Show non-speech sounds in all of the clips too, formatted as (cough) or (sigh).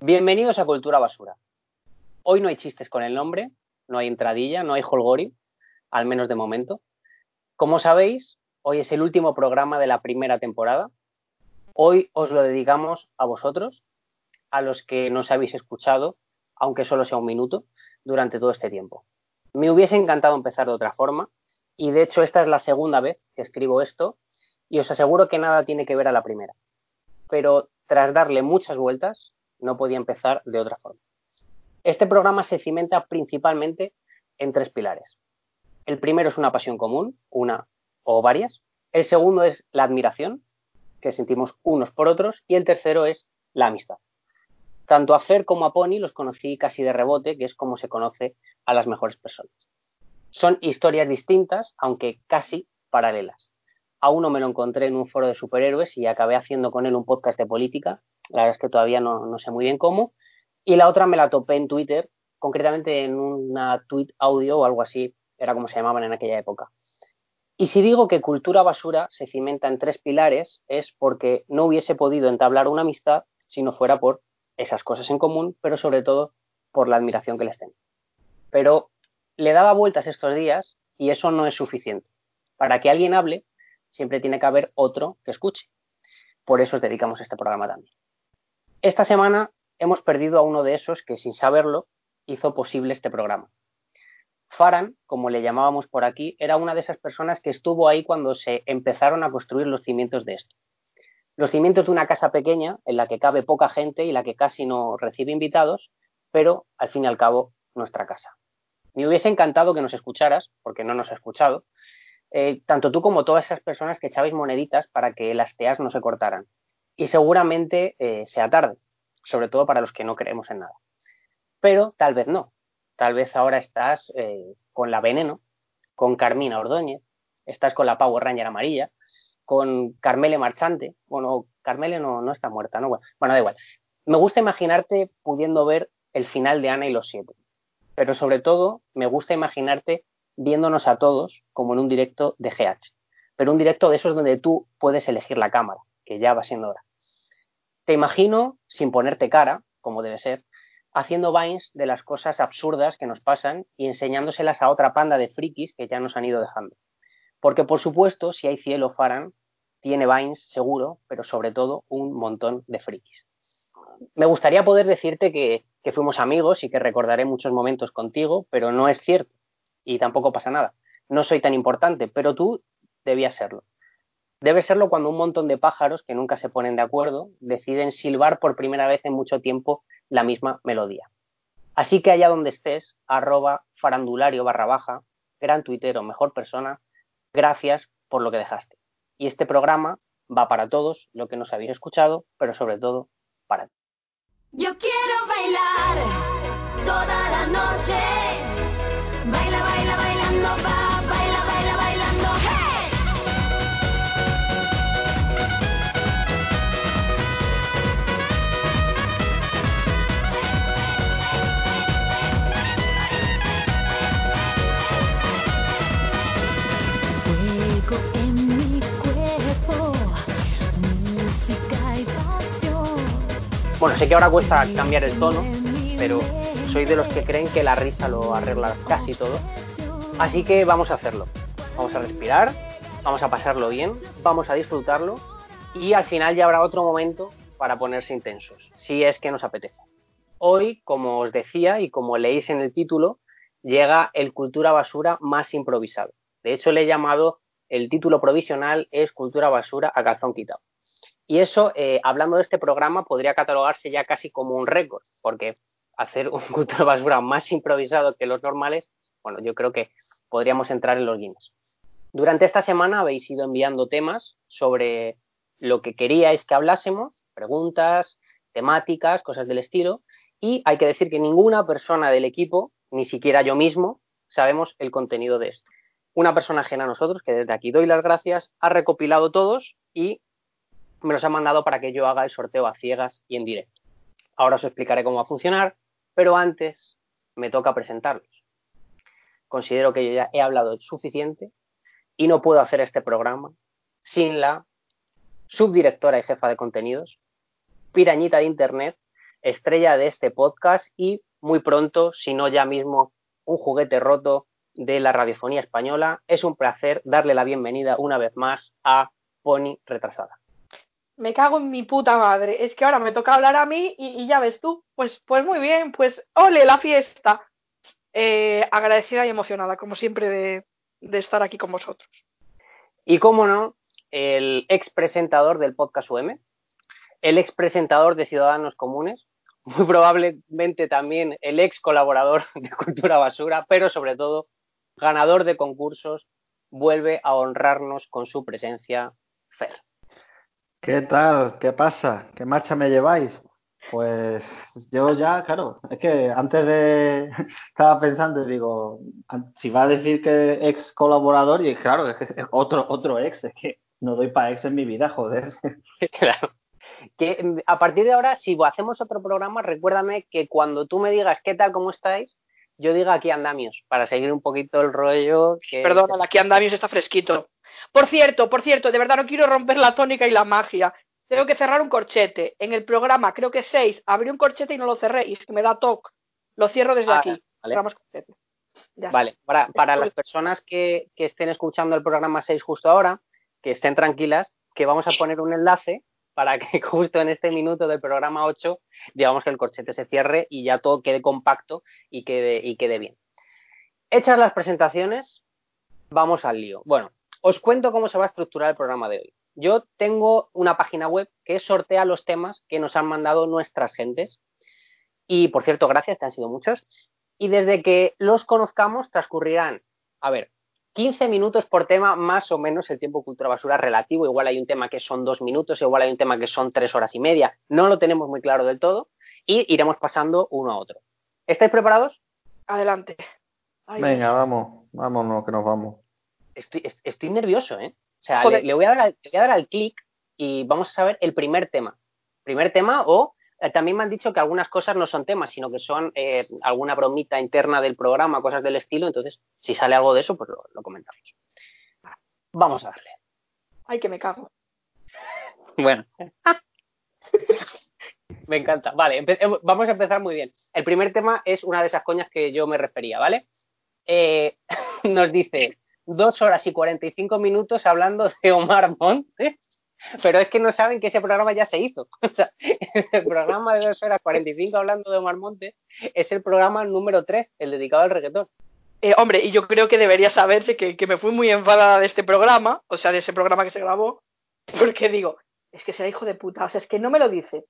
Bienvenidos a Cultura Basura. Hoy no hay chistes con el nombre, no hay entradilla, no hay holgori, al menos de momento. Como sabéis, hoy es el último programa de la primera temporada. Hoy os lo dedicamos a vosotros, a los que nos habéis escuchado, aunque solo sea un minuto, durante todo este tiempo. Me hubiese encantado empezar de otra forma, y de hecho esta es la segunda vez que escribo esto, y os aseguro que nada tiene que ver a la primera. Pero tras darle muchas vueltas, no podía empezar de otra forma. Este programa se cimenta principalmente en tres pilares. El primero es una pasión común, una o varias. El segundo es la admiración, que sentimos unos por otros. Y el tercero es la amistad. Tanto a Fer como a Pony los conocí casi de rebote, que es como se conoce a las mejores personas. Son historias distintas, aunque casi paralelas. A uno me lo encontré en un foro de superhéroes y acabé haciendo con él un podcast de política la verdad es que todavía no, sé muy bien cómo. Y la otra me la topé en Twitter, concretamente en una tweet audio o algo así, era como se llamaban en aquella época. Y si digo que cultura basura se cimenta en tres pilares, es porque no hubiese podido entablar una amistad si no fuera por esas cosas en común, pero sobre todo por la admiración que les tengo. Pero le daba vueltas estos días y eso no es suficiente. Para que alguien hable, siempre tiene que haber otro que escuche. Por eso os dedicamos este programa también. Esta semana hemos perdido a uno de esos que, sin saberlo, hizo posible este programa. Faran, como le llamábamos por aquí, era una de esas personas que estuvo ahí cuando se empezaron a construir los cimientos de esto. Los cimientos de una casa pequeña en la que cabe poca gente y la que casi no recibe invitados, pero al fin y al cabo nuestra casa. Me hubiese encantado que nos escucharas, porque no nos ha escuchado, eh, tanto tú como todas esas personas que echabais moneditas para que las teas no se cortaran y seguramente eh, sea tarde, sobre todo para los que no creemos en nada. Pero tal vez no. Tal vez ahora estás eh, con la Veneno, con Carmina Ordóñez, estás con la Power Ranger amarilla, con Carmele Marchante. Bueno, Carmele no, no está muerta, ¿no? Bueno, da igual. Me gusta imaginarte pudiendo ver el final de Ana y los siete. Pero sobre todo, me gusta imaginarte viéndonos a todos como en un directo de GH. Pero un directo de esos donde tú puedes elegir la cámara, que ya va siendo hora. Te imagino, sin ponerte cara, como debe ser, haciendo vines de las cosas absurdas que nos pasan y enseñándoselas a otra panda de frikis que ya nos han ido dejando. Porque, por supuesto, si hay cielo, Faran, tiene vines seguro, pero sobre todo un montón de frikis. Me gustaría poder decirte que, que fuimos amigos y que recordaré muchos momentos contigo, pero no es cierto. Y tampoco pasa nada. No soy tan importante, pero tú debías serlo. Debe serlo cuando un montón de pájaros que nunca se ponen de acuerdo deciden silbar por primera vez en mucho tiempo la misma melodía. Así que allá donde estés, arroba farandulario barra baja, gran tuitero, mejor persona, gracias por lo que dejaste. Y este programa va para todos, lo que nos habéis escuchado, pero sobre todo para ti. Yo quiero bailar toda la noche. Bueno, sé que ahora cuesta cambiar el tono, pero soy de los que creen que la risa lo arregla casi todo. Así que vamos a hacerlo. Vamos a respirar, vamos a pasarlo bien, vamos a disfrutarlo y al final ya habrá otro momento para ponerse intensos, si es que nos apetece. Hoy, como os decía y como leéis en el título, llega el Cultura Basura más improvisado. De hecho, le he llamado el título provisional es Cultura Basura a calzón quitado. Y eso, eh, hablando de este programa, podría catalogarse ya casi como un récord, porque hacer un (laughs) culto de basura más improvisado que los normales, bueno, yo creo que podríamos entrar en los Guinness. Durante esta semana habéis ido enviando temas sobre lo que queríais que hablásemos, preguntas, temáticas, cosas del estilo, y hay que decir que ninguna persona del equipo, ni siquiera yo mismo, sabemos el contenido de esto. Una persona ajena a nosotros, que desde aquí doy las gracias, ha recopilado todos y me los ha mandado para que yo haga el sorteo a ciegas y en directo. Ahora os explicaré cómo va a funcionar, pero antes me toca presentarlos. Considero que yo ya he hablado suficiente y no puedo hacer este programa sin la subdirectora y jefa de contenidos, pirañita de Internet, estrella de este podcast y muy pronto, si no ya mismo, un juguete roto de la radiofonía española. Es un placer darle la bienvenida una vez más a Pony Retrasada. Me cago en mi puta madre. Es que ahora me toca hablar a mí y, ya ves tú. Pues, pues muy bien, pues ole la fiesta. Eh, agradecida y emocionada, como siempre, de, de estar aquí con vosotros. Y cómo no, el ex presentador del podcast UM, el ex presentador de Ciudadanos Comunes, muy probablemente también el ex colaborador (laughs) de Cultura Basura, pero sobre todo ganador de concursos, vuelve a honrarnos con su presencia, Fer. ¿Qué tal? ¿Qué pasa? ¿Qué marcha me lleváis? Pues yo ya, claro, es que antes de (laughs) estaba pensando y digo, si va a decir que ex colaborador, y claro, es que es otro, otro ex, es que no doy para ex en mi vida, joder. (laughs) Claro. Que mm, a partir de ahora, si hacemos otro programa, recuérdame que cuando tú me digas qué tal, cómo estáis, yo diga aquí andamios, para seguir un poquito el rollo. Que... Perdona, la que andamios está fresquito. Por cierto, por cierto, de verdad no quiero romper la tónica y la magia. Tengo que cerrar un corchete. En el programa, creo que 6, abrí un corchete y no lo cerré. Y es que me da toque. Lo cierro desde Ah, aquí. vale. Cerramos corchete. Ya está. Vale, para, para las personas que, que estén escuchando el programa 6 justo ahora, que estén tranquilas, que vamos a poner un enlace para que (laughs) justo en este minuto del programa 8, digamos que el corchete se cierre y ya todo quede compacto y quede, y quede bien. Hechas las presentaciones, vamos al lío. Bueno, os cuento cómo se va a estructurar el programa de hoy. Yo tengo una página web que sortea los temas que nos han mandado nuestras gentes. Y por cierto, gracias, te han sido muchos. Y desde que los conozcamos transcurrirán, a ver, 15 minutos por tema, más o menos el tiempo cultura basura relativo. Igual hay un tema que son dos minutos, igual hay un tema que son tres horas y media. No lo tenemos muy claro del todo y iremos pasando uno a otro. ¿Estáis preparados? Adelante. Ay, Venga, vamos, vámonos, que nos vamos. Estoy, est- estoy nervioso, ¿eh? O sea, le, le voy a dar al, le voy a dar al clic y vamos a saber el primer tema. Primer tema o también me han dicho que algunas cosas no son temas, sino que son eh, alguna bromita interna del programa, cosas del estilo. Entonces, si sale algo de eso, pues lo, lo comentamos. Vamos a darle. ay, que me cago. (laughs) Bueno. (laughs) me encanta. Vale, em- vamos a empezar muy bien. El primer tema es una de esas coñas que yo me refería, ¿vale? Eh, (laughs) nos dice dos horas y 45 minutos hablando de Omar Montes, pero es que no saben que ese programa ya se hizo. (laughs) O sea, el programa de dos horas 45 hablando de Omar Montes es el programa número 3, el dedicado al reggaetón. Eh, hombre, y yo creo que debería saberse que, que me fui muy enfadada de este programa, o sea, de ese programa que se grabó, porque digo, es que será hijo de puta, o sea, es que no me lo dice.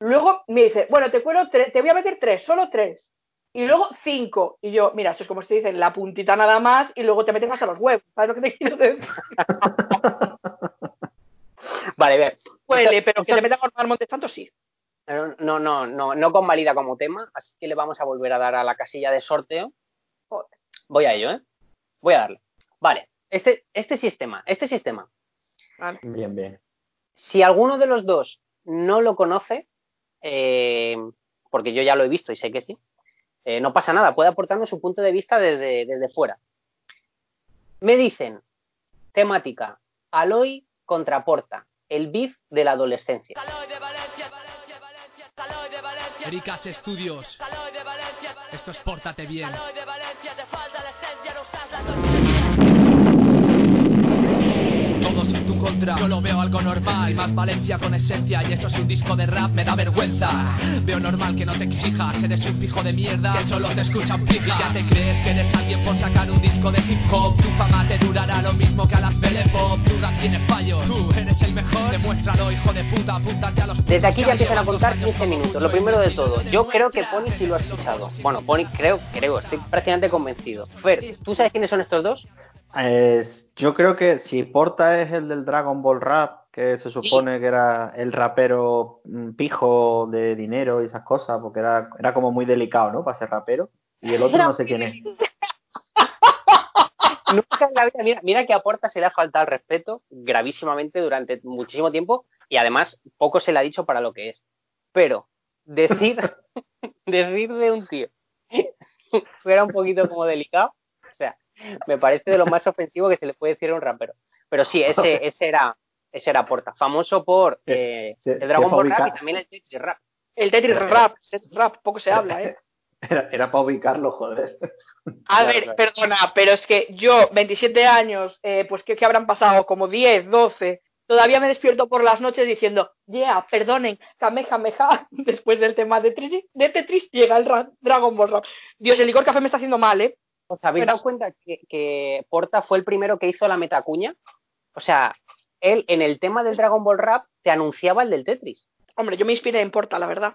Luego me dice, bueno, te, cuelo tre- te voy a meter tres, solo tres. Y luego cinco. Y yo, mira, esto es como si te dicen la puntita nada más y luego te meten hasta los huevos. ¿Sabes lo que te quiero decir? (laughs) Vale, a ver. Huele, pero que esto- te metan Omar Montes tanto sí. No, no, no, no, no convalida como tema, así que le vamos a volver a dar a la casilla de sorteo. Joder. Voy a ello, ¿eh? Voy a darle. Vale, este, este sistema, este sistema, Vale. Bien, bien. si alguno de los dos no lo conoce, eh, porque yo ya lo he visto y sé que sí, eh, no pasa nada, puede aportarnos su punto de vista desde, desde fuera. Me dicen, temática, Aloy contra Porta, el beef de la adolescencia. Ericach Studios. Esto es Pórtate Bien. Todos en tu contra, yo lo veo algo normal. Más Valencia con esencia y esto es un disco de rap, me da vergüenza. Veo normal que no te exijas, eres un pijo de mierda que solo te escuchan pijas. Ya te crees que eres alguien por sacar un disco de hip hop. Tu fama te durará lo mismo que a las Belle Pop. Tu rap tiene fallos, tú eres el mejor. Demuéstralo, hijo de puta, apúntate a los Desde aquí ya empiezan a contar dos años 15 como minutos. Lo primero de todo, yo creo que. Pony sí lo ha escuchado. Bueno, Pony creo, creo, estoy prácticamente convencido. Fer, ¿tú sabes quiénes son estos dos? Eh, yo creo que si Porta es el del Dragon Ball Rap, que se supone que era el rapero mm, pijo de dinero y esas cosas, porque era, era como muy delicado, ¿no? Para ser rapero. Y el otro no sé quién es. (laughs) Nunca en la vida, mira, mira que a Porta se le ha faltado el respeto gravísimamente durante muchísimo tiempo y además poco se le ha dicho para lo que es. Pero decir, (laughs) decir de un tío fuera un poquito como delicado, me parece de lo más ofensivo que se le puede decir a un rapero. Pero sí, ese, (laughs) ese era ese era Porta, famoso por eh, Se- el Dragon Ball Rap y también el Twitch Rap. El Tetris Rap, Tetris Rap, poco se habla, ¿eh? (laughs) Era, era para ubicarlo, joder. A ver, perdona, pero es que yo, 27 años, eh, pues ¿qué, qué habrán pasado? Como 10, 12. Todavía me despierto por las noches diciendo, yeah, perdonen, Kamehameha, (laughs) después del tema de Tetris, de Tetris llega el Ra- Dragon Ball Rap. Dios, el licor café me está haciendo mal, ¿eh? ¿Os habéis Bueno. dado cuenta que, que Porta fue el primero que hizo la metacuña? O sea, él en el tema del Dragon Ball Rap te anunciaba el del Tetris. Hombre, yo me inspiré en Porta, la verdad.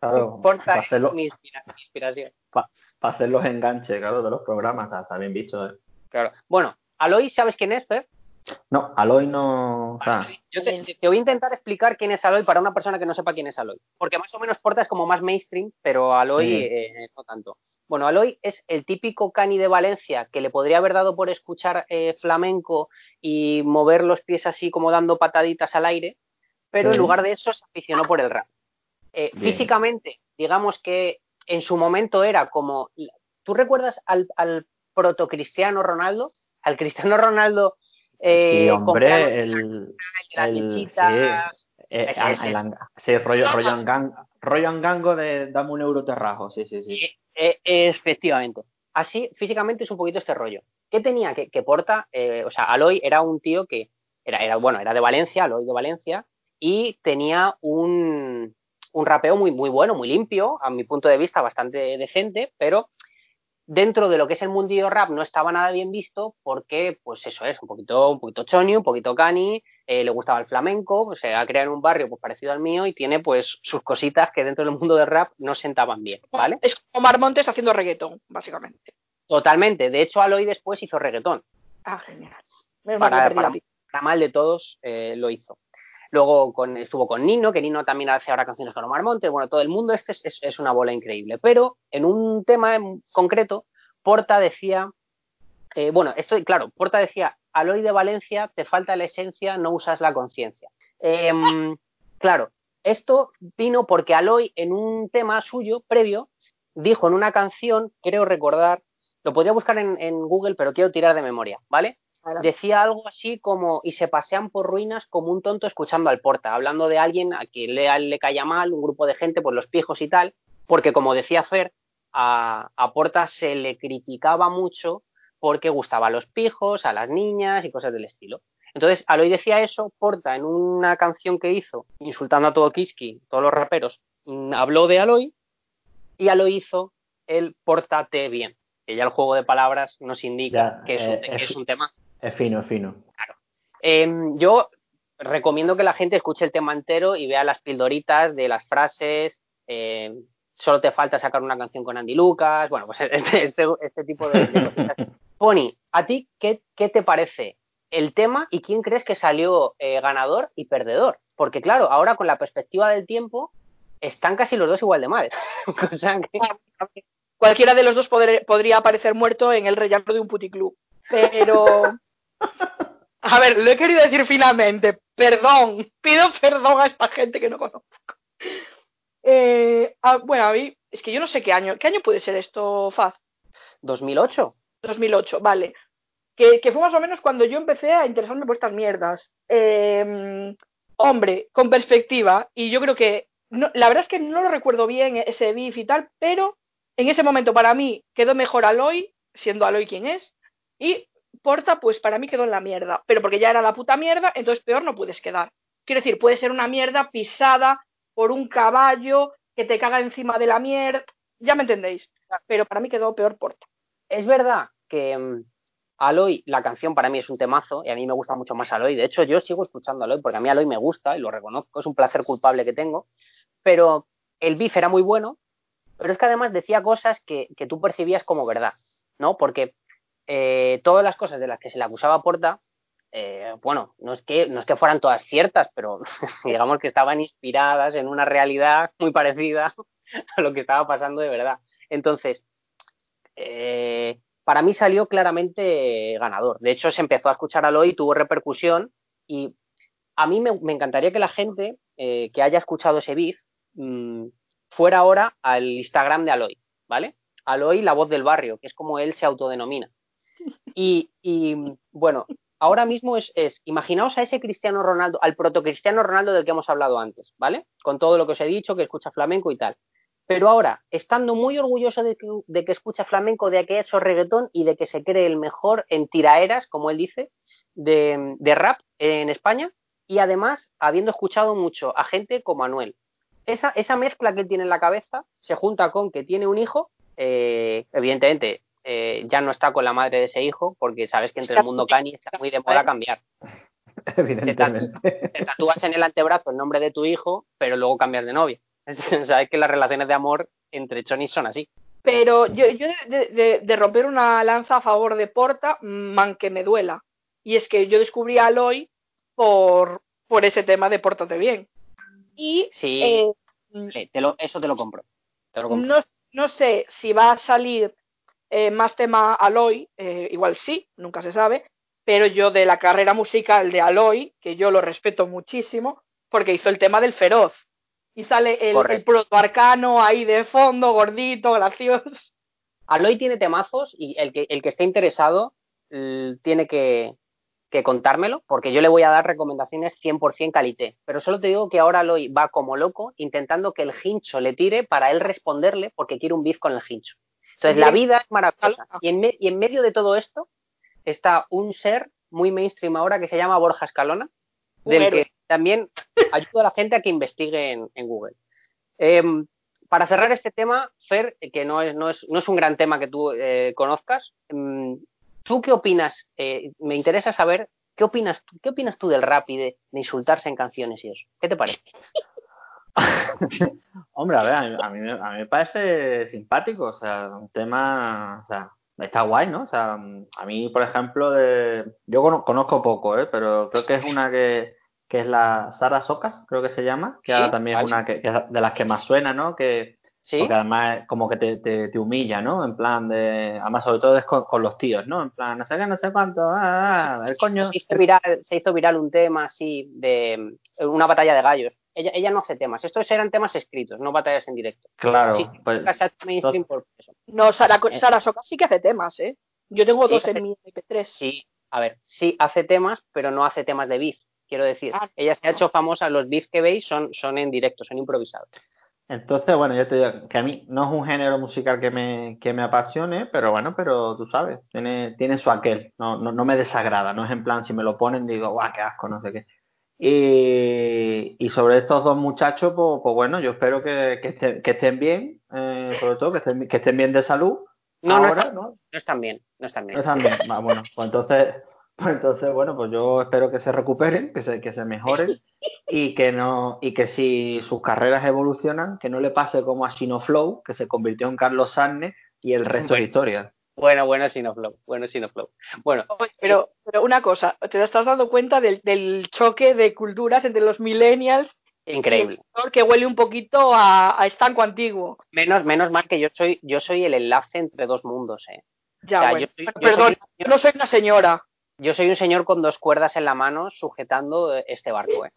Claro, (laughs) Porta es hacerlo- mi inspira- mi inspiración. para hacer los enganches, claro, de los programas, está, está bien visto. ¿eh? Claro. Bueno, Aloy, ¿sabes quién es, Fer? No, Aloy no. O sea, Yo te, te voy a intentar explicar quién es Aloy para una persona que no sepa quién es Aloy. Porque más o menos Porta es como más mainstream, pero Aloy eh, no tanto. Bueno, Aloy es el típico cani de Valencia que le podría haber dado por escuchar eh, flamenco y mover los pies así como dando pataditas al aire, pero en lugar de eso se aficionó por el rap. Eh, físicamente, digamos que en su momento era como... ¿Tú recuerdas al, al protocristiano Ronaldo? Al Cristiano Ronaldo... eh, sí, planos hombre, el. eh, sí, rollo, rollo, rollo angango de dame un euro te rajo, sí, sí, sí. Eh, eh, efectivamente. Así, físicamente es un poquito este rollo. ¿Qué tenía? Que, que Porta, eh, o sea, Aloy era un tío que era, era, bueno, era de Valencia, Aloy de Valencia, y tenía un, un rapeo muy, muy bueno, muy limpio, a mi punto de vista bastante decente, pero dentro de lo que es el mundillo rap no estaba nada bien visto porque, pues eso es, un poquito, un poquito choni, un poquito cani, eh, le gustaba el flamenco, pues, se ha creado en un barrio pues, parecido al mío y tiene pues sus cositas que dentro del mundo del rap no sentaban bien, ¿vale? Es como Mar Montes haciendo reggaetón, básicamente. Totalmente. De hecho, Aloy después hizo reggaetón. Ah, genial. Para, para, para mal de todos, eh, lo hizo. Luego con, estuvo con Nino, que Nino también hace ahora canciones con Omar Montes. Bueno, todo el mundo este es, es- una bola increíble. Pero en un tema en concreto, Porta decía, eh, bueno, esto, claro, Porta decía, Aloy de Valencia, te falta la esencia, no usas la conciencia. Em, claro, esto vino porque Aloy en un tema suyo previo dijo en una canción, creo recordar, lo podría buscar en Google, pero quiero tirar de memoria, ¿vale? Decía algo así como, y se pasean por ruinas como un tonto escuchando al porta, hablando de alguien a quien le, le caía mal, un grupo de gente, pues los pijos y tal, porque como decía Fer, a, a Porta se le criticaba mucho porque gustaba a los pijos, a las niñas y cosas del estilo. Entonces, Aloy decía eso, Porta en una canción que hizo, insultando a todo Kiski, todos los raperos, mm, habló de Aloy y Aloy hizo el Pórtate bien, que ya el juego de palabras nos indica Ya, que, es un, eh, que es- es un tema Es fino, es fino. Em, yo recomiendo que la gente escuche el tema entero y vea las pildoritas de las frases. em, solo te falta sacar una canción con Andy Lucas. Bueno, pues (laughs) este, este- este tipo de, de cositas. (laughs) Pony, ¿a ti qué, qué te parece el tema y quién crees que salió eh, ganador y perdedor? Porque claro, ahora con la perspectiva del tiempo están casi los dos igual de mal. (laughs) o sea que- Cualquiera de los dos podría aparecer muerto en el rellano de un puticlub. Pero. A ver, lo he querido decir finalmente. Perdón. Pido perdón a esta gente que no conozco. Eh, bueno, a mí. Es que yo no sé qué año. ¿Qué año puede ser esto, Faz? 2008. 2008, vale. Que, que fue más o menos cuando yo empecé a interesarme por estas mierdas. Eh, hombre, con perspectiva, y yo creo que, no, la verdad es que no lo recuerdo bien ese beef y tal, pero en ese momento para mí quedó mejor Aloy, siendo Aloy quien es, y Porta pues para mí quedó en la mierda, pero porque ya era la puta mierda, entonces peor no puedes quedar. Quiero decir, puede ser una mierda pisada por un caballo que te caga encima de la mierda, ya me entendéis, pero para mí quedó peor Porta. Es verdad que mm, Aloy, la canción para mí es un temazo y a mí me gusta mucho más Aloy. De hecho, yo sigo escuchando Aloy porque a mí Aloy me gusta y lo reconozco, es un placer culpable que tengo. Pero el beef era muy bueno, pero es que además decía cosas que, que tú percibías como verdad, ¿no? Porque eh, todas las cosas de las que se le acusaba a Porta, eh, bueno, no es, que, no es que fueran todas ciertas, pero (laughs) digamos que estaban inspiradas en una realidad muy parecida a lo que estaba pasando de verdad. Entonces, eh, para mí salió claramente ganador. De hecho, se empezó a escuchar a Aloy, tuvo repercusión y a mí me, encantaría que la gente que haya escuchado ese beef mmm, fuera ahora al Instagram de Aloy, ¿vale? Aloy, la voz del barrio, que es como él se autodenomina. Y, bueno, ahora mismo es, es, imaginaos a ese Cristiano Ronaldo, al protocristiano Ronaldo del que hemos hablado antes, ¿vale? Con todo lo que os he dicho, que escucha flamenco y tal. Pero ahora, estando muy orgulloso de que, de que escucha flamenco, de que ha hecho reggaetón y de que se cree el mejor en tiraeras, como él dice, de, de rap en España, y además habiendo escuchado mucho a gente como Anuel. Esa, esa mezcla que él tiene en la cabeza se junta con que tiene un hijo, eh, evidentemente eh, ya no está con la madre de ese hijo, porque sabes que entre el mundo cani está muy de moda cambiar. (laughs) Te, Evidentemente. te tatúas en el antebrazo el nombre de tu hijo, pero luego cambias de novia. (laughs) sabes que las relaciones de amor entre chonis son así. Pero yo, yo de, de- de romper una lanza a favor de Porta, man que me duela. Y es que yo descubrí a Aloy por, por ese tema de Pórtate bien. Y Sí, eh, vale, te lo- eso te lo compro. Te lo compro. no, no sé si va a salir eh, más tema Aloy, eh, igual sí, nunca se sabe, pero yo de la carrera musical de Aloy, que yo lo respeto muchísimo, porque hizo el tema del feroz. Y sale el, el protoarcano ahí de fondo, gordito, gracioso. Aloy tiene temazos y el que, el que esté interesado tiene que, que contármelo, porque yo le voy a dar recomendaciones 100% calité. Pero solo te digo que ahora Aloy va como loco intentando que el hincho le tire para él responderle porque quiere un beef con el hincho. Entonces, la vida es maravillosa. Y en, me- y en medio de todo esto está un ser muy mainstream ahora que se llama Borja Escalona, del que también ayuda a la gente a que investigue en, en Google. Em, para cerrar este tema, Fer, que no es, no es, no es un gran tema que tú eh, conozcas, em, ¿tú qué opinas? Eh, me interesa saber qué opinas, tú- qué opinas tú del rap y de, de insultarse en canciones y eso. ¿Qué te parece? (laughs) (laughs) Hombre, a ver, a mí, a mí me- a mí me parece simpático, o sea, un tema, o sea, está guay, ¿no? O sea, a mí, por ejemplo, de, yo cono- conozco poco, ¿eh? Pero creo que es una que, que es la Sara Socas, creo que se llama, que Sí, ahora también es una que, que es de las que más suena, ¿no? Que, ¿Sí? porque además como que te, te, te humilla, ¿no? En plan de, además sobre todo es con, con los tíos, ¿no? En plan, no sé qué, no sé cuánto, ah, ah, el coño. se, hizo viral, se hizo viral un tema así de una batalla de gallos. Ella, ella no hace temas. Estos eran temas escritos, no batallas en directo. Claro, Sí, pues, nunca se ha hecho mainstream por eso. No, Sara, Eh. Sara Soca sí que hace temas, ¿eh? Yo tengo Sí, dos hace- en mi MP3. Sí, a ver, sí hace temas, pero no hace temas de beef. Quiero decir, Ah. ella se ha hecho famosa, los beef que veis son, son en directo, son improvisados. Entonces, bueno, yo te digo que a mí no es un género musical que me, que me apasione, pero bueno, pero tú sabes, tiene, tiene su aquel, no, no, no me desagrada, no es en plan, si me lo ponen digo, guau, qué asco, no sé qué. Y, y sobre estos dos muchachos, pues, pues bueno, yo espero que, que, estén, que estén bien, eh, sobre todo que estén, que estén bien de salud. No, no ahora, ¿no? no están bien, no están bien. No están bien. Va, bueno, pues entonces, pues entonces, bueno, pues yo espero que se recuperen, que se, que se mejoren y que no, y que si sus carreras evolucionan, que no le pase como a Sinoflow, que se convirtió en Carlos Sarne y el resto Bueno. es historia. Bueno, bueno, Sinoflow, bueno, Sinoflow. Bueno, Pero, pero una cosa, ¿te estás dando cuenta del, del choque de culturas entre los millennials increíble. que huele un poquito a, a estanco antiguo? Menos, menos mal que yo soy, yo soy el enlace entre dos mundos, eh. Ya, O sea, bueno. yo soy- yo Perdón, soy- no soy una señora. Yo soy un señor con dos cuerdas en la mano sujetando eh, este barco. ¿eh?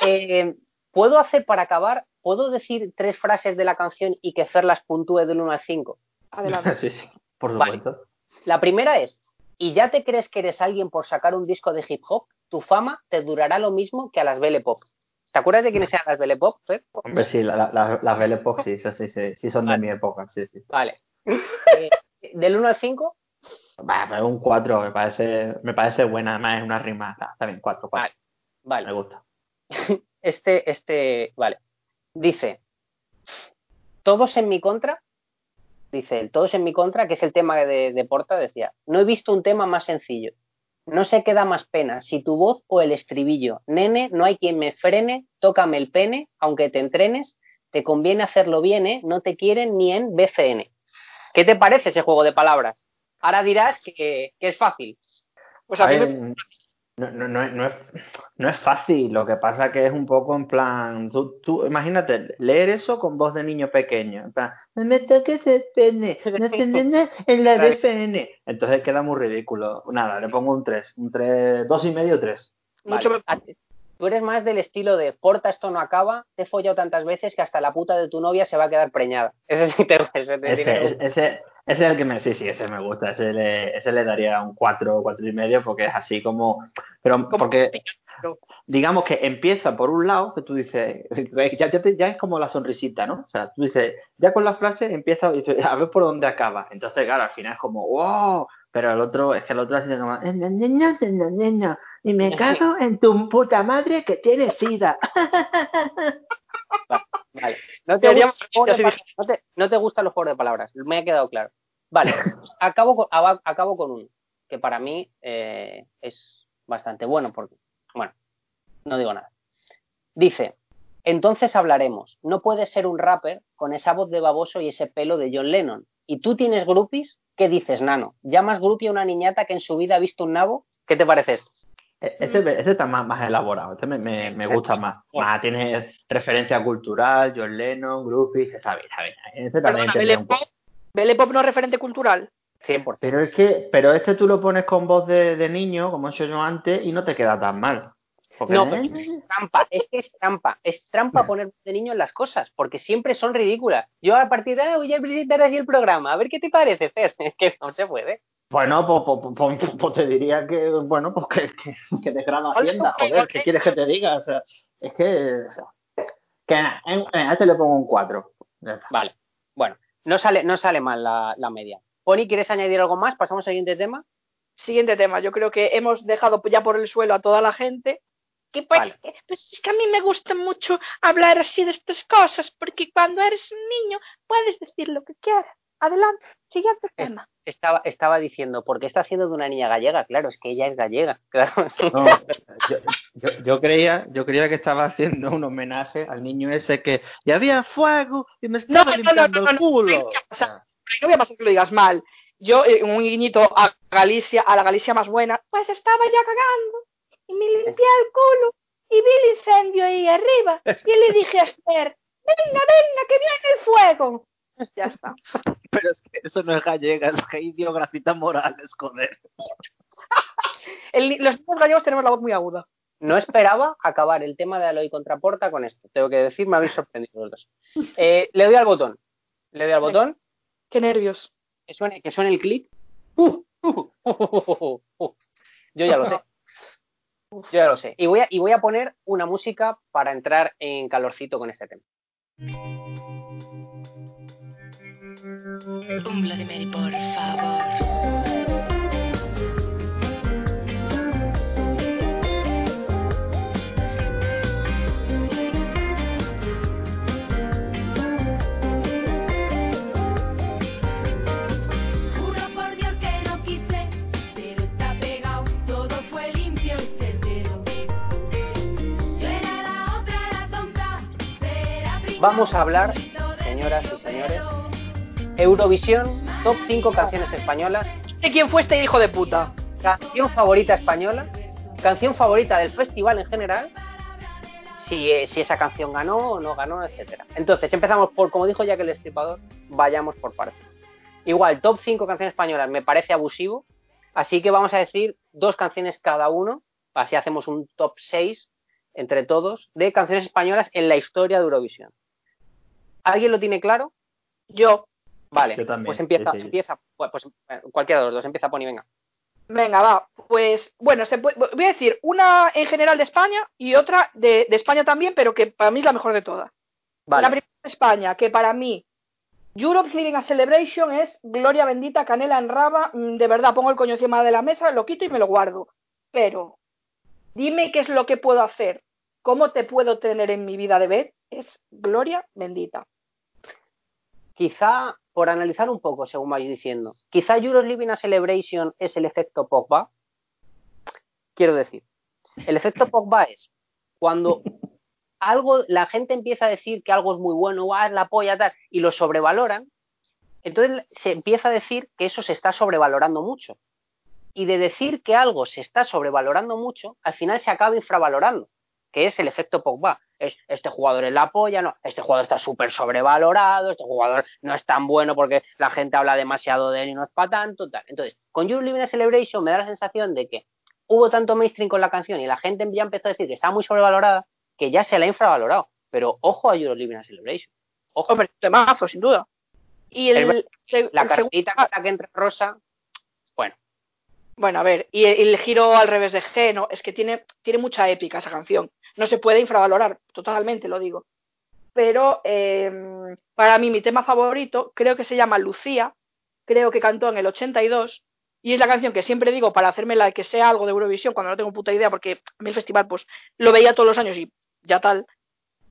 Eh, ¿Puedo hacer para acabar? ¿Puedo decir tres frases de la canción y que Fer las puntúe del 1 al 5? Adelante. (laughs) sí, sí, por Vale. supuesto. La primera es, ¿y ya te crees que eres alguien por sacar un disco de hip hop? Tu fama te durará lo mismo que a las Belle Pop. ¿Te acuerdas de quiénes eran las Belle Pop, Fer? Hombre, sí, la- la- la- las Belle Époque sí, sí, sí, sí, sí son de Vale. mi época, sí, sí. Vale. Eh, del 1 al 5, Va, pero un 4 me parece, me parece buena, además es una rima, está, bien, 4, 4, vale. me gusta. (laughs) Este, este, vale. Dice, todos en mi contra, dice él, todos en mi contra, que es el tema de, de Porta, decía, no he visto un tema más sencillo. No sé qué da más pena, si tu voz o el estribillo. Nene, no hay quien me frene, tócame el pene, aunque te entrenes, te conviene hacerlo bien, ¿eh? No te quieren ni en BCN. ¿Qué te parece ese juego de palabras? Ahora dirás que, que es fácil. Pues a, A mí ver, me- no, no, no, es- no es, no es fácil, lo que pasa que es un poco en plan, tú, tú imagínate, leer eso con voz de niño pequeño, en plan, no me toques el pene, no te en la. BFN, entonces queda muy ridículo. Nada, le pongo un 3, un 3, dos y medio, 3. mucho Vale. me- Tú eres más del estilo de porta esto no acaba, te he follado tantas veces que hasta la puta de tu novia se va a quedar preñada. (laughs) Ese sí te, ese te tiene- Ese, ese, Ese es el que me, sí, sí, ese me gusta, ese le, ese le daría un 4, cuatro y medio porque es así como, pero porque digamos que empieza por un lado que tú dices, (laughs) ya, ya, te- ya es como la sonrisita, ¿no? O sea, tú dices, ya con la frase empieza a ver por dónde acaba. Entonces, claro, al final es como, wow, pero el otro, es que el otro como, "Eh, ña, ña, ña, ña, ña, ña, y me (laughs) cago en tu puta madre que tiene sida. Vale. No te, gusta dije. no te- no te gustan los juegos de palabras, me ha quedado claro. Vale, pues acabo, con, acabo con uno, que para mí eh, es bastante bueno, porque, bueno, no digo nada. Dice, entonces hablaremos, no puedes ser un rapper con esa voz de baboso y ese pelo de John Lennon. ¿Y tú tienes groupies? ¿Qué dices, nano? ¿Llamas groupie a una niñata que en su vida ha visto un nabo? ¿Qué te parece esto? E- Este, este está más, más elaborado, este me, me, me gusta más. Más tiene referencia cultural, John Lennon, Groupies, está bien, está bien. Este también Perdona, un. Pop, Pop no es referente cultural. 100%. Pero es que, pero este tú lo pones con voz de, de niño, como he hecho yo antes, y no te queda tan mal. No, pero es trampa, es que es trampa, es trampa poner de niño en las cosas, porque siempre son ridículas. Yo a partir de ahora voy a visitar así el programa, a ver qué te parece, Fer. (laughs) Es que no se puede. Bueno, pues, pues, pues- te diría que, bueno, pues que, que, que desgrada Hacienda, joder, ¿qué quieres que te diga? O sea, es que, o sea, que nada, en- en- a este le pongo un 4. Vale, bueno, no sale, no sale mal la, la media. Pony, ¿quieres añadir algo más? Pasamos al siguiente tema. Siguiente tema, yo creo que hemos dejado ya por el suelo a toda la gente. Que pues, Vale. que- pues es que a mí me gusta mucho hablar así de estas cosas, porque cuando eres un niño puedes decir lo que quieras. Adelante, siguiente Es- tema. Estaba, estaba diciendo, ¿por qué está haciendo de una niña gallega? Claro, es que ella es gallega. (laughs) Claro. No, yo, yo, yo creía, yo creía que estaba haciendo un homenaje al niño ese que y había fuego y me No, estaba no, no, limpiando no, no, el no, culo. o sea, no voy a pasar que lo digas mal. Yo, eh, un guiñito a Galicia, a la Galicia más buena, pues estaba ya cagando y me limpié el culo y vi el incendio ahí arriba y le dije a Esther, venga, venga, que viene el fuego. (laughs) Ya está. Pero es que eso no es gallega, es que idiografita Morales, joder. (laughs) El- los niños gallegos tenemos la voz muy aguda. No esperaba acabar el tema de Aloy Contraporta con esto. Tengo que decir, me habéis sorprendido los dos. Eh, le doy al botón. Le doy al botón. Qué nervios. Que suene, que suene el. Uh, uh, uh, uh, uh, uh. Yo ya lo sé. (laughs) Yo ya lo sé. Y voy, a, y voy a poner una música para entrar en calorcito con este tema. Un Bloody Mary, por favor. Vamos a hablar, señoras y señores. Eurovisión, top 5 canciones españolas, ¿De quién fue este hijo de puta? canción favorita española, canción favorita del festival en general, si, eh, si esa canción ganó o no ganó, etcétera. Entonces, empezamos por, como dijo Jack el Destripador, vayamos por partes. Igual, top 5 canciones españolas me parece abusivo, así que vamos a decir dos canciones cada uno, así hacemos un top 6 entre todos de canciones españolas en la historia de Eurovisión. ¿Alguien lo tiene claro? Yo. Vale, Yo también, pues empieza, sí, sí. empieza, pues eh, cualquiera de los dos, empieza Pony, venga. Venga, va. Pues, bueno, se puede- voy a decir una en general de España y otra de, de España también, pero que para mí es la mejor de todas. Vale. La primera de España, que para mí Europe's Living a Celebration es Gloria Bendita, Canela en Raba. mm, De verdad, pongo el coño encima de la mesa, lo quito y me lo guardo. Pero, dime qué es lo que puedo hacer. ¿Cómo te puedo tener en mi vida de ver? Es Gloria Bendita. quizá, por analizar un poco, según vais diciendo, quizá Euros Living a Celebration es el efecto Pogba. Quiero decir, el efecto Pogba es cuando algo, la gente empieza a decir que algo es muy bueno, "Guau, es la polla, tal, y lo sobrevaloran, entonces se empieza a decir que eso se está sobrevalorando mucho. Y de decir que algo se está sobrevalorando mucho, al final se acaba infravalorando, que es el efecto Pogba. Es, este jugador es la polla, no, este jugador está súper sobrevalorado, este jugador no es tan bueno porque la gente habla demasiado de él y no es para tanto, tal. Entonces, con You Living a Celebration me da la sensación de que hubo tanto mainstream con la canción y la gente ya empezó a decir que está muy sobrevalorada, que ya se la ha infravalorado. Pero ojo a You Living a Celebration. Ojo. Hombre, temazo, sin duda. Y el, La el cartita que entra rosa, bueno, Bueno, a ver, y el, el giro al revés de G, no, es que tiene, tiene mucha épica esa canción. No se puede infravalorar, totalmente lo digo. Pero eh, para mí mi tema favorito creo que se llama Lucía, creo que cantó en el 82 y es la canción que siempre digo para hacerme la que sea algo de Eurovisión cuando no tengo puta idea porque a mí el festival pues lo veía todos los años y ya tal,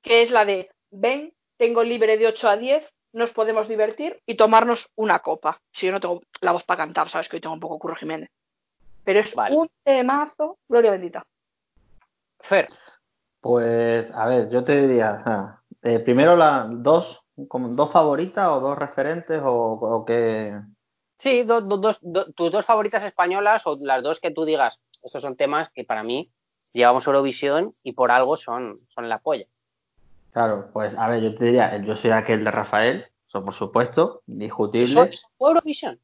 que es la de ven, tengo libre de 8 a 10, nos podemos divertir y tomarnos una copa. Si yo no tengo la voz para cantar, sabes que hoy tengo un poco Curro Jiménez. Pero es Vale. un temazo, gloria bendita. Fer, Pues, a ver, yo te diría, eh, primero las dos, como dos favoritas o dos referentes o, o qué. sí, do- do- dos- do- tus dos favoritas españolas o las dos que tú digas, estos son temas que para mí llevamos Eurovisión y por algo son, son la polla. Claro, pues, a ver, yo te diría, yo soy aquel de Rafael, eso por supuesto, discutible. ¿Son Eurovisión?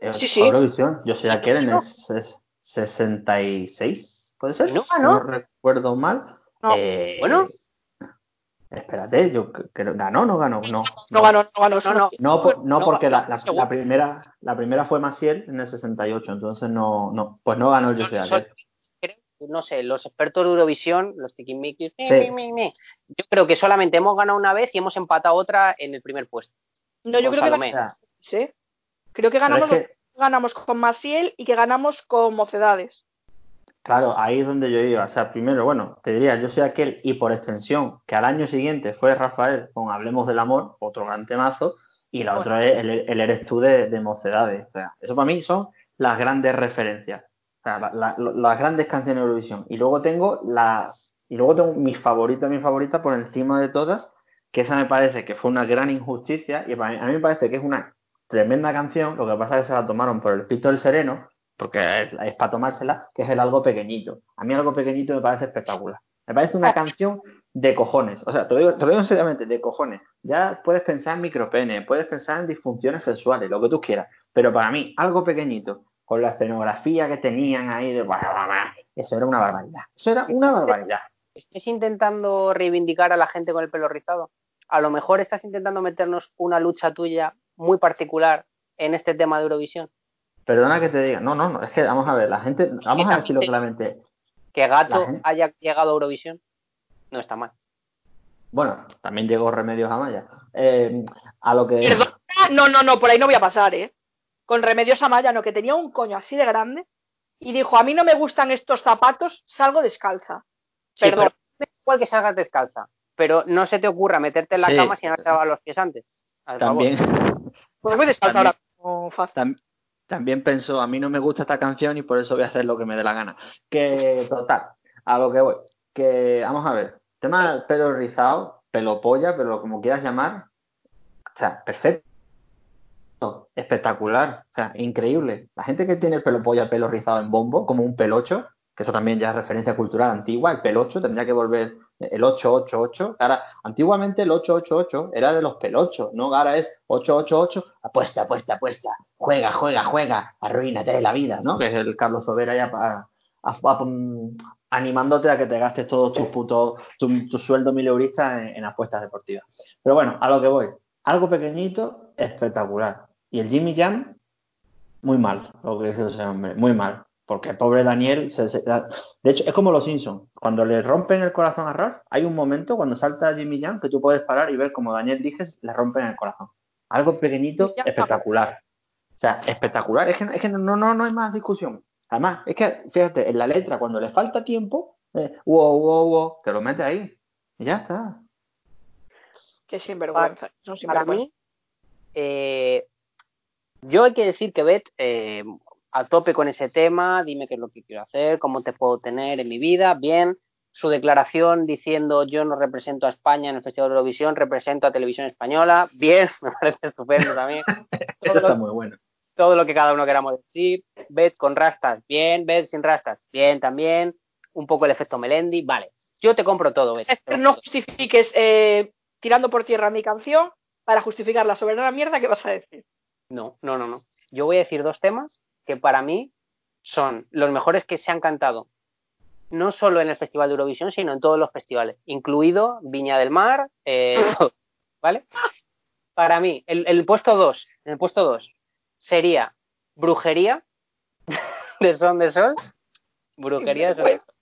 Eh, Sí, sí. Eurovisión, yo soy aquel en el no. ses- 66, ¿puede ser? ¿Y no ganó? no recuerdo mal. No. Eh, Bueno. Espérate, yo creo, ¿ganó o no ganó? No, No ganó, no ganó. No, no. No, por- no No, porque la, primera la primera fue Maciel en el 68, entonces no, no, pues no ganó el aquel. creo- no sé, los expertos de Eurovisión, los tiquismiquis, mi, Sí. yo creo que solamente hemos ganado una vez y hemos empatado otra en el primer puesto. No, yo creo que, Salomé. Sea, sí. creo que ganamos, es que, ganamos con Maciel y que ganamos con Mocedades. Claro, ahí es donde yo iba. O sea, primero, bueno, te diría, yo soy aquel y por extensión, que al año siguiente fue Rafael con Hablemos del Amor, otro gran temazo, y la otra es el, el Eres tú de, de Mocedades. O sea, eso para mí son las grandes referencias. O sea, la- la- las grandes canciones de Eurovisión. Y luego tengo las. Y luego tengo mi favorita, mi favorita por encima de todas, que esa me parece que fue una gran injusticia. Y para mí- a mí me parece que es una tremenda canción. Lo que pasa es que se la tomaron por el pito del sereno, porque es, es para tomársela, que es el algo pequeñito. A mí algo pequeñito me parece espectacular. Me parece una canción de cojones. O sea, te lo digo, te lo digo seriamente, de cojones. Ya puedes pensar en micropene, puedes pensar en disfunciones sexuales, lo que tú quieras. Pero para mí, algo pequeñito, con la escenografía que tenían ahí, de eso era una barbaridad. Eso era una barbaridad. ¿Estás intentando reivindicar a la gente con el pelo rizado? A lo mejor estás intentando meternos una lucha tuya muy particular en este tema de Eurovisión. Perdona que te diga. No, no, no. Es que vamos a ver, la gente, vamos a decirlo claramente. Que Gato gente- haya llegado a Eurovisión no está mal. Bueno, también llegó Remedios Amaya. Eh, a lo que. Perdona, no, no, no, por ahí no voy a pasar, ¿eh? Con Remedios Amaya, no, que tenía un coño así de grande y dijo, a mí no me gustan estos zapatos, salgo descalza. Sí, Perdón. pero igual que salgas descalza, pero no se te ocurra meterte en la Sí. cama si no te lavas los pies antes. También. Pues voy descalza ahora. como fácil. También pensó, a mí no me gusta esta canción y por eso voy a hacer lo que me dé la gana. Que, total, a lo que voy. Que, vamos a ver, tema del pelo rizado, pelo polla, pero como quieras llamar, o sea, perfecto. Espectacular, o sea, increíble. La gente que tiene el pelo polla, el pelo rizado en bombo, como un pelocho, que eso también ya es referencia cultural antigua, el pelocho tendría que volver el 888. Ahora, antiguamente el 888 era de los pelochos, ¿no? Ahora es 888, apuesta, apuesta, apuesta, juega, juega, juega, arruínate la vida, ¿no? Que es el Carlos Sobera ya pa- a- a- mm, animándote a que te gastes todos tus putos, tu, tu sueldo mileurista en, en apuestas deportivas. Pero bueno, a lo que voy. Algo pequeñito, espectacular. Y el Jimmy Jam, muy mal, lo que dice ese hombre, muy mal. Porque el pobre Daniel, se- se- de hecho, es como los Simpsons. Cuando le rompen el corazón a Ralph, hay un momento cuando salta Jimmy Jam que tú puedes parar y ver como Daniel dice, le rompen el corazón. Algo pequeñito, espectacular. O sea, espectacular. Es que, es que no, no, no hay más discusión. Además, es que, fíjate, en la letra, cuando le falta tiempo, eh, wow, wow, wow, te lo mete ahí. Y ya está. Qué sinvergüenza. Para sinvergüenza. mí, eh, yo hay que decir que Bet eh, a tope con ese tema, dime qué es lo que quiero hacer, cómo te puedo tener en mi vida, bien. Su declaración diciendo yo no represento a España en el Festival de Eurovisión, represento a Televisión Española, bien, (laughs) me parece estupendo también. (laughs) Eso Todo está lo, muy bueno. todo lo que cada uno queramos decir. Bet con rastas, bien. Bet sin rastas, bien también. Un poco el efecto Melendi, vale. Yo te compro todo, Bet. Es que no justifiques eh, tirando por tierra mi canción para justificar la soberana mierda que vas a decir. No, no, no, no. Yo voy a decir dos temas que para mí son los mejores que se han cantado, no solo en el Festival de Eurovisión, sino en todos los festivales, incluido Viña del Mar, eh, (laughs) ¿vale? para mí, el, el puesto 2, en el puesto 2 sería Brujería (laughs) de Son de Sol. Brujería de Son de Sol.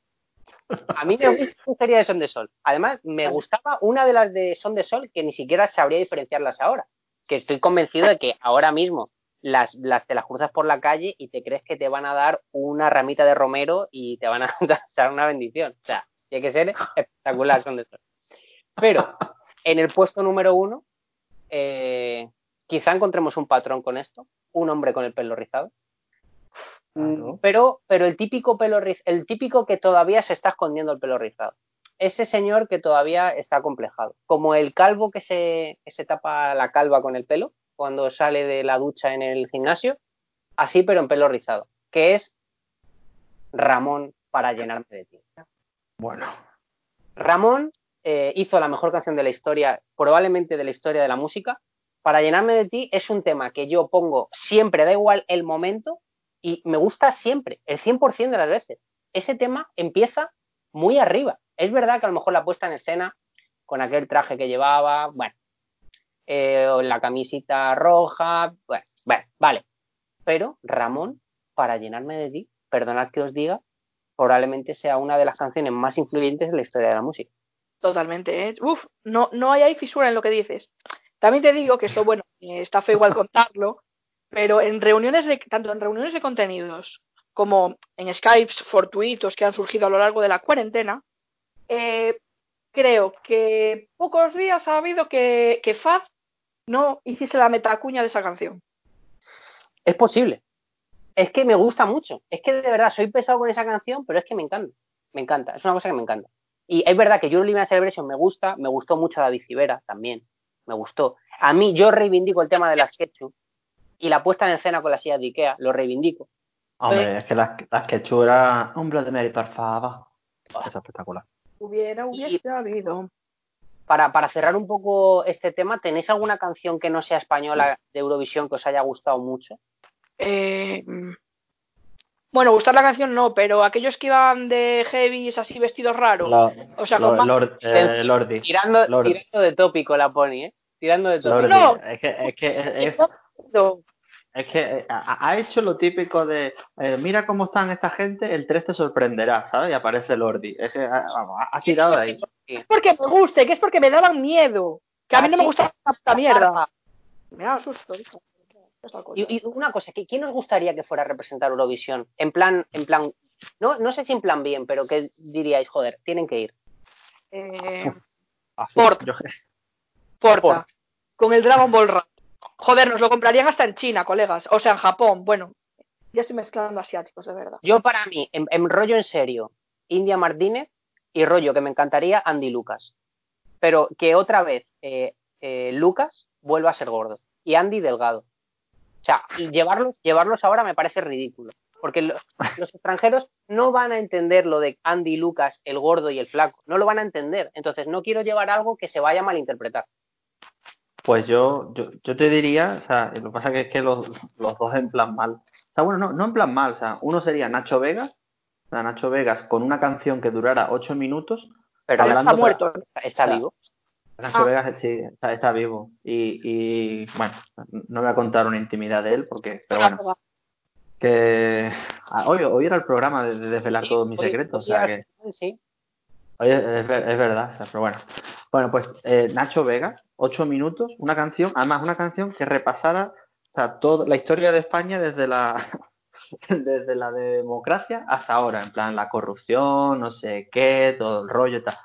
A mí me gusta Brujería de Son de Sol. Además, me gustaba una de las de Son de Sol que ni siquiera sabría diferenciarlas ahora. Que estoy convencido de que ahora mismo las, las te las cruzas por la calle y te crees que te van a dar una ramita de romero y te van a (laughs) dar una bendición. O sea, tiene que ser espectacular Son de Sol. Pero en el puesto número uno, eh, quizá encontremos un patrón con esto, un hombre con el pelo rizado. Claro. Mm, Pero, pero el típico pelo riz- el típico que todavía se está escondiendo el pelo rizado. Ese señor que todavía está complejado. Como el calvo que se, que se tapa la calva con el pelo cuando sale de la ducha en el gimnasio, así pero en pelo rizado. Que es Ramón para llenarme de ti. Bueno, Ramón eh, hizo la mejor canción de la historia, probablemente de la historia de la música. Para llenarme de ti es un tema que yo pongo siempre, da igual el momento, y me gusta siempre, el 100% de las veces. Ese tema empieza muy arriba. Es verdad que a lo mejor la puesta en escena, con aquel traje que llevaba, bueno, eh, la camisita roja, bueno, bueno, vale. Pero Ramón, para llenarme de ti, perdonad que os diga, probablemente sea una de las canciones más influyentes de la historia de la música. Totalmente, ¿eh? Uf, no, no hay ahí fisura en lo que dices. También te digo que esto, bueno, eh, está feo igual contarlo, pero en reuniones de, tanto en reuniones de contenidos como en Skypes fortuitos que han surgido a lo largo de la cuarentena, eh, creo que pocos días ha habido que, que Faz no hiciese la metacuña de esa canción. Es posible. Es que me gusta mucho. Es que de verdad soy pesado con esa canción, pero es que me encanta. Me encanta. Es una cosa que me encanta. Y es verdad que Eurolimia Celebration me gusta. Me gustó mucho David Civera también. Me gustó. A mí, yo reivindico el tema de las ketchup y la puesta en escena con las sillas de Ikea. Lo reivindico. hombre, es que las, las era hombre de Mary, por favor. Es espectacular. Hubiera, hubiese habido. Para, para cerrar un poco este tema, ¿tenéis alguna canción que no sea española de Eurovisión que os haya gustado mucho? Eh, bueno, gustar la canción no, pero aquellos que iban de heavies así vestidos raros, o sea, lo- con más- Lord- eh, Lordi. Tirando, tirando de tópico la pony, ¿eh? Tirando de tópico. Lordi. No. Es que, es que es, es- No, es que eh, ha, ha hecho lo típico de eh, mira cómo están esta gente, el 3 te sorprenderá, ¿sabes? Y aparece Lordi. Es que, ah, vamos, ha, ha tirado de ahí. Es porque me guste, que es porque me daban miedo. Que a mí no me gusta esta mierda. Me da susto, hijo. Y, y una cosa, ¿qui- ¿quién os gustaría que fuera a representar Eurovisión? En plan, en plan, no, no sé si en plan bien, pero que diríais, joder, tienen que ir. Eh, Así, Porta. yo- Porta, Porta. con el Dragon Ball Rap. Joder, nos lo comprarían hasta en China, colegas. O sea, en Japón. Bueno, ya estoy mezclando asiáticos, de verdad. Yo para mí, en, en rollo en serio, India Martínez y rollo que me encantaría Andy Lucas. Pero que otra vez eh, eh, Lucas vuelva a ser gordo y Andy delgado. O sea, llevarlos, llevarlos ahora me parece ridículo. Porque lo- los extranjeros no van a entender lo de Andy Lucas, el gordo y el flaco. No lo van a entender. Entonces no quiero llevar algo que se vaya a malinterpretar. Pues yo, yo, yo te diría, o sea, lo que pasa que es que los, los dos en plan mal. O sea, bueno, no, no en plan mal, o sea, uno sería Nacho Vegas, sea, Nacho Vegas con una canción que durara ocho minutos, Pero está muerto. está, vivo. Nacho Ah. Vegas sí, está, está vivo. Y, y bueno, no voy a contar una intimidad de él porque, pero bueno, que ah, hoy, hoy era el programa de, de desvelar Sí, todos mis hoy- secretos, o hoy sea que sí. Oye, es, ver- es verdad, o sea, pero bueno. Bueno, pues eh, Nacho Vegas, ocho minutos, una canción, además una canción que repasara o sea, toda la historia de España desde la (laughs) desde la democracia hasta ahora, en plan la corrupción, no sé qué, todo el rollo y tal.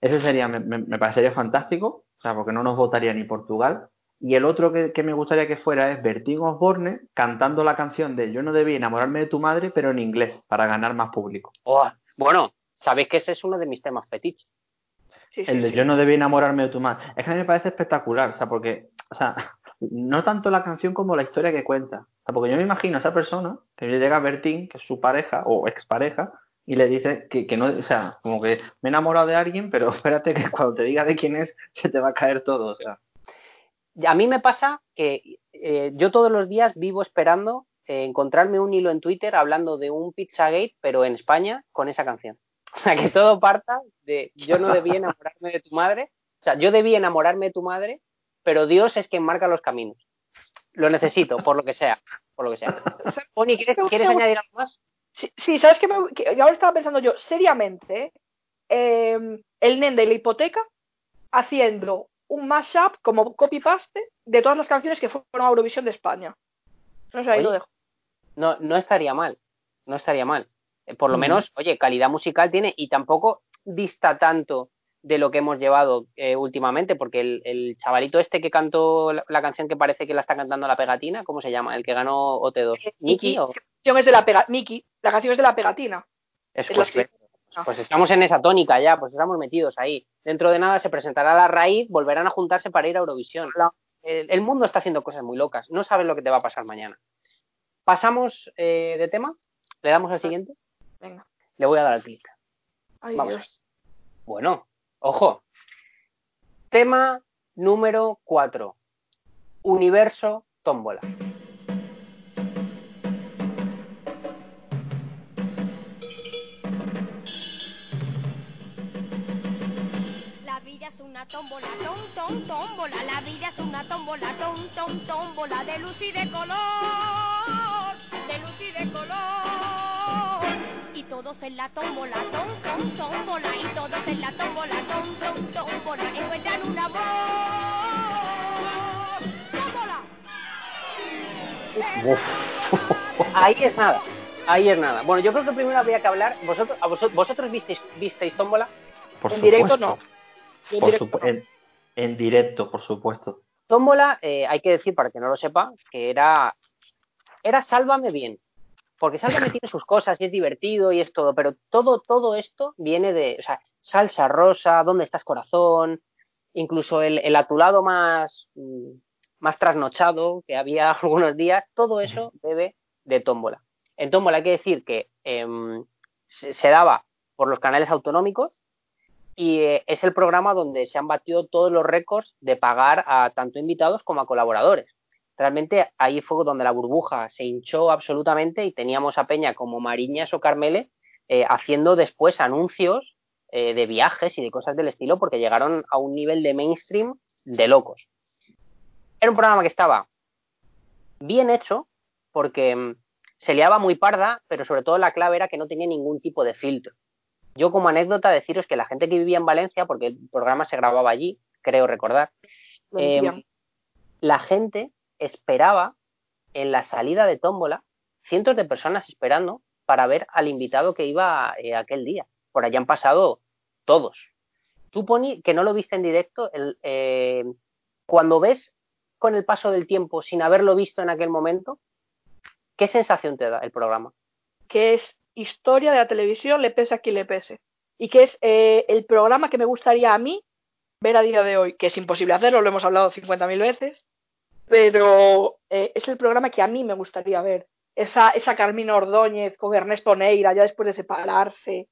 Ese sería, me, me- me parecería fantástico, o sea, porque no nos votaría ni Portugal. Y el otro que, que me gustaría que fuera es Bertín Osborne cantando la canción de Yo no debí enamorarme de tu madre, pero en inglés, para ganar más público. Oh, bueno, sabéis que ese es uno de mis temas fetiches. Sí, sí, El de sí. yo no debí enamorarme de tu madre. Es que a mí me parece espectacular, o sea, porque, o sea, no tanto la canción como la historia que cuenta. Porque yo me imagino a esa persona que le llega a Bertín, que es su pareja o expareja, y le dice que, que no, o sea, como que me he enamorado de alguien, pero (laughs) espérate que cuando te diga de quién es, se te va a caer todo, o sea. A mí me pasa que eh, yo todos los días vivo esperando eh, encontrarme un hilo en Twitter hablando de un Pizzagate, pero en España, con esa canción. (laughs) O sea, que todo parta de yo no debí enamorarme de tu madre. O sea, yo debí enamorarme de tu madre, pero Dios es quien marca los caminos. Lo necesito, por lo que sea, por lo que sea. Pony, ¿quieres, ¿quieres añadir algo más? Sí, sí, ¿sabes qué? Me- que ahora estaba pensando yo, seriamente, eh, el nen de la hipoteca haciendo un mashup como copy-paste de todas las canciones que fueron a Eurovisión de España. No sé, ahí Oye. lo dejo. No, no estaría mal, no estaría mal. Eh, Por lo menos, oye, calidad musical tiene y tampoco dista tanto de lo que hemos llevado eh, últimamente, porque el, el chavalito este que cantó la, la canción que parece que la está cantando la pegatina, ¿cómo se llama? El que ganó OT2. ¿Niki o...? La canción es de la pega Miki, la canción es de la pegatina. Es Es pues, la que- pues estamos en esa tónica ya, pues estamos metidos ahí. Dentro de nada se presentará la raíz, volverán a juntarse para ir a Eurovisión. La- el, el mundo está haciendo cosas muy locas, no sabes lo que te va a pasar mañana. Pasamos eh, de tema, le damos al siguiente, Venga. le voy a dar al clic. Vamos. Dios. Bueno, ojo. Tema número 4. Universo tómbola. Una tómbola, tom, tom, tómbola. La vida es una tómbola, tom, tom, tómbola. De luz y de color, de luz y de color. Y todos en la tómbola, tom, tom, tómbola. Y todos en la tómbola, tom, tom, tómbola. Encuentran un amor. ¡Tómbola! Ahí es nada, ahí es nada. Bueno, yo creo que primero habría que hablar. ¿Vosotros, a vosotros, vosotros visteis, visteis tómbola? Por En directo supuesto. no. Yo en Por directo no. en, en directo, por supuesto. Tómbola, eh, hay que decir, para que no lo sepa, que era, era Sálvame bien. Porque Sálvame (laughs) tiene sus cosas y es divertido y es todo, pero todo, todo esto viene de, o sea, salsa rosa, ¿dónde estás corazón? Incluso el, el a tu lado más, mm, más trasnochado que había (laughs) algunos días, todo eso bebe de tómbola. En tómbola hay que decir que em, se, se daba por los canales autonómicos y eh, es el programa donde se han batido todos los récords de pagar a tanto invitados como a colaboradores. Realmente ahí fue donde la burbuja se hinchó absolutamente y teníamos a Peña como Mariñas o Carmele eh, haciendo después anuncios eh, de viajes y de cosas del estilo porque llegaron a un nivel de mainstream de locos. Era un programa que estaba bien hecho porque mm, se liaba muy parda, pero sobre todo la clave era que no tenía ningún tipo de filtro. Yo como anécdota deciros que la gente que vivía en Valencia, porque el programa se grababa allí, creo recordar, eh, decían. la gente esperaba en la salida de tómbola, cientos de personas esperando para ver al invitado que iba eh, aquel día. Por allá han pasado todos. Tú, Pony, que no lo viste en directo, el, eh, cuando ves con el paso del tiempo sin haberlo visto en aquel momento, ¿qué sensación te da el programa? que es historia de la televisión, le pese a quien le pese. Y que es eh, el programa que me gustaría a mí ver a día de hoy, que es imposible hacerlo, lo hemos hablado 50.000 veces, pero eh, es el programa que a mí me gustaría ver. Esa, esa Carmina Ordóñez con Ernesto Neira, ya después de separarse.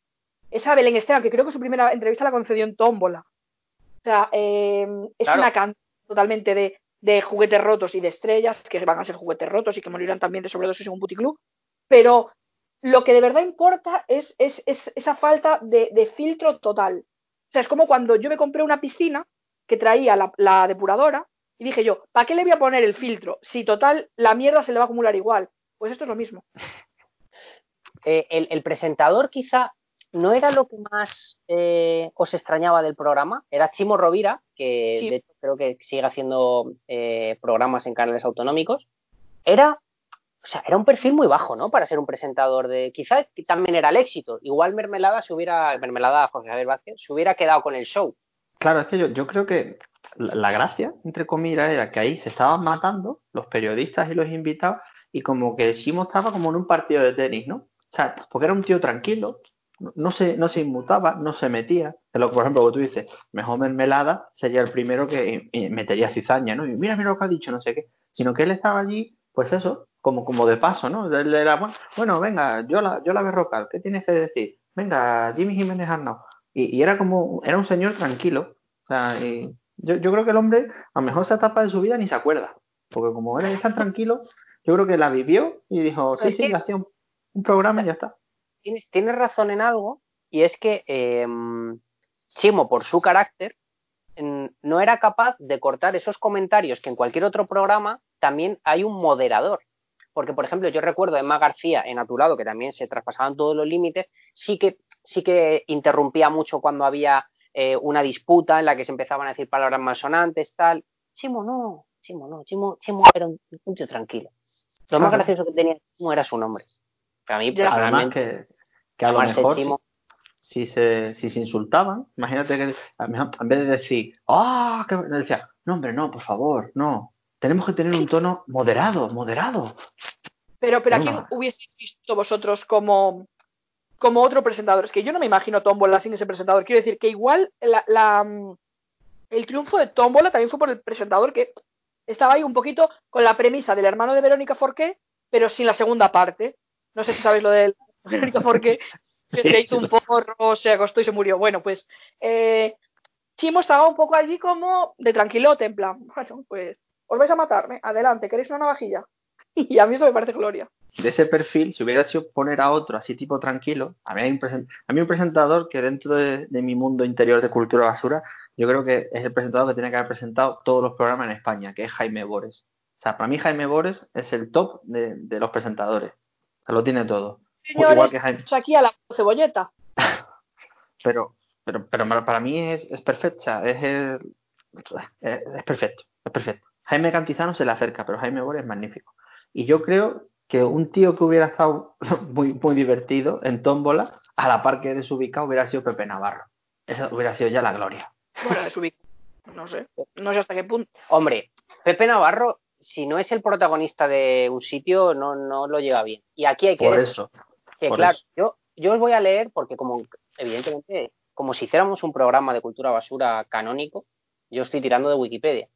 Esa Belén Esteban, que creo que su primera entrevista la concedió en Tómbola. O sea, eh, es Claro. una canción totalmente de, de juguetes rotos y de estrellas, que van a ser juguetes rotos y que morirán también de sobredosis en un puticlub. Pero lo que de verdad importa es, es, es esa falta de, de filtro total. O sea, es como cuando yo me compré una piscina que traía la, la depuradora y dije yo, ¿para qué le voy a poner el filtro? Si total la mierda se le va a acumular igual. Pues esto es lo mismo. (laughs) Eh, el, el presentador quizá no era lo que más eh, os extrañaba del programa, era Chimo Rovira, que Sí. de hecho creo que sigue haciendo eh, programas en canales autonómicos. Era, o sea, era un perfil muy bajo, ¿no? Para ser un presentador de. Quizá también era el éxito. Igual Mermelada se hubiera, Mermelada José Javier Vázquez, se hubiera quedado con el show. Claro, es que yo, yo creo que la, gracia, entre comillas, era que ahí se estaban matando los periodistas y los invitados y como que Simo estaba como en un partido de tenis, ¿no? O sea, porque era un tío tranquilo, no, se, no se inmutaba, no se metía. Lo por ejemplo, tú dices, mejor mermelada sería el primero que metería cizaña, ¿no? Y mira, mira lo que ha dicho, no sé qué. Sino que él estaba allí, pues eso, como, como de paso, ¿no? Bueno, venga, yo la, yo la Berrocal, ¿qué tienes que decir? Venga, Jimmy Jiménez Arnau. Y, y era como, era un señor tranquilo. O sea, y yo, yo creo que el hombre, a lo mejor esa etapa de su vida ni se acuerda. Porque como era tan tranquilo, yo creo que la vivió y dijo, sí, Es sí, hacía un, un programa y ya está. tienes, tienes razón en algo, y es que eh, Chimo, por su carácter, no era capaz de cortar esos comentarios que en cualquier otro programa también hay un moderador. Porque, por ejemplo, yo recuerdo a Emma García en A tu lado, que también se traspasaban todos los límites, sí que, sí que interrumpía mucho cuando había eh, una disputa en la que se empezaban a decir palabras malsonantes, tal. Chimo no, Chimo no, Chimo, Chimo era un, un tío tranquilo. Lo más gracioso que tenía Chimo era su nombre. Para mí, Ya. Además que, que a lo mejor Chimo- si, si se, si se insultaban, imagínate que en vez de decir, ¡ah! que decía, no, hombre, no, por favor, no. Tenemos que tener un tono moderado, moderado. Pero, pero ¿a quién Venga. hubieseis visto vosotros como, como otro presentador? Es que yo no me imagino Tómbola sin ese presentador. Quiero decir que igual la, la, mm, el triunfo de Tómbola también fue por el presentador que estaba ahí un poquito con la premisa del hermano de Verónica Forqué, pero sin la segunda parte. No sé si sabéis lo de Verónica Forqué, (laughs) que se hizo un porro, se acostó y se murió. Bueno, pues eh, Chimo estaba un poco allí como de tranquilote, en plan, bueno, pues os vais a matarme, adelante, ¿queréis una navajilla? (laughs) Y a mí eso me parece gloria. De ese perfil, si hubiera hecho poner a otro así tipo tranquilo, a mí hay un, a mí un presentador que dentro de, de mi mundo interior de cultura basura, yo creo que es el presentador que tiene que haber presentado todos los programas en España, que es Jaime Bores. O sea, para mí Jaime Bores es el top de, de los presentadores. O sea, lo tiene todo. Igual Señores, que Jaime. aquí a la cebolleta. (laughs) pero pero pero para mí es, es sea, es, el- es, es perfecto, es perfecto. Jaime Cantizano se le acerca, pero Jaime Bores es magnífico. Y yo creo que un tío que hubiera estado (laughs) muy, muy divertido en tómbola, a la par que desubicado, hubiera sido Pepe Navarro. Esa hubiera sido ya la gloria. Bueno, No sé. No sé hasta qué punto. Hombre, Pepe Navarro, si no es el protagonista de un sitio, no, no lo lleva bien. Y aquí hay que Por eso. que, por claro, eso. yo, yo os voy a leer porque como, evidentemente, como si hiciéramos un programa de cultura basura canónico, yo estoy tirando de Wikipedia.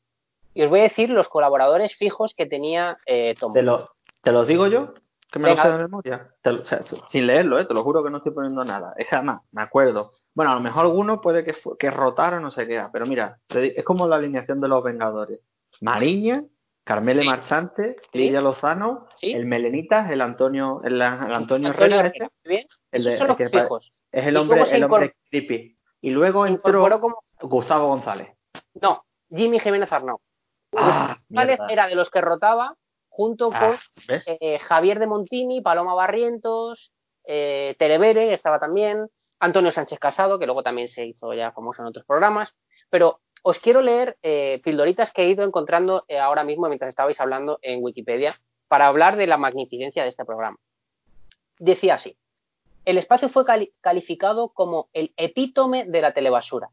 Y os voy a decir los colaboradores fijos que tenía eh, Tom. ¿Te, lo, ¿Te los digo yo? Que me Venga. lo sé de memoria. Te lo- o sea, sin leerlo, ¿eh? te lo juro que no estoy poniendo nada. Es además, me acuerdo. Bueno, a lo mejor alguno puede que, que rotara o no sé qué, pero mira, es como la alineación de los Vengadores. Mariña, Carmele Sí. Marchante, Sí. Lidia Lozano, Sí. el Melenitas, el Antonio, el, el Antonio Herrera, bien. el de- el que es el ¿Y hombre, el hombre creepy. Y luego entró como... Gustavo González. No, Jimmy Jiménez Arnau. Ah, González mierda. era de los que rotaba junto con Ah, ¿ves? eh, Javier de Montini, Paloma Barrientos, eh, Televere, que estaba también, Antonio Sánchez Casado, que luego también se hizo ya famoso en otros programas. Pero os quiero leer eh, pildoritas que he ido encontrando eh, ahora mismo mientras estabais hablando en Wikipedia para hablar de la magnificencia de este programa. Decía así. El espacio fue cali- calificado como el epítome de la telebasura.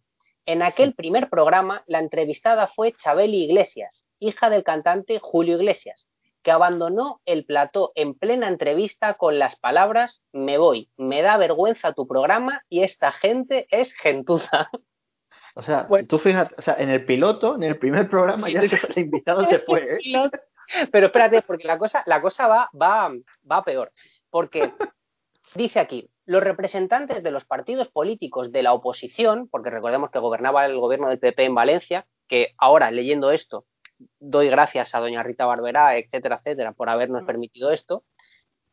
En aquel primer programa, la entrevistada fue Chabeli Iglesias, hija del cantante Julio Iglesias, que abandonó el plató en plena entrevista con las palabras Me voy, me da vergüenza tu programa y esta gente es gentuza. (laughs) O sea, Bueno. tú fíjate, o sea, en el piloto, en el primer programa, ya se, el invitado se (laughs) fue, ¿eh? Pero espérate, porque la cosa, la cosa va, va, va peor. Porque (laughs) dice aquí, los representantes de los partidos políticos de la oposición, porque recordemos que gobernaba el gobierno del PP en Valencia, que ahora leyendo esto, doy gracias a doña Rita Barberá, etcétera, etcétera, por habernos permitido esto.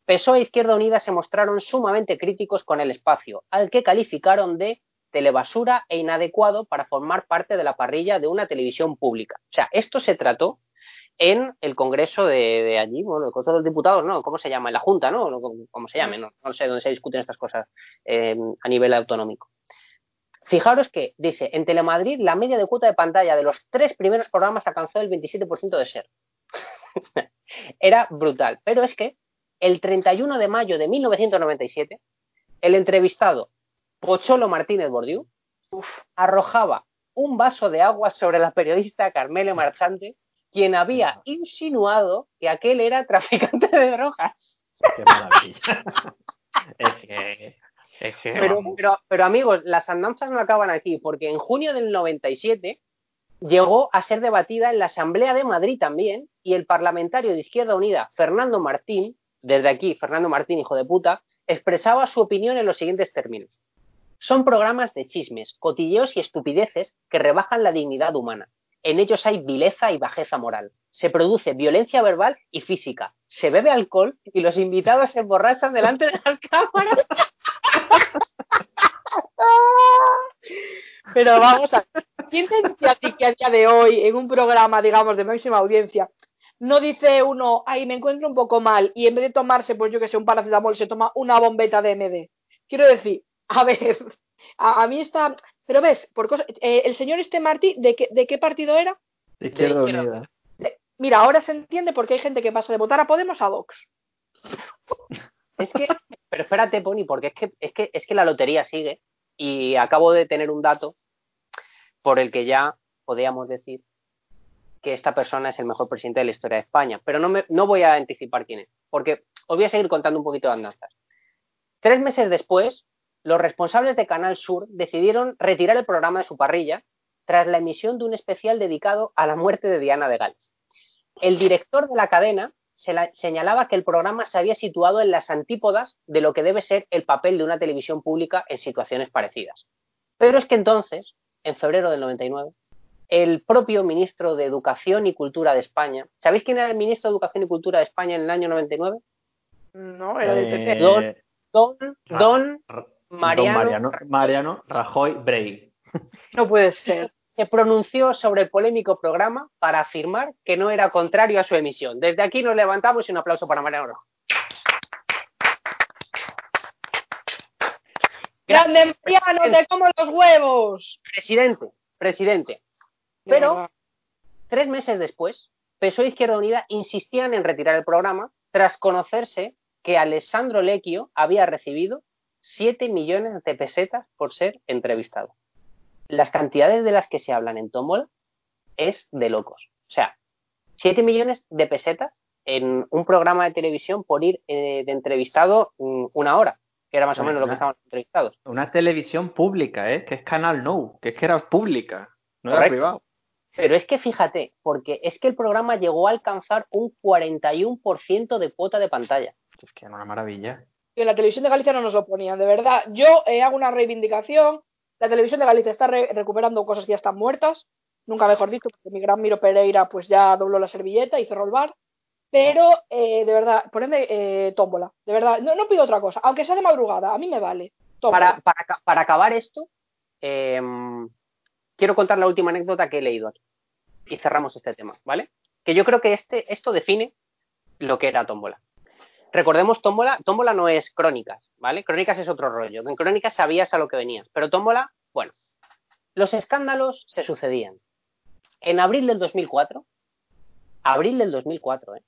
PSOE e Izquierda Unida se mostraron sumamente críticos con el espacio, al que calificaron de telebasura e inadecuado para formar parte de la parrilla de una televisión pública. O sea, esto se trató en el Congreso de, de allí, bueno, el Congreso de los Diputados, ¿no? ¿Cómo se llama? En la Junta, ¿no? ¿Cómo, cómo se llame? No, no sé dónde se discuten estas cosas eh, a nivel autonómico. Fijaros que dice, en Telemadrid la media de cuota de pantalla de los tres primeros programas alcanzó el 27% de ser. (laughs) Era brutal. Pero es que el 31 de mayo de 1997, el entrevistado Pocholo Martínez Bordiú uf, arrojaba un vaso de agua sobre la periodista Carmele Marchante, quien había insinuado que aquel era traficante de drogas. Qué maravilla. (laughs) es que, Pero, pero amigos, las andanzas no acaban aquí, porque en junio del 97 llegó a ser debatida en la Asamblea de Madrid también, y el parlamentario de Izquierda Unida, Fernando Martín, desde aquí, Fernando Martín, hijo de puta, expresaba su opinión en los siguientes términos. Son programas de chismes, cotilleos y estupideces que rebajan la dignidad humana. En ellos hay vileza y bajeza moral. Se produce violencia verbal y física. Se bebe alcohol y los invitados se emborrachan delante de las (laughs) cámaras. (laughs) Pero vamos a ¿quién te dice a ti que a día de hoy, en un programa, digamos, de máxima audiencia, no dice uno, ay, me encuentro un poco mal, y en vez de tomarse, pues yo que sé, un paracetamol, se toma una bombeta de MD? Quiero decir, a ver, a, a mí está... Pero ves, por cosas, eh, el señor este Martí, ¿de qué, ¿de qué partido era? Izquierda De izquierda. Unida. Mira, ahora se entiende por qué hay gente que pasa de votar a Podemos a Vox. (laughs) Es que, pero espérate, Pony, porque es que, es que, es que la lotería sigue y acabo de tener un dato por el que ya podríamos decir que esta persona es el mejor presidente de la historia de España. Pero no, me, no voy a anticipar quién es, porque os voy a seguir contando un poquito de andanzas. Tres meses después, los responsables de Canal Sur decidieron retirar el programa de su parrilla tras la emisión de un especial dedicado a la muerte de Diana de Gales. El director de la cadena se la- señalaba que el programa se había situado en las antípodas de lo que debe ser el papel de una televisión pública en situaciones parecidas. Pero es que entonces, en febrero del 99, el propio ministro de Educación y Cultura de España, ¿sabéis quién era el ministro de Educación y Cultura de España en el año 99? No, era del PP. Eh, Don- Don, don Mariano, Don Mariano, Mariano Rajoy Brey. No puede ser. Se pronunció sobre el polémico programa para afirmar que no era contrario a su emisión. Desde aquí nos levantamos y un aplauso para Mariano Rajoy. ¡Grande Mariano, te como los huevos! Presidente, presidente. Pero tres meses después, PSOE e Izquierda Unida insistían en retirar el programa tras conocerse que Alessandro Lecchio había recibido 7 millones de pesetas por ser entrevistado. Las cantidades de las que se hablan en Tómbola es de locos. O sea, 7 millones de pesetas en un programa de televisión por ir eh, de entrevistado mm, una hora, que era más o menos lo que estaban entrevistados. Una televisión pública, ¿eh? Que es Canal No, que es que era pública, no era privado. Pero es que fíjate, porque es que el programa llegó a alcanzar un 41% de cuota de pantalla. Es que era una maravilla. Y en la televisión de Galicia no nos lo ponían, de verdad. Yo eh, hago una reivindicación. La televisión de Galicia está re- recuperando cosas que ya están muertas. Nunca mejor dicho, porque mi gran Miro Pereira pues ya dobló la servilleta y cerró el bar. Pero, eh, de verdad, ponedme eh, tómbola. De verdad, no, pido otra cosa. Aunque sea de madrugada, a mí me vale. Para, para, aca- para acabar esto, eh, quiero contar la última anécdota que he leído aquí. Y cerramos este tema, ¿vale? Que yo creo que este, esto define lo que era Tómbola. Recordemos, Tómbola, Tómbola no es Crónicas, ¿vale? Crónicas es otro rollo. En Crónicas sabías a lo que venías. Pero Tómbola, bueno, los escándalos se sucedían. En abril del 2004, abril del 2004, ¿eh?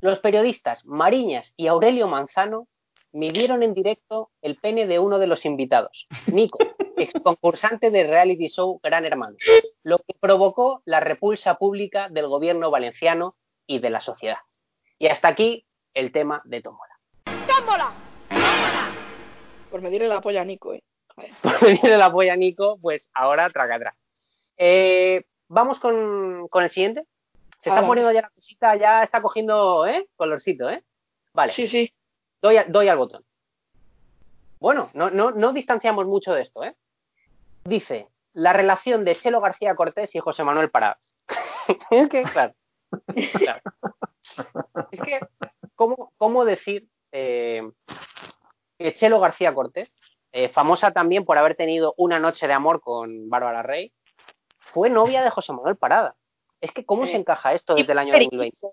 Los periodistas Mariñas y Aurelio Manzano midieron en directo el pene de uno de los invitados, Nico, (laughs) ex concursante de reality show Gran Hermano, lo que provocó la repulsa pública del gobierno valenciano y de la sociedad. Y hasta aquí el tema de Tómbola. Por medirle la polla a Nico, eh. Por venir el apoyo a Nico, pues ahora traga atrás. Eh, vamos con, con el siguiente. Se está Adelante. poniendo ya la cosita, ya está cogiendo ¿eh? colorcito, ¿eh? Vale. Sí, sí. doy, a- doy al botón. Bueno, no, no, no distanciamos mucho de esto, ¿eh? Dice, la relación de Chelo García Cortés y José Manuel Parada. (laughs) es que, claro. (laughs) claro. Es que, ¿cómo, cómo decir eh, que Chelo García Cortés, eh, famosa también por haber tenido una noche de amor con Bárbara Rey, fue novia de José Manuel Parada? Es que, ¿cómo se encaja esto desde el año 2020?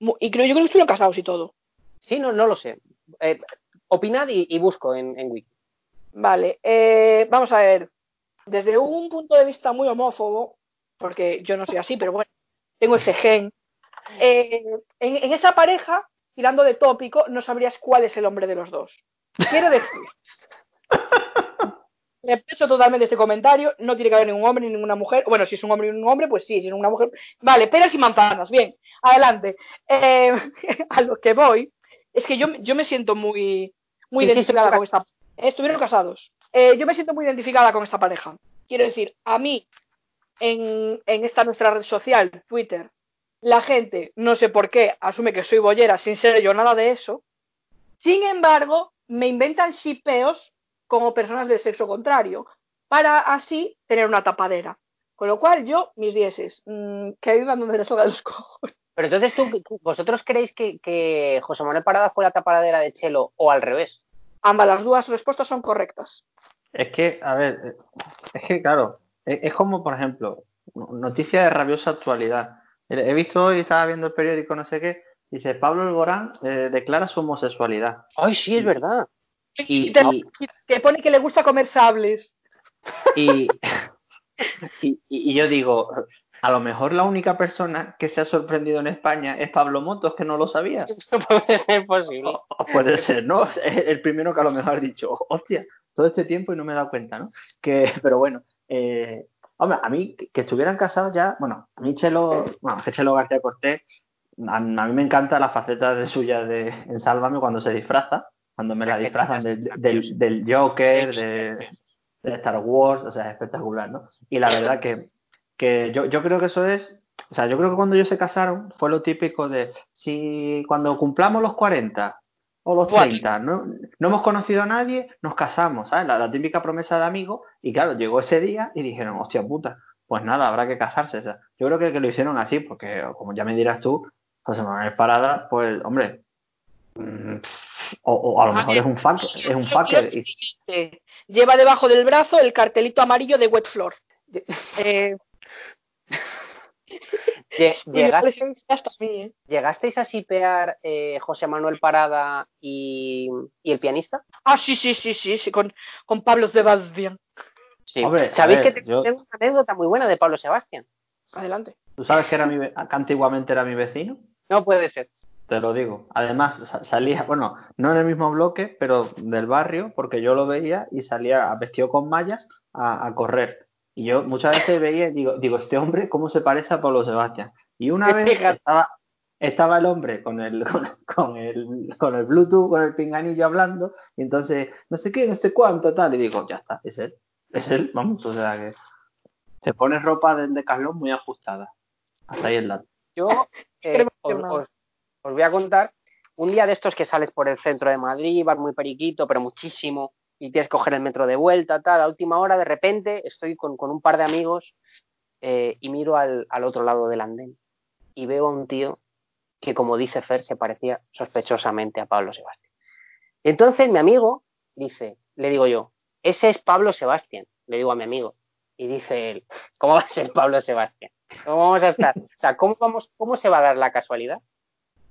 Mu- Y creo yo que estuvieron casados y todo. Sí, no, no lo sé. Eh, opinad y, y busco en, en Wiki. Vale, eh, vamos a ver. Desde un punto de vista muy homófobo, porque yo no soy así, pero bueno, tengo ese gen. eh, en, en esa pareja, tirando de tópico, no sabrías cuál es el hombre de los dos. Quiero decir, (laughs) Respeto totalmente este comentario. No tiene que haber ningún hombre ni ninguna mujer. Bueno, si es un hombre y un hombre, pues sí. Si es una mujer. Vale, peras y manzanas. Bien, adelante. Eh, (laughs) a lo que voy es que yo, yo me siento muy, muy identificada con esta. Estuvieron casados. Eh, yo me siento muy identificada con esta pareja. Quiero decir, a mí, en, en esta nuestra red social, Twitter, la gente, no sé por qué, asume que soy bollera sin ser yo nada de eso. Sin embargo, me inventan shipeos como personas del sexo contrario, para así tener una tapadera. Con lo cual, yo, mis dieces, mm, que vivan donde les salga de los cojones. Pero entonces, ¿tú, ¿vosotros creéis que, que José Manuel Parada fue la tapadera de Chelo o al revés? Ambas las dos respuestas son correctas. Es que, a ver, es que claro, Es, es como, por ejemplo, noticia de rabiosa actualidad. He visto hoy, estaba viendo el periódico, no sé qué, dice Pablo Alborán eh, declara su homosexualidad. Ay, sí, es verdad. Y, te, y- te pone que le gusta comer sables. (laughs) y, y- y yo digo, a lo mejor la única persona que se ha sorprendido en España es Pablo Motos, que no lo sabía. (laughs) Puede ser posible. O puede ser, ¿no? Es el primero que a lo mejor ha dicho, hostia, todo este tiempo y no me he dado cuenta, ¿no? Que, pero bueno, eh, hombre, a mí que, estuvieran casados ya, bueno, a mí Chelo, bueno, que Chelo García Cortés, a, a mí me encanta la faceta de suya de, en Sálvame cuando se disfraza, cuando me la disfrazan del, del, Joker, de, de Star Wars, o sea, es espectacular, ¿no? Y la verdad que, que yo, yo creo que eso es, o sea, yo creo que cuando ellos se casaron fue lo típico de si cuando cumplamos los 40 o los Buah. 30 no, no hemos conocido a nadie, nos casamos, ¿sabes? La, la típica promesa de amigos y claro, llegó ese día y dijeron, hostia puta, pues nada, habrá que casarse. O sea, yo creo que, que lo hicieron así porque, como ya me dirás tú, José Manuel Parada, pues, hombre, mm, o, o a lo A mejor ver, es un fuck, es un fucker. y- Lleva debajo del brazo el cartelito amarillo de Wet Floor. (laughs) Eh, Llegaste, hasta mí, ¿eh? ¿Llegasteis a sipear eh, José Manuel Parada y, y el pianista? Ah, sí, sí, sí, sí, sí, con, con Pablo Sebastián. Sí. Hombre, ¿Sabéis ver, que te- yo- tengo una anécdota muy buena de Pablo Sebastián? Adelante. ¿Tú sabes que, era mi, que antiguamente era mi vecino? No puede ser. Te lo digo. Además, sa- salía, bueno, no en el mismo bloque, pero del barrio, porque yo lo veía y salía vestido con mallas a, a correr. Y yo muchas veces veía y digo, digo, este hombre, ¿cómo se parece a Pablo Sebastián? Y una vez (laughs) estaba, estaba el hombre con el, (laughs) con, con el, con el Bluetooth, con el pinganillo hablando, y entonces, no sé qué, no sé cuánto, tal, y digo, ya está, es él, es él, vamos, o sea que se pone ropa del decalón muy ajustada. Hasta ahí el dato. Yo (laughs) eh, os- os voy a contar un día de estos que sales por el centro de Madrid, vas muy periquito, pero muchísimo, y tienes que coger el metro de vuelta, tal. A última hora, de repente, estoy con, con un par de amigos eh, y miro al, al otro lado del andén y veo a un tío que, como dice Fer, se parecía sospechosamente a Pablo Sebastián. Entonces mi amigo dice, le digo yo, ese es Pablo Sebastián, le digo a mi amigo. Y dice él, ¿cómo va a ser Pablo Sebastián? ¿Cómo vamos a estar? O sea, ¿cómo, vamos, ¿cómo se va a dar la casualidad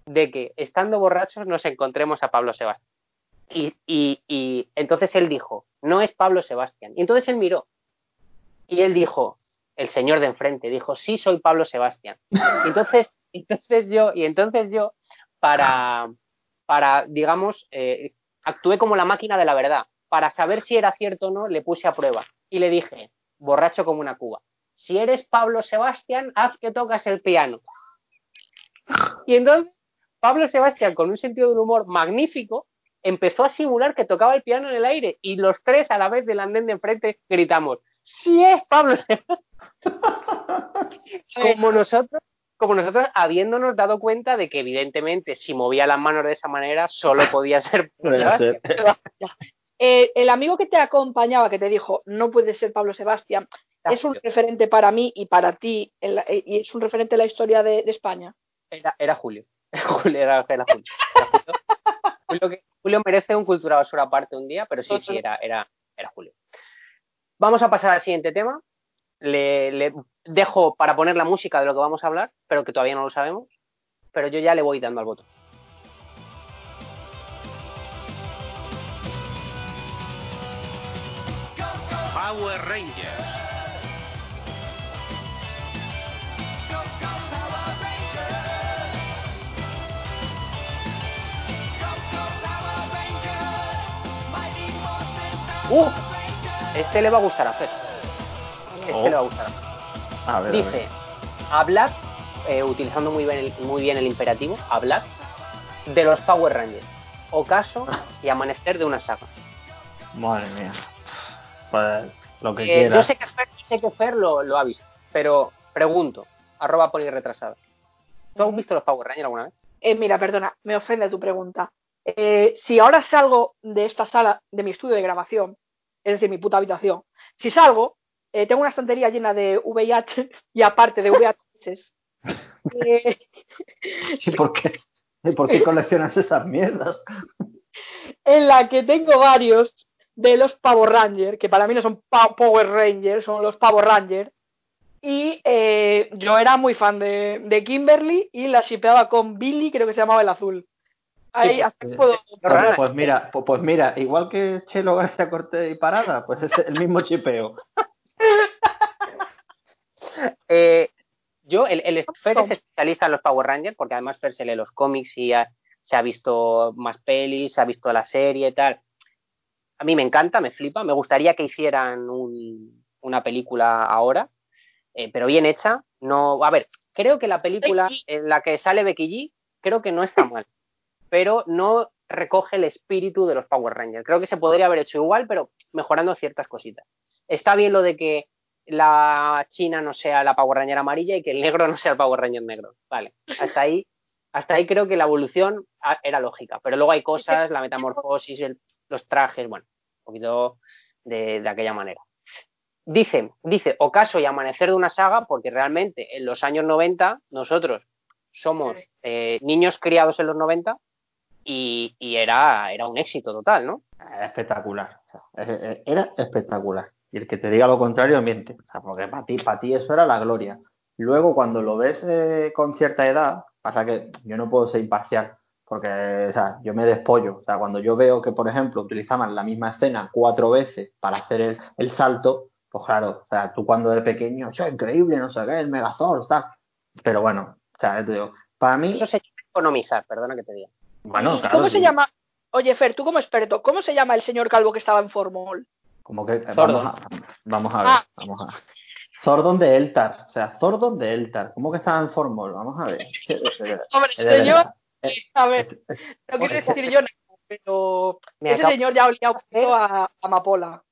de que estando borrachos nos encontremos a Pablo Sebastián? Y, entonces él dijo, no es Pablo Sebastián. Y entonces él miró y él dijo, el señor de enfrente, dijo, sí soy Pablo Sebastián. Y entonces, (laughs) entonces yo, y entonces yo, para, para digamos, eh, actué como la máquina de la verdad. Para saber si era cierto o no, le puse a prueba. Y le dije, borracho como una cuba, si eres Pablo Sebastián, haz que tocas el piano. Y entonces, Pablo Sebastián, con un sentido del humor magnífico, empezó a simular que tocaba el piano en el aire y los tres a la vez del andén de enfrente gritamos, sí es Pablo Sebastián. (laughs) como nosotros, como nosotros habiéndonos dado cuenta de que evidentemente si movía las manos de esa manera solo podía ser (laughs) Pablo Sebastián. (laughs) Eh, el amigo que te acompañaba, que te dijo, no puede ser Pablo Sebastián, es un referente para mí y para ti, en la- eh, y es un referente en la historia de, de España. Era, era Julio. Julio era, era Julio. Era Julio. Julio, que- Julio merece un cultura basura aparte un día, pero sí, sí, era, era, era Julio. Vamos a pasar al siguiente tema. Le, le dejo para poner la música de lo que vamos a hablar, pero que todavía no lo sabemos. Pero yo ya le voy dando al botón. Power Rangers. ¡Uh! Este le va a gustar a Fer. Este Oh. le va a gustar a Fer. A ver, a. Dice, hablad, eh, utilizando muy bien, el, muy bien el imperativo, hablad de los Power Rangers. Ocaso y amanecer de una saga. Madre mía. Pues lo que Eh, quieras. yo sé que Fer, sé que Fer lo, lo ha visto, pero pregunto, arroba poli retrasada. ¿Tú has visto los Power Rangers alguna vez? Eh, mira, perdona, me ofende tu pregunta. Eh, si ahora salgo de esta sala, de mi estudio de grabación, es decir, mi puta habitación, si salgo, eh, tengo una estantería llena de VIH (laughs) y aparte de VHS, (laughs) eh, ¿Y por qué? ¿Y por qué (laughs) coleccionas esas mierdas? en la que tengo varios de los Power Rangers, que para mí no son Power Rangers, son los Power Rangers. Y eh, yo era muy fan de, de Kimberly y la shipeaba con Billy, creo que se llamaba el azul. Ahí sí. puedo. Pues, pues mira, pues, pues mira, igual que Chelo García Cortés y Parada, pues es el mismo chipeo. (laughs) Eh, yo, el, el Fer es especialista en los Power Rangers, porque además Fer se lee los cómics y ha- se ha visto más pelis, se ha visto la serie y tal. A mí me encanta, me flipa, me gustaría que hicieran un- una película ahora, eh, pero bien hecha. No, a ver, creo que la película en la que sale Becky G, creo que no está (laughs) mal, pero no recoge el espíritu de los Power Rangers. Creo que se podría haber hecho igual, pero mejorando ciertas cositas. Está bien lo de que la china no sea la Power Ranger amarilla y que el negro no sea el Power Ranger negro. Vale, hasta ahí, hasta ahí creo que la evolución ah, era lógica, pero luego hay cosas, la metamorfosis, el- los trajes, bueno, un poquito de, de aquella manera. Dice, dice, ocaso y amanecer de una saga, porque realmente en los años 90 nosotros somos eh, niños criados en los 90 y, y era, era un éxito total, ¿no? Era espectacular. o sea, eh, eh, era espectacular. Y el que te diga lo contrario miente. O sea, porque para ti, para ti eso era la gloria. Luego, cuando lo ves eh, con cierta edad, pasa que yo no puedo ser imparcial. Porque, o sea, yo me despollo. O sea, cuando yo veo que, por ejemplo, utilizaban la misma escena cuatro veces para hacer el, el salto, pues claro, o sea, tú cuando eres pequeño, es increíble, no sé qué, el Megazord, tal. Pero bueno, o sea, te digo, para mí, Eso se economizar, perdona que te diga. Bueno, ¿Y claro, ¿Cómo se llama? Oye, Fer, tú como experto, ¿cómo se llama el señor calvo que estaba en Formol? Como que eh, Zordon. vamos a, vamos a ver, Ah. vamos a Zordon de Eltar, o sea, Zordon de Eltar, ¿cómo que estaba en Formol? Vamos a ver. (laughs) Hombre, es de señor. Eh, a ver, no quiero decir yo nada, pero Me ese acabo- señor ya olía un poquito a, a amapola.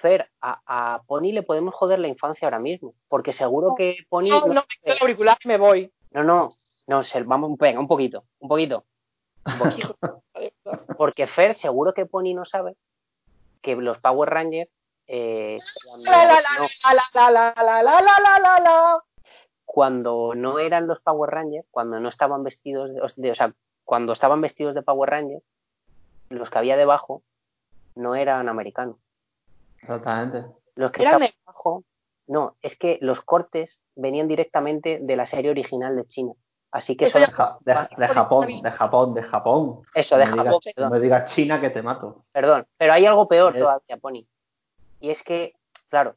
Fer, a, a Pony le podemos joder la infancia ahora mismo, porque seguro que Pony... No, no, no, me el auricular y me voy. no, no, no, vamos, venga, un poquito, un poquito. Porque Fer, seguro que Pony no sabe que los Power Rangers. Cuando no eran los Power Rangers, cuando no estaban vestidos, de, o sea, cuando estaban vestidos de Power Rangers, los que había debajo no eran americanos. Exactamente. Los que eran estaban debajo, no, es que los cortes venían directamente de la serie original de China. Así que Eso De, Ja- de- de Japón, de Japón, de Japón. eso de No Japón, digas- perdón, No me digas China que te mato. perdón. Pero hay algo peor Eh. todavía, Pony. Y es que, claro,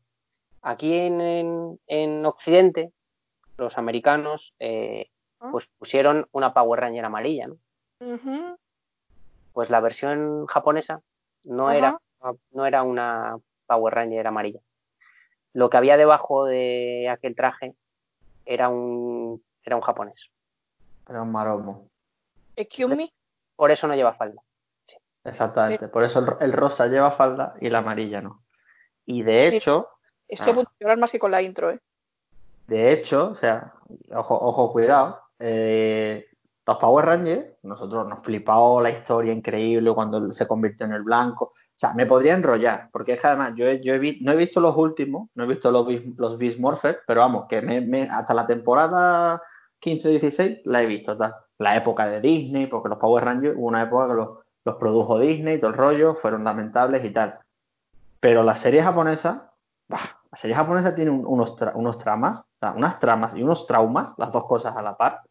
aquí en, en, en Occidente, los americanos eh, ¿Ah? pues pusieron una Power Ranger amarilla, ¿no? Pues la versión japonesa no era, no era una Power Ranger amarilla. Lo que había debajo de aquel traje era un, era un japonés. Era un maromo. Excuse me. Por eso no lleva falda. Exactamente. Por eso el, el rosa lleva falda y la amarilla no. Y de Sí. hecho, Estoy a Ah. punto de llorar más que con la intro, ¿eh? De hecho, o sea, ojo, ojo, cuidado. eh, los Power Rangers, nosotros nos flipó la historia increíble cuando se convirtió en el blanco. O sea, me podría enrollar, porque es que además yo, he- yo he vi- no he visto los últimos, no he visto los, los Beast Morphers, pero vamos, que me- me- hasta la temporada 15-16 la he visto, tal. La época de Disney, porque los Power Rangers hubo una época que los, los produjo Disney, todo el rollo, fueron lamentables y tal. Pero la serie japonesa, bah, la serie japonesa tiene un- unos, tra- unos tramas, o sea, unas tramas y unos traumas, las dos cosas a la par,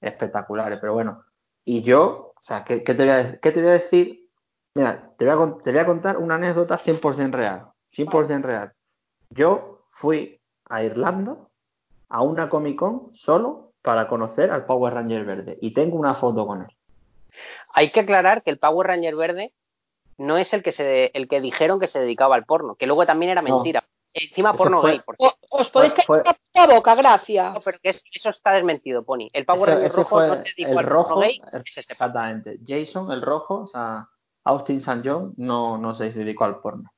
espectaculares. Pero bueno, y yo, o sea, ¿qué, qué te, voy a, qué te voy a decir? Mira, te voy a, te voy a contar una anécdota 100% real, 100% real. Yo fui a Irlanda a una Comic Con solo para conocer al Power Ranger verde y tengo una foto con él. Hay que aclarar que el Power Ranger verde no es el que se el que dijeron que se dedicaba al porno, que luego también era No. mentira. Encima porno fue- gay, por O- os podéis Fue- callar la boca, gracias. No, pero que es- eso está desmentido, Pony. El Power Ranger rojo no se dedicó el al rojo, porno gay, el- es este. exactamente. Jason, el rojo, o sea, Austin St. John no, no se dedicó al porno.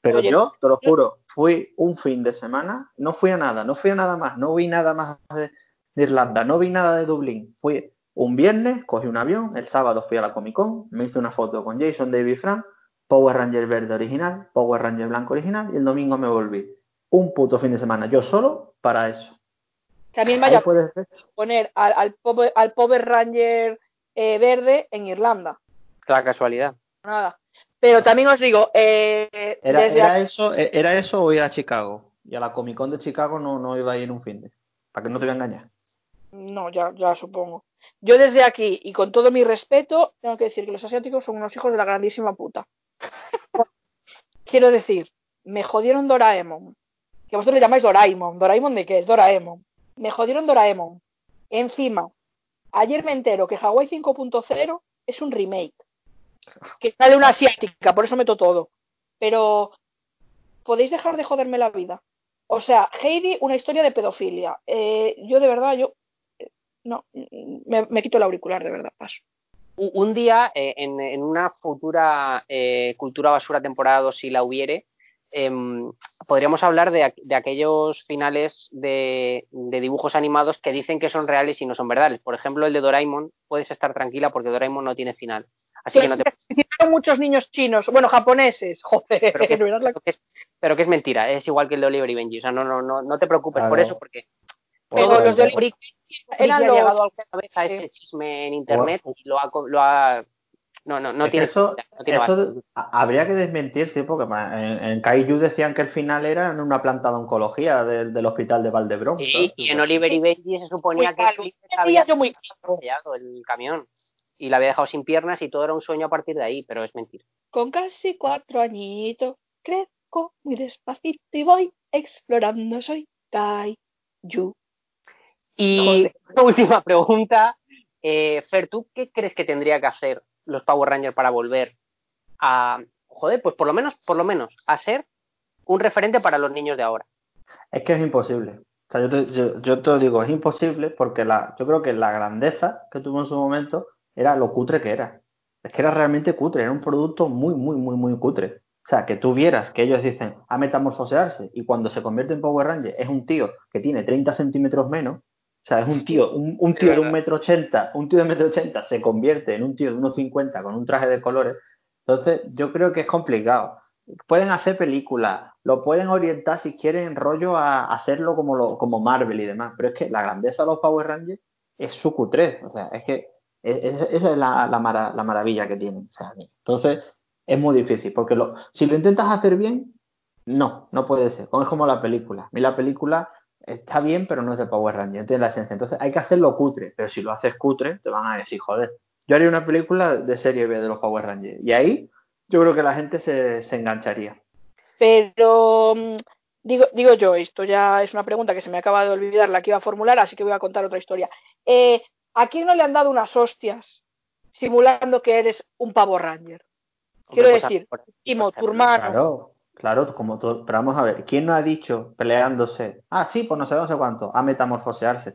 Pero Oye, yo, te lo juro, fui un fin de semana, no fui a nada, no fui a nada más, no vi nada más de, de Irlanda, no vi nada de Dublín. Fui un viernes, cogí un avión, el sábado fui a la Comic Con, me hice una foto con Jason David Frank, Power Ranger verde original, Power Ranger blanco original, y el domingo me volví. Un puto fin de semana, yo solo para eso. También vaya a poner al, al, Power, al Power Ranger eh, verde en Irlanda. La casualidad. Nada. Pero también os digo, eh, ¿Era, desde era aquí- eso, e- ¿Era eso o ir a Chicago? Y a la Comic Con de Chicago no, no iba a ir un fin de. Para que no te voy a engañar. No, ya, ya supongo. Yo desde aquí, y con todo mi respeto, tengo que decir que los asiáticos son unos hijos de la grandísima puta. (laughs) Quiero decir, me jodieron Doraemon. Que vosotros le llamáis Doraemon. ¿Doraemon de qué es? Doraemon. Me jodieron Doraemon. Encima, ayer me entero que Hawaii 5.0 es un remake. Que de una asiática, por eso meto todo. Pero, ¿podéis dejar de joderme la vida? O sea, Heidi, una historia de pedofilia. Eh, yo de verdad, yo no, me, me quito el auricular, de verdad, paso. Un día, eh, en, en una futura eh, Cultura Basura temporada 2, si la hubiere, em, podríamos hablar de, aqu- de aquellos finales de, de dibujos animados que dicen que son reales y no son verdades. Por ejemplo, el de Doraemon, puedes estar tranquila porque Doraemon no tiene final. Así que no te Hicieron muchos niños chinos, bueno, japoneses, (laughs) joder, pero que, pero es, pero que es mentira, es igual que el de Oliver y Benji. O sea, no, no, no, no te preocupes por eso, porque Pero Pues, los de pues, Oliver Friki eran los- llegado alguna vez a sí. ese chisme en internet Pues- y lo ha, lo ha no, no, no Es tiene eso, no tiene eso habría que desmentir, sí, porque en, en Kaiju decían que el final era en una planta de oncología del, del hospital de Valdebrón. Sí, ¿sabes? y en Oliver y Benji se suponía Muy que había yo muy el camión y la había dejado sin piernas y todo era un sueño a partir de ahí, pero es mentira. Con casi cuatro añitos, crezco muy despacito y voy explorando, soy Kaiju. Y (laughs) última pregunta, eh, Fer, ¿tú qué crees que tendría que hacer los Power Rangers para volver a, joder, pues por lo menos, por lo menos, a ser un referente para los niños de ahora? Es que es imposible. O sea, yo, te, yo, yo te lo digo, es imposible porque la, yo creo que la grandeza que tuvo en su momento era lo cutre que era. Es que era realmente cutre, era un producto muy, muy, muy, muy cutre. O sea, que tú vieras que ellos dicen a metamorfosearse y cuando se convierte en Power Ranger es un tío que tiene 30 centímetros menos. O sea, es un tío, un, un tío de un metro ochenta, un tío de metro ochenta se convierte en un tío de unos 50 con un traje de colores. Entonces, yo creo que es complicado pueden hacer películas, lo pueden orientar si quieren rollo a hacerlo como lo, como Marvel y demás, pero es que la grandeza de los Power Rangers es su Q3, o sea, es que es- es- esa es la, la, mara- la maravilla que tienen. O sea, entonces es muy difícil, porque lo, si lo intentas hacer bien, no, no puede ser. Es como la película. A mí la película está bien, pero no es de Power Rangers, tiene la esencia. Entonces hay que hacerlo cutre, pero si lo haces cutre, te van a decir, joder, yo haría una película de serie B de los Power Rangers. Y ahí yo creo que la gente se, se engancharía. Pero mm, digo, digo yo, esto ya es una pregunta que se me acaba de olvidar la que iba a formular, así que voy a contar otra historia. Eh, ¿A quién no le han dado unas hostias simulando que eres un pavo ranger? Quiero Hombre, pues, decir, Timo, tu hermano. Claro, claro, como todo. Pero vamos a ver, ¿quién no ha dicho peleándose? Ah, sí, pues no sé, no sé cuánto, a metamorfosearse.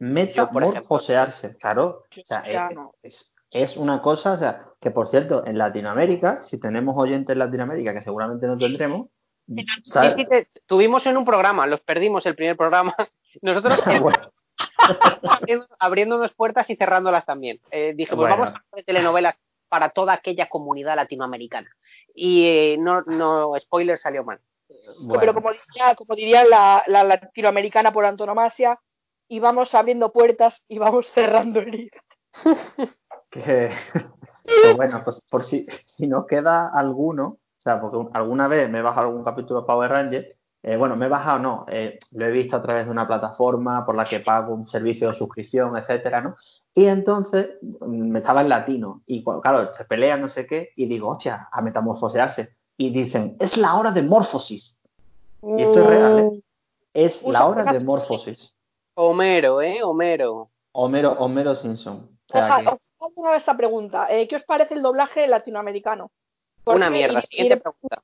Metamorfosearse, claro. O sea, Ya es, no. es- es una cosa, o sea, que por cierto, en Latinoamérica, si tenemos oyentes en Latinoamérica, que seguramente no tendremos. Sí, tuvimos en un programa, los perdimos el primer programa. (laughs) Nosotros eh, (laughs) Bueno, (laughs) abriendo, puertas y cerrándolas también. Eh, dije, pues Bueno. vamos a hablar de telenovelas para toda aquella comunidad latinoamericana. Y eh, no, no, spoiler, salió mal. bueno. Pero como diría, como diría la, la latinoamericana por antonomasia, y vamos abriendo puertas y vamos (laughs) cerrando heridas. (laughs) que pues bueno, pues por si, si nos queda alguno, o sea, porque un- alguna vez me he bajado algún capítulo de Power Rangers, eh, bueno, me he bajado, no, eh, lo he visto a través de una plataforma por la que pago un servicio de suscripción, etcétera, ¿no? Y entonces mm, me estaba en latino y claro, se pelean, no sé qué, y digo, hostia, a metamorfosearse. Y dicen, es la hora de morfosis. Y esto es real, ¿eh? Es Usa la hora de morfosis. Homero, ¿eh? Homero. Homero, Homero Simpson. O sea Ojalá, que- os hago una vez esta pregunta. eh, ¿Qué os parece el doblaje latinoamericano? Una mierda. Siguiente iré- pregunta.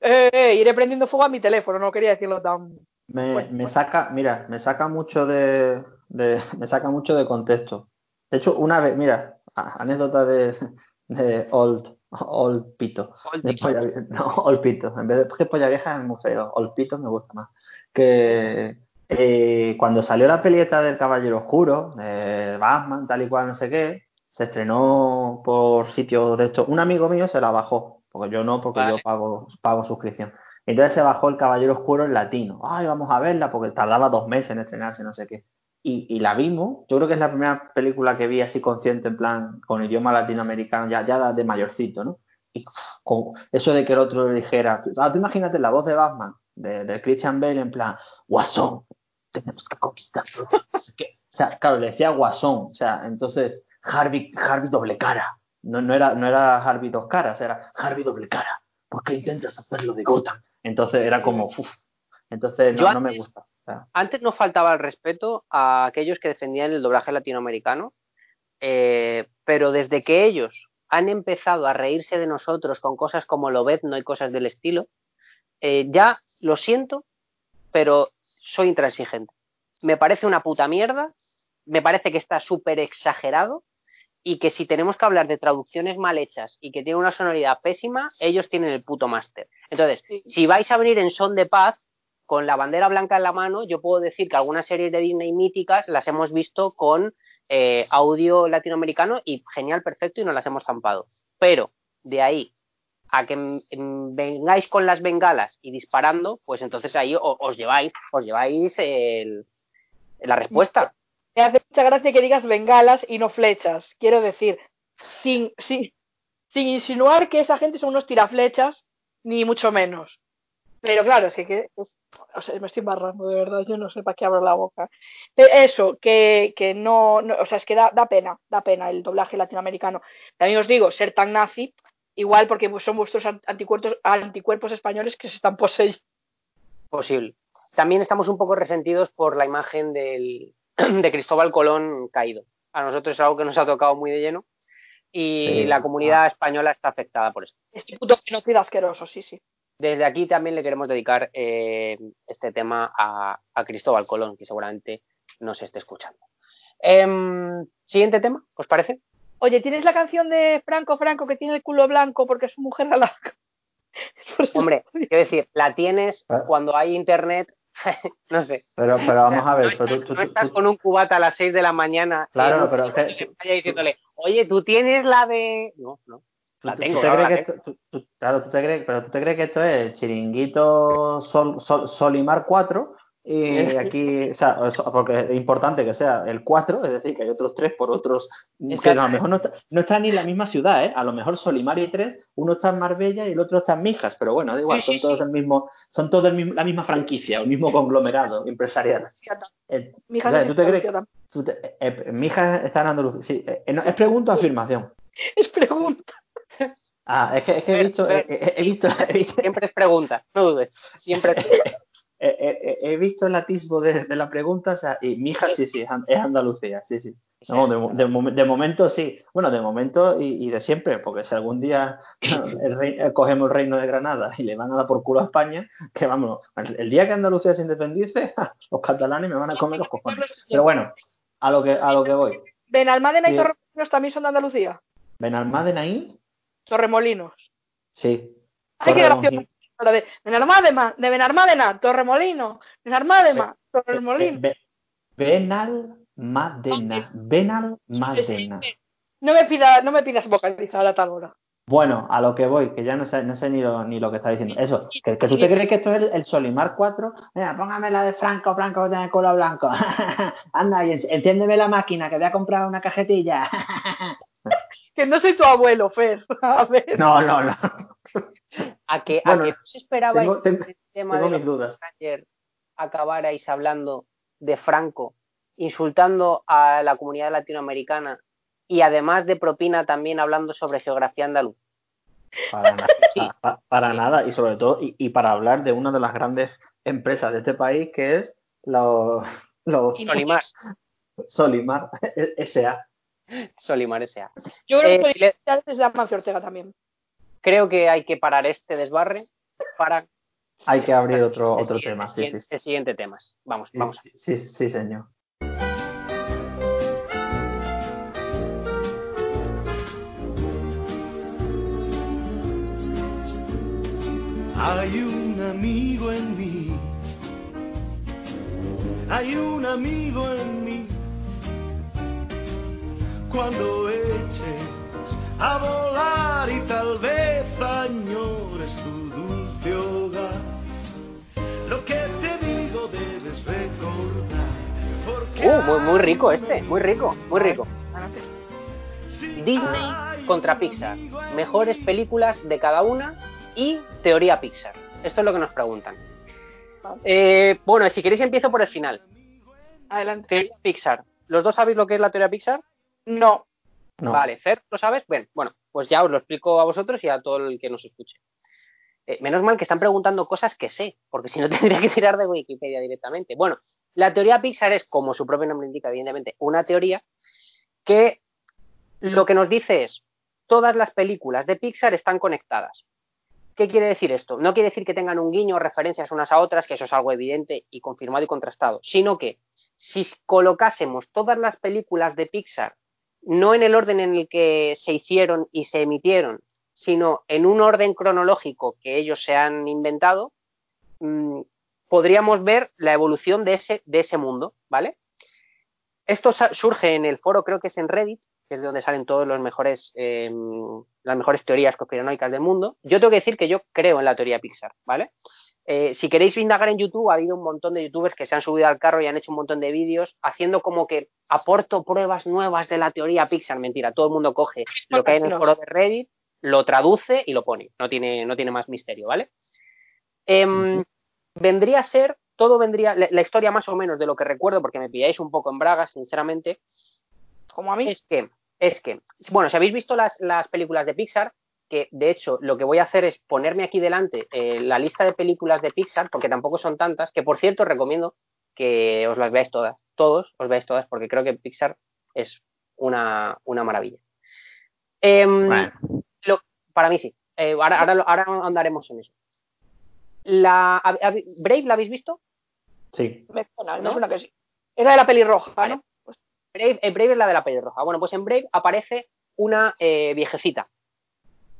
eh, eh, iré prendiendo fuego a mi teléfono, no quería decirlo tan. Me, Bueno, me bueno. saca, mira, me saca mucho de, de- (laughs) me saca mucho de contexto. De hecho, una vez, mira, anécdota de, (laughs) de Old, Old Pito. Old De polla (laughs) no, Old Pito. En vez de porque polla vieja es muy feo. Old Pito me gusta más. Que eh, cuando salió la pelieta del Caballero Oscuro, de Batman, tal y cual, no sé qué, se estrenó por sitios de estos. Un amigo mío se la bajó, porque yo no, porque Vale. yo pago, pago suscripción. Entonces se bajó el Caballero Oscuro en latino. Ay, vamos a verla, porque tardaba dos meses en estrenarse, no sé qué. Y, y la vimos. Yo creo que es la primera película que vi así consciente, en plan, con idioma latinoamericano, ya, ya de mayorcito, ¿no? y con eso de que el otro le dijera, ah, tú imagínate la voz de Batman, de, de Christian Bale en plan, Guasón, tenemos que conquistar. no sé (laughs) qué". O sea, claro, le decía Guasón, o sea, entonces Harvey, Harvey doble cara. No, no, era, no era Harvey dos caras, era Harvey doble cara. ¿Por qué intentas hacerlo de Gotham? Entonces era como, uff. Entonces Yo no, no me antes- gusta. O sea, Antes nos faltaba el respeto a aquellos que defendían el doblaje latinoamericano, eh, pero desde que ellos han empezado a reírse de nosotros con cosas como Lobezno y cosas del estilo, eh, ya lo siento, pero soy intransigente. Me parece una puta mierda, me parece que está súper exagerado y que si tenemos que hablar de traducciones mal hechas y que tiene una sonoridad pésima, ellos tienen el puto máster. Entonces, si vais a venir en son de paz, con la bandera blanca en la mano, yo puedo decir que algunas series de Disney míticas las hemos visto con eh, audio latinoamericano y genial, perfecto, y nos las hemos zampado. Pero de ahí a que vengáis con las bengalas y disparando, pues entonces ahí o- os lleváis, os lleváis el- la respuesta. Me hace mucha gracia que digas bengalas y no flechas. Quiero decir, sin, sin, sin insinuar que esa gente son unos tiraflechas, ni mucho menos. Pero claro, es que, es- o sea, me estoy embarrando, de verdad, yo no sé para qué abro la boca. Pero eso, que, que no, no, o sea, es que da, da pena, da pena el doblaje latinoamericano. También os digo, ser tan nazi, igual porque son vuestros anticuerpos, anticuerpos españoles que se están poseyendo. Posible. También estamos un poco resentidos por la imagen del, (clears throat) de Cristóbal Colón caído. A nosotros es algo que nos ha tocado muy de lleno y Sí. la comunidad española está afectada por esto. Este puto genocida asqueroso, sí, sí. Desde aquí también le queremos dedicar eh, este tema a, a Cristóbal Colón, que seguramente nos esté escuchando. Em, Siguiente tema, ¿os parece? Oye, ¿tienes la canción de Franco Franco que tiene el culo blanco porque su mujer la (laughs) Hombre, quiero decir, la tienes Ah. cuando hay internet, (laughs) no sé. pero, pero vamos a ver, no, pero estás, tú- no tú- estás tú- con un cubata a las 6 de la mañana Claro, en un pero que- vaya diciéndole, oye, tú tienes la de... No, no. ¿Tú, La tengo, tú te claro, crees la que esto, tú- tú- claro, tú te crees, pero tú te crees que esto es el chiringuito Sol, Sol- Solimar 4 y aquí, o sea, eso- porque es importante que sea el 4, es decir, que hay otros tres por otros, que a lo mejor no está, no está ni en la misma ciudad, ¿eh? A lo mejor Solimar y 3, uno está en Marbella y el otro está en Mijas, pero bueno, da igual, son todos sí. el mismo, son todos el mismo- la misma franquicia, el mismo conglomerado empresarial. Eh, Mi hija o sea, se ¿tú te crees tú te- eh, Mijas está en Andalucía, sí, eh, no, es pregunta o afirmación. (laughs) Es pregunta. Ah, es que, es que he visto, he, he- visto, (laughs) he visto, Siempre es pregunta, no dudes. Siempre es he, (laughs) he- he visto el atisbo de, de la pregunta, o sea, y mi hija sí, sí, es An- es Andalucía, sí, sí. No, de, de, de momento sí. Bueno, de momento y, y de siempre, porque si algún día (laughs) el rey- cogemos el reino de Granada y le van a dar por culo a España, que vámonos, el, el día que Andalucía se independice, (laughs) los catalanes me van a comer los cojones. Pero bueno, a lo que, a lo que voy. Benalmádena y. Torremolinos también son de Andalucía. Benalmádena ahí, Torremolinos. sí. Ay, qué gracioso. Ahora de Benalmádena, de Benalmádena, Torremolinos, Benalmádena, Torremolinos. Be- Benalmádena, Benalmádena. No me pidas, no me pidas vocalizar a tal hora. Bueno, a lo que voy, que ya no sé, no sé ni, lo, ni lo que está diciendo. Eso, que, que tú te crees que esto es el, el Solimar 4. Mira, póngame la de Franco, Franco que tiene el culo blanco. (laughs) Anda, y en- enciéndeme la máquina, que voy a comprar una cajetilla. (laughs) Que no soy tu abuelo, Fer. (laughs) A ver. no, no, no. A que, Bueno, a que no se esperabais tengo- el tema tengo de mis los dudas. Rangers acabarais hablando de Franco, insultando a la comunidad latinoamericana y además de propina también hablando sobre geografía andaluz. Para nada, (laughs) pa- pa- para nada. Y sobre todo, y, y para hablar de una de las grandes empresas de este país, que es los, los (laughs) Solimar, Solimar S.A. Solimar S.A. Yo creo Eh, que si le- de Amancio Ortega también. Creo que hay que parar este desbarre para Hay que abrir otro, otro siguiente- tema, sí, sí. el siguiente tema. Vamos, Sí, vamos. sí, sí, sí, señor. Hay un amigo en mí, hay un amigo en mí. Cuando eches a volar Uh, muy, muy rico este, muy rico, muy rico. Disney contra Pixar. Mejores películas de cada una y teoría Pixar. Esto es lo que nos preguntan. Eh, bueno, si queréis empiezo por el final. Adelante. Teoría Pixar. ¿Los dos sabéis lo que es la teoría Pixar? No. No. Vale, Fer, ¿lo sabes? Bien, bueno, pues ya os lo explico a vosotros y a todo el que nos escuche. Eh, menos mal que están preguntando cosas que sé, porque si no (laughs) tendría que tirar de Wikipedia directamente. Bueno, la teoría Pixar es, como su propio nombre indica, evidentemente, una teoría que lo que nos dice es, todas las películas de Pixar están conectadas. ¿Qué quiere decir esto? No quiere decir que tengan un guiño o referencias unas a otras, que eso es algo evidente y confirmado y contrastado, sino que si colocásemos todas las películas de Pixar no en el orden en el que se hicieron y se emitieron, sino en un orden cronológico que ellos se han inventado, mmm, podríamos ver la evolución de ese, de ese mundo, ¿vale? Esto surge en el foro, creo que es en Reddit, que es de donde salen todos los mejores, eh, las mejores teorías conspiranoicas del mundo. Yo tengo que decir que yo creo en la teoría Pixar, ¿vale? Eh, si queréis indagar en YouTube, ha habido un montón de youtubers que se han subido al carro y han hecho un montón de vídeos haciendo como que aporto pruebas nuevas de la teoría Pixar. Mentira, todo el mundo coge lo que hay en el foro de Reddit, lo traduce y lo pone. No tiene, no tiene más misterio, ¿vale? Eh, -huh. Vendría a ser, todo vendría, la, la, historia más o menos de lo que recuerdo, porque me pilláis un poco en bragas, sinceramente. Como a mí. Es que, es que, bueno, si habéis visto las, las películas de Pixar, que de hecho lo que voy a hacer es ponerme aquí delante eh, la lista de películas de Pixar, porque tampoco son tantas, que por cierto recomiendo que os las veáis todas, todos os veáis todas, porque creo que Pixar es una, una maravilla. Eh, bueno. lo, para mí sí, eh, ahora, ahora, ahora, andaremos en eso. La, a, a, ¿Brave la habéis visto? Sí. Me suena, me suena que sí. Era de la pelirroja, vale. ¿no? Pues Brave, eh, Brave es la de la pelirroja. Bueno, pues en Brave aparece una eh, viejecita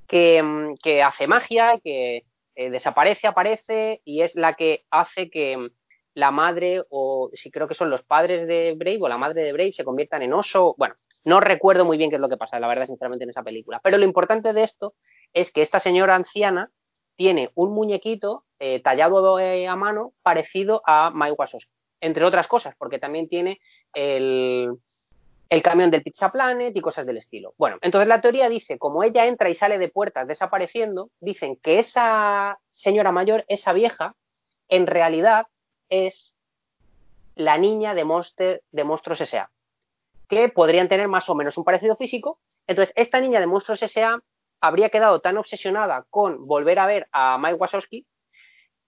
que, que hace magia, que eh, desaparece, aparece y es la que hace que la madre o si creo que son los padres de Brave o la madre de Brave se conviertan en oso. Bueno, no recuerdo muy bien qué es lo que pasa, la verdad, sinceramente, en esa película. Pero lo importante de esto es que esta señora anciana tiene un muñequito eh, tallado eh, a mano parecido a Mike Wazowski, entre otras cosas, porque también tiene el, el camión del Pizza Planet y cosas del estilo. Bueno, entonces la teoría dice, como ella entra y sale de puertas desapareciendo, dicen que esa señora mayor, esa vieja, en realidad es la niña de, Monster, de Monstruos S.A., que podrían tener más o menos un parecido físico. Entonces, esta niña de Monstruos S.A. habría quedado tan obsesionada con volver a ver a Mike Wazowski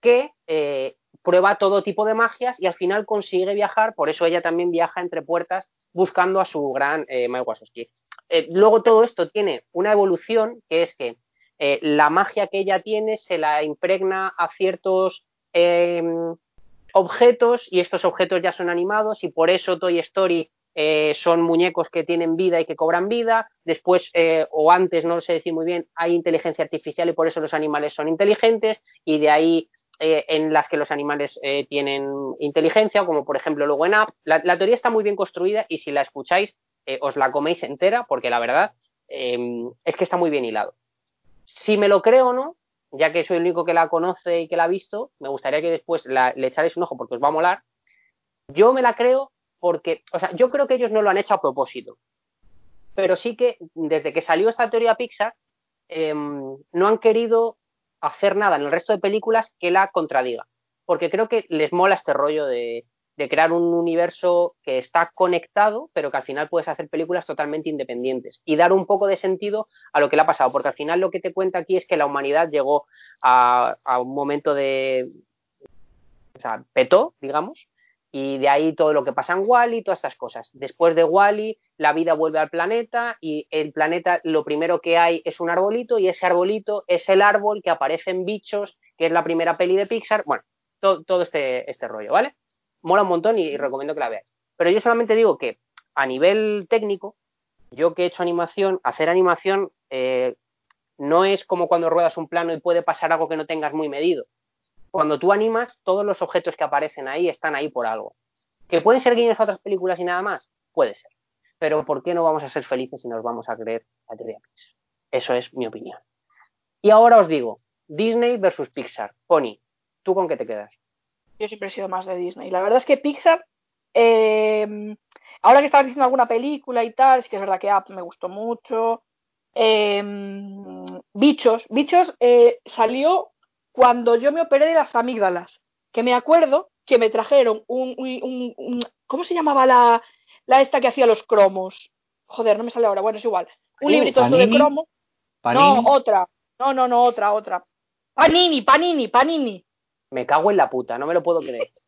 que eh, prueba todo tipo de magias y al final consigue viajar, por eso ella también viaja entre puertas buscando a su gran eh, Mike Wazowski. Eh, luego todo esto tiene una evolución que es que la magia que ella tiene se la impregna a ciertos em, objetos y estos objetos ya son animados y por eso Toy Story eh, son muñecos que tienen vida y que cobran vida. Después, eh, o antes, no sé decir muy bien, hay inteligencia artificial y por eso los animales son inteligentes y de ahí eh, en las que los animales tienen inteligencia, como por ejemplo luego en App. La, teoría está muy bien construida y si la escucháis os la coméis entera porque la verdad em, es que está muy bien hilado. Si me lo creo o no, ya que soy el único que la conoce y que la ha visto, me gustaría que después la, le echarais un ojo porque os va a molar. Yo me la creo porque, o sea, yo creo que ellos no lo han hecho a propósito, pero sí que desde que salió esta teoría Pixar, eh, no han querido hacer nada en el resto de películas que la contradiga, porque creo que les mola este rollo de, de crear un universo que está conectado, pero que al final puedes hacer películas totalmente independientes y dar un poco de sentido a lo que le ha pasado, porque al final lo que te cuenta aquí es que la humanidad llegó a, a un momento de, o sea, petó, digamos, y de ahí todo lo que pasa en Wally, todas estas cosas. Después de Wally, la vida vuelve al planeta y el planeta lo primero que hay es un arbolito y ese arbolito es el árbol que aparece en Bichos, que es la primera peli de Pixar. Bueno, todo, todo este, este rollo, ¿vale? Mola un montón y, y recomiendo que la veáis. Pero yo solamente digo que a nivel técnico, yo que he hecho animación, hacer animación eh, no es como cuando ruedas un plano y puede pasar algo que no tengas muy medido cuando tú animas, todos los objetos que aparecen ahí están ahí por algo. ¿Que pueden ser guiños a otras películas y nada más? Puede ser. Pero ¿por qué no vamos a ser felices si nos vamos a creer la teoría Pixar? Eso es mi opinión. Y ahora os digo, Disney versus Pixar. Pony, ¿tú con qué te quedas? Yo siempre he sido más de Disney. La verdad es que Pixar, eh, Ahora que estabas diciendo alguna película y tal, es que es verdad que Up me gustó mucho. Em, Bichos, Bichos eh, salió cuando yo me operé de las amígdalas, que me acuerdo que me trajeron un, un- un- un- ¿cómo se llamaba la, la esta que hacía los cromos? Joder, no me sale ahora, bueno, es igual. Un Panini, librito de cromos. Panini. No, otra. No, no, no, otra, otra. Panini, Panini, Panini. Me cago en la puta, no me lo puedo creer. (laughs)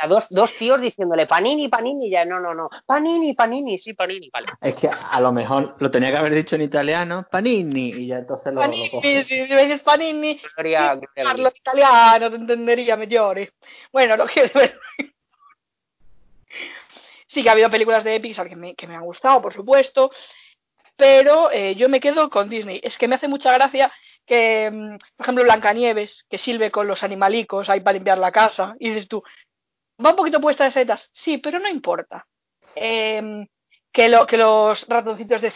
Sea, dos, dos tíos diciéndole Panini, Panini, y ya no, no, no. Panini, Panini, sí, Panini, vale. Es que a lo mejor lo tenía que haber dicho en italiano, panini, y ya entonces lo, lo Panini, coge. si me dices Panini, Gloria, gloria Dios. italiano, te entendería mejor. Bueno, lo que Sí que ha habido películas de Pixar que me, que me han gustado, por supuesto, pero eh, yo me quedo con Disney. Es que me hace mucha gracia que, mm, por ejemplo, Blancanieves, que sirve con los animalicos ahí para limpiar la casa, y dices tú, va un poquito puesta de setas, sí, pero no importa. Em, que, lo, que los ratoncitos de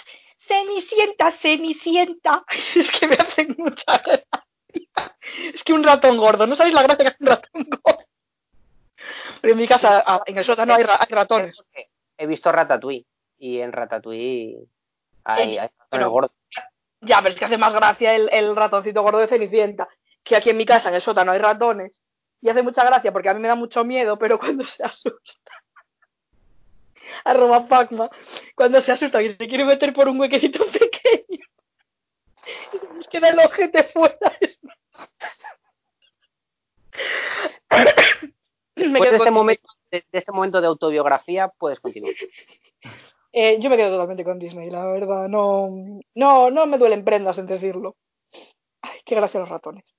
Cenicienta, Cenicienta, (laughs) es que me hacen mucha gracia. Es que un ratón gordo, ¿no sabéis la gracia que hace un ratón gordo? Pero en mi casa, en el sótano hay, ra- hay ratones. He visto Ratatouille y en Ratatouille hay, Eh, hay ratones gordos. Ya, pero es que hace más gracia el, el ratoncito gordo de Cenicienta, que aquí en mi casa, en el sótano, hay ratones. Y hace mucha gracia porque a mí me da mucho miedo, pero cuando se asusta. (laughs) Arroba Pacma. Cuando se asusta y se quiere meter por un huequecito (laughs) pequeño. Y nos queda el ojete fuera. (laughs) (coughs) Me de este, momento, de, de este momento de autobiografía, puedes continuar. Eh, yo me quedo totalmente con Disney, la verdad. No, no, no me duelen prendas en decirlo. Ay, qué gracia los ratones.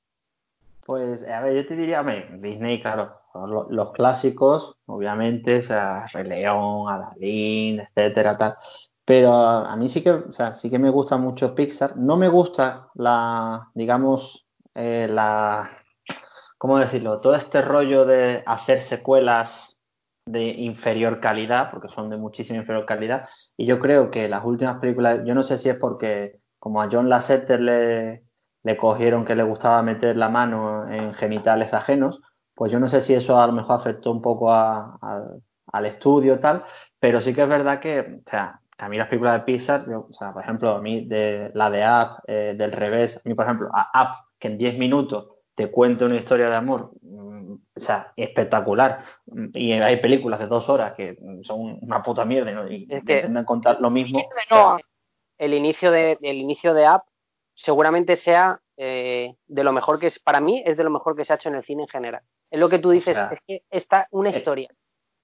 Pues, a ver, yo te diría, hombre, Disney, claro, son lo- los clásicos, obviamente, o sea, Rey León, Aladdin, etcétera, tal. Pero a, a mí sí que, o sea, sí que me gusta mucho Pixar. No me gusta la, digamos, eh, la, ¿cómo decirlo? Todo este rollo de hacer secuelas de inferior calidad, porque son de muchísima inferior calidad. Y yo creo que las últimas películas, yo no sé si es porque como a John Lasseter le, le cogieron que le gustaba meter la mano en genitales ajenos, pues yo no sé si eso a lo mejor afectó un poco a- al- al estudio tal, pero sí que es verdad que, o sea, a mí las películas de Pixar, yo, o sea, por ejemplo, a mí de la de Up, eh, del revés, a mí, por ejemplo, a Up, que en 10 minutos te cuenta una historia de amor, mm, o sea, espectacular. Mm, Y hay películas de dos horas que son una puta mierda ¿no? y Es que- intentan contar lo mismo. De Noah. El inicio de, el inicio de App seguramente sea eh, de lo mejor que es, para mí, es de lo mejor que se ha hecho en el cine en general. Es lo que tú dices, sea, es que está una eh, historia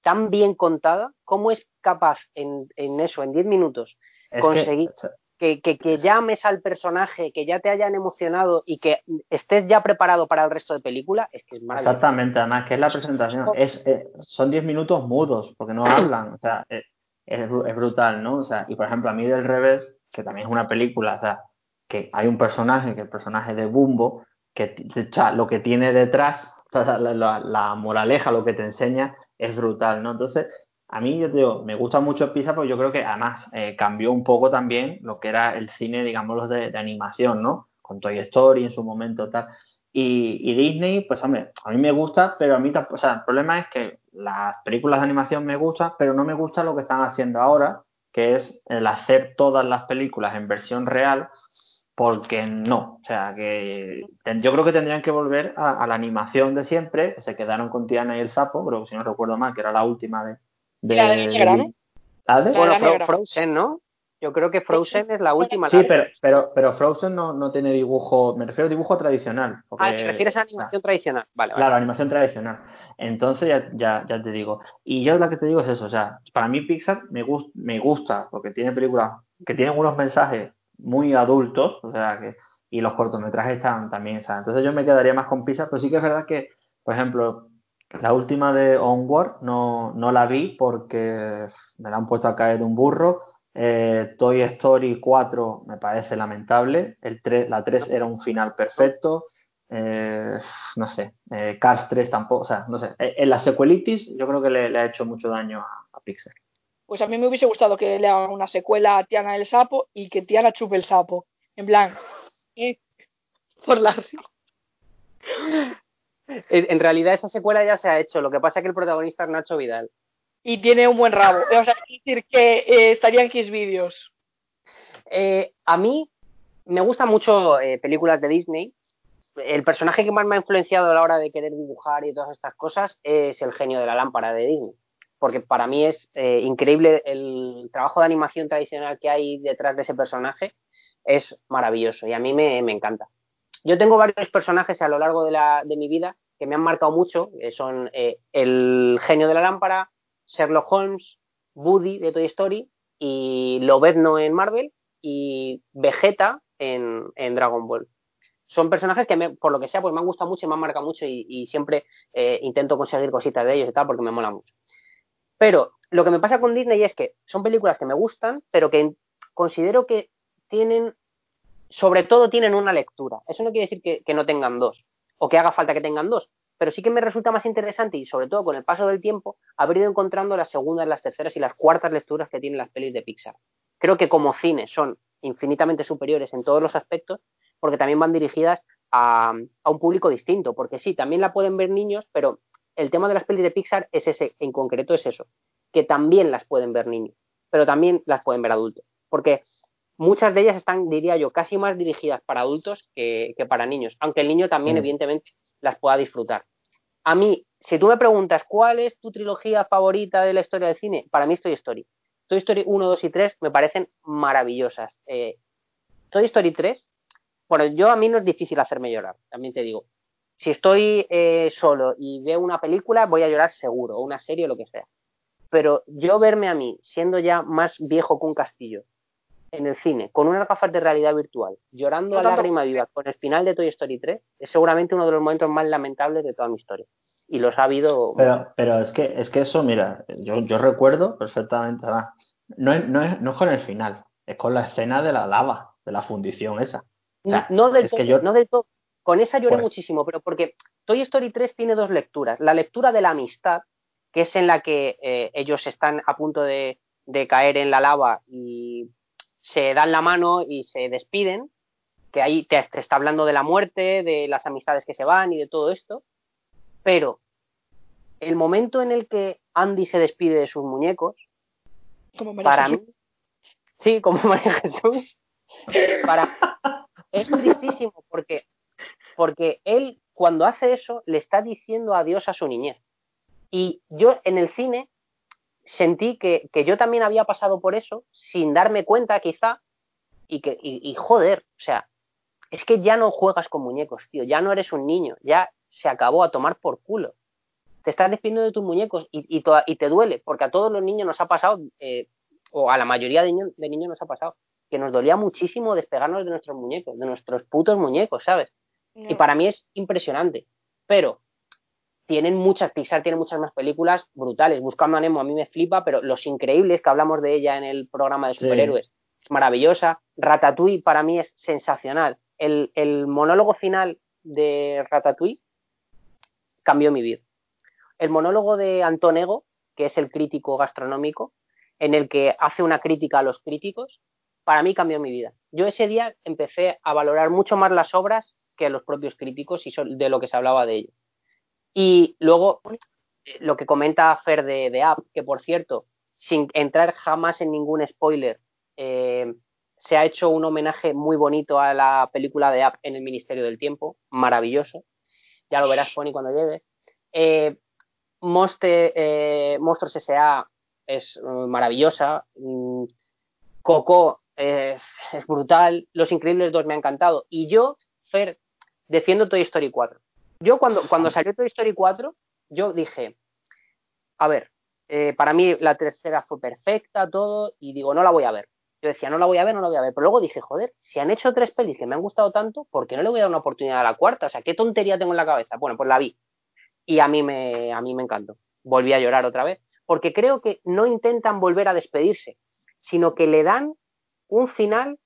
tan bien contada, ¿cómo es capaz en, en eso, en 10 minutos, que, conseguir- o sea, que, que, que llames al personaje, que ya te hayan emocionado y que estés ya preparado para el resto de película, es que es maravilloso. Exactamente, además que es la presentación. Es, eh, son 10 minutos mudos, porque no hablan, o sea, es, es brutal, ¿no? O sea, y por ejemplo, a mí del revés, que también es una película, o sea, que hay un personaje, que el personaje de Bumbo, que o sea, lo que tiene detrás, (laughs) o sea, la, la- moraleja, lo que te enseña, es brutal, ¿no? Entonces, a mí, yo te digo, me gusta mucho Pixar, porque yo creo que además eh, cambió un poco también lo que era el cine, digamos, de, de animación, ¿no? Con Toy Story en su momento, tal. Y, y Disney, pues hombre, a mí me gusta, pero a mí o sea, el problema es que las películas de animación me gustan, pero no me gusta lo que están haciendo ahora, que es el hacer todas las películas en versión real, porque no, o sea, que yo creo que tendrían que volver a, a la animación de siempre, que se quedaron con Tiana y el Sapo, pero si no recuerdo mal, que era la última de... de, La de la negra, ¿no? ¿La de? Bueno, la Fro- negra. Frozen, ¿no? Yo creo que Frozen es la última. Sí, la- pero, pero, pero Frozen no, no tiene dibujo, me refiero a dibujo tradicional. porque- Ah, ¿te refieres a animación tradicional? Vale, vale. Claro, animación tradicional. Entonces ya, ya, ya te digo. Y yo lo que te digo es eso, o sea, para mí Pixar me, gus- me gusta porque tiene películas que tienen unos mensajes muy adultos, o sea, que y los cortometrajes están también, o sea, entonces yo me quedaría más con Pixar, pero sí que es verdad que, por ejemplo, la última de Onward no, no la vi porque me la han puesto a caer de un burro. Eh, Toy Story 4 me parece lamentable. El 3, la 3 era un final perfecto. Eh, no sé. Eh, Cars 3 tampoco. O sea, no sé. En la secuelitis yo creo que le, le ha hecho mucho daño a, a Pixar. Pues a mí me hubiese gustado que le hagan una secuela a Tiana el sapo y que Tiana chupe el sapo. En plan, eh, por la... (laughs) En realidad esa secuela ya se ha hecho. Lo que pasa es que el protagonista es Nacho Vidal. y tiene un buen rabo. O sea, es decir, que eh, estaría en Kiss Videos. Eh, a mí me gustan mucho eh, películas de Disney. El personaje que más me ha influenciado a la hora de querer dibujar y todas estas cosas es el genio de la lámpara de Disney. Porque para mí es eh, increíble el trabajo de animación tradicional que hay detrás de ese personaje. Es maravilloso y a mí me, encanta. Yo tengo varios personajes a lo largo de, la, de mi vida que me han marcado mucho. que son eh, el genio de la lámpara, Sherlock Holmes, Woody de Toy Story y Lobezno en Marvel y Vegeta en, Dragon Ball. Son personajes que, por lo que sea, pues me han gustado mucho y me han marcado mucho y, y siempre eh, intento conseguir cositas de ellos y tal porque me mola mucho. Pero lo que me pasa con Disney es que son películas que me gustan, pero que considero que tienen, sobre todo tienen una lectura. Eso no quiere decir que, no tengan dos o que haga falta que tengan dos, pero sí que me resulta más interesante y sobre todo con el paso del tiempo haber ido encontrando las segundas, las terceras y las cuartas lecturas que tienen las pelis de Pixar. Creo que como cine son infinitamente superiores en todos los aspectos porque también van dirigidas a un público distinto, porque sí, también la pueden ver niños, pero el tema de las pelis de Pixar es ese, en concreto es eso, que también las pueden ver niños, pero también las pueden ver adultos, porque muchas de ellas están, diría yo, casi más dirigidas para adultos que, que para niños, aunque el niño también, Sí. evidentemente, las pueda disfrutar. A mí, si tú me preguntas cuál es tu trilogía favorita de la historia del cine, para mí es Toy Story. Toy Story 1, 2 y 3 me parecen maravillosas. Eh, Toy Story 3, bueno, yo a mí no es difícil hacerme llorar, también te digo. Si estoy eh, solo y veo una película, voy a llorar seguro, o una serie o lo que sea. Pero yo verme a mí, siendo ya más viejo que un castillo, en el cine, con unas gafas de realidad virtual, llorando a No tanto- lágrima viva con el final de Toy Story 3, es seguramente uno de los momentos más lamentables de toda mi historia. Y los ha habido. Pero, pero es que, es que eso, mira, yo, yo recuerdo perfectamente, además, no es, no, es, no es con el final, es con la escena de la lava, de la fundición esa. O sea, no del es que todo, yo- no del todo. Con esa lloré Pues- muchísimo, pero porque Toy Story 3 tiene dos lecturas. La lectura de la amistad, que es en la que eh, ellos están a punto de, de caer en la lava y se dan la mano y se despiden, que ahí te, te está hablando de la muerte, de las amistades que se van y de todo esto. Pero el momento en el que Andy se despide de sus muñecos, Como María para Jesús. mí, sí, como María Jesús, para es tristísimo porque, porque él cuando hace eso le está diciendo adiós a su niñez. Y yo en el cine sentí que, que yo también había pasado por eso sin darme cuenta quizá y que y, y joder, o sea, es que ya no juegas con muñecos, tío, ya no eres un niño, ya se acabó a tomar por culo. Te estás despidiendo de tus muñecos y, y, y te duele, porque a todos los niños nos ha pasado, eh, o a la mayoría de, de niños nos ha pasado, que nos dolía muchísimo despegarnos de nuestros muñecos, de nuestros putos muñecos, ¿sabes? Y para mí es impresionante. Pero tienen muchas, Pixar tiene muchas más películas brutales. Buscando a Nemo a mí me flipa, pero Los Increíbles, que hablamos de ella en el programa de Sí. superhéroes, es maravillosa. Ratatouille para mí es sensacional. El, el monólogo final de Ratatouille cambió mi vida. El monólogo de Antonego, que es el crítico gastronómico, en el que hace una crítica a los críticos, para mí cambió mi vida. Yo ese día empecé a valorar mucho más las obras que los propios críticos y de lo que se hablaba de ellos. Y luego, eh, lo que comenta Fer de, App, que por cierto, sin entrar jamás en ningún spoiler, eh, se ha hecho un homenaje muy bonito a la película de App en el Ministerio del Tiempo, maravilloso. Ya lo verás, Pony, cuando llegues. Eh, Monster, eh, Monstruos S.A. es eh, maravillosa. Mm, Coco es brutal. Los Increíbles 2 me ha encantado. Y yo, Fer, defiendo Toy Story 4. Yo cuando, cuando salió Toy Story 4, yo dije, a ver, eh, para mí la tercera fue perfecta, todo, y digo, no la voy a ver. Yo decía, no la voy a ver, no la voy a ver. Pero luego dije, joder, si han hecho tres pelis que me han gustado tanto, ¿por qué no le voy a dar una oportunidad a la cuarta? O sea, ¿qué tontería tengo en la cabeza? Bueno, pues la vi. Y a mí me, a mí me encantó. Volví a llorar otra vez. Porque creo que no intentan volver a despedirse, sino que le dan un final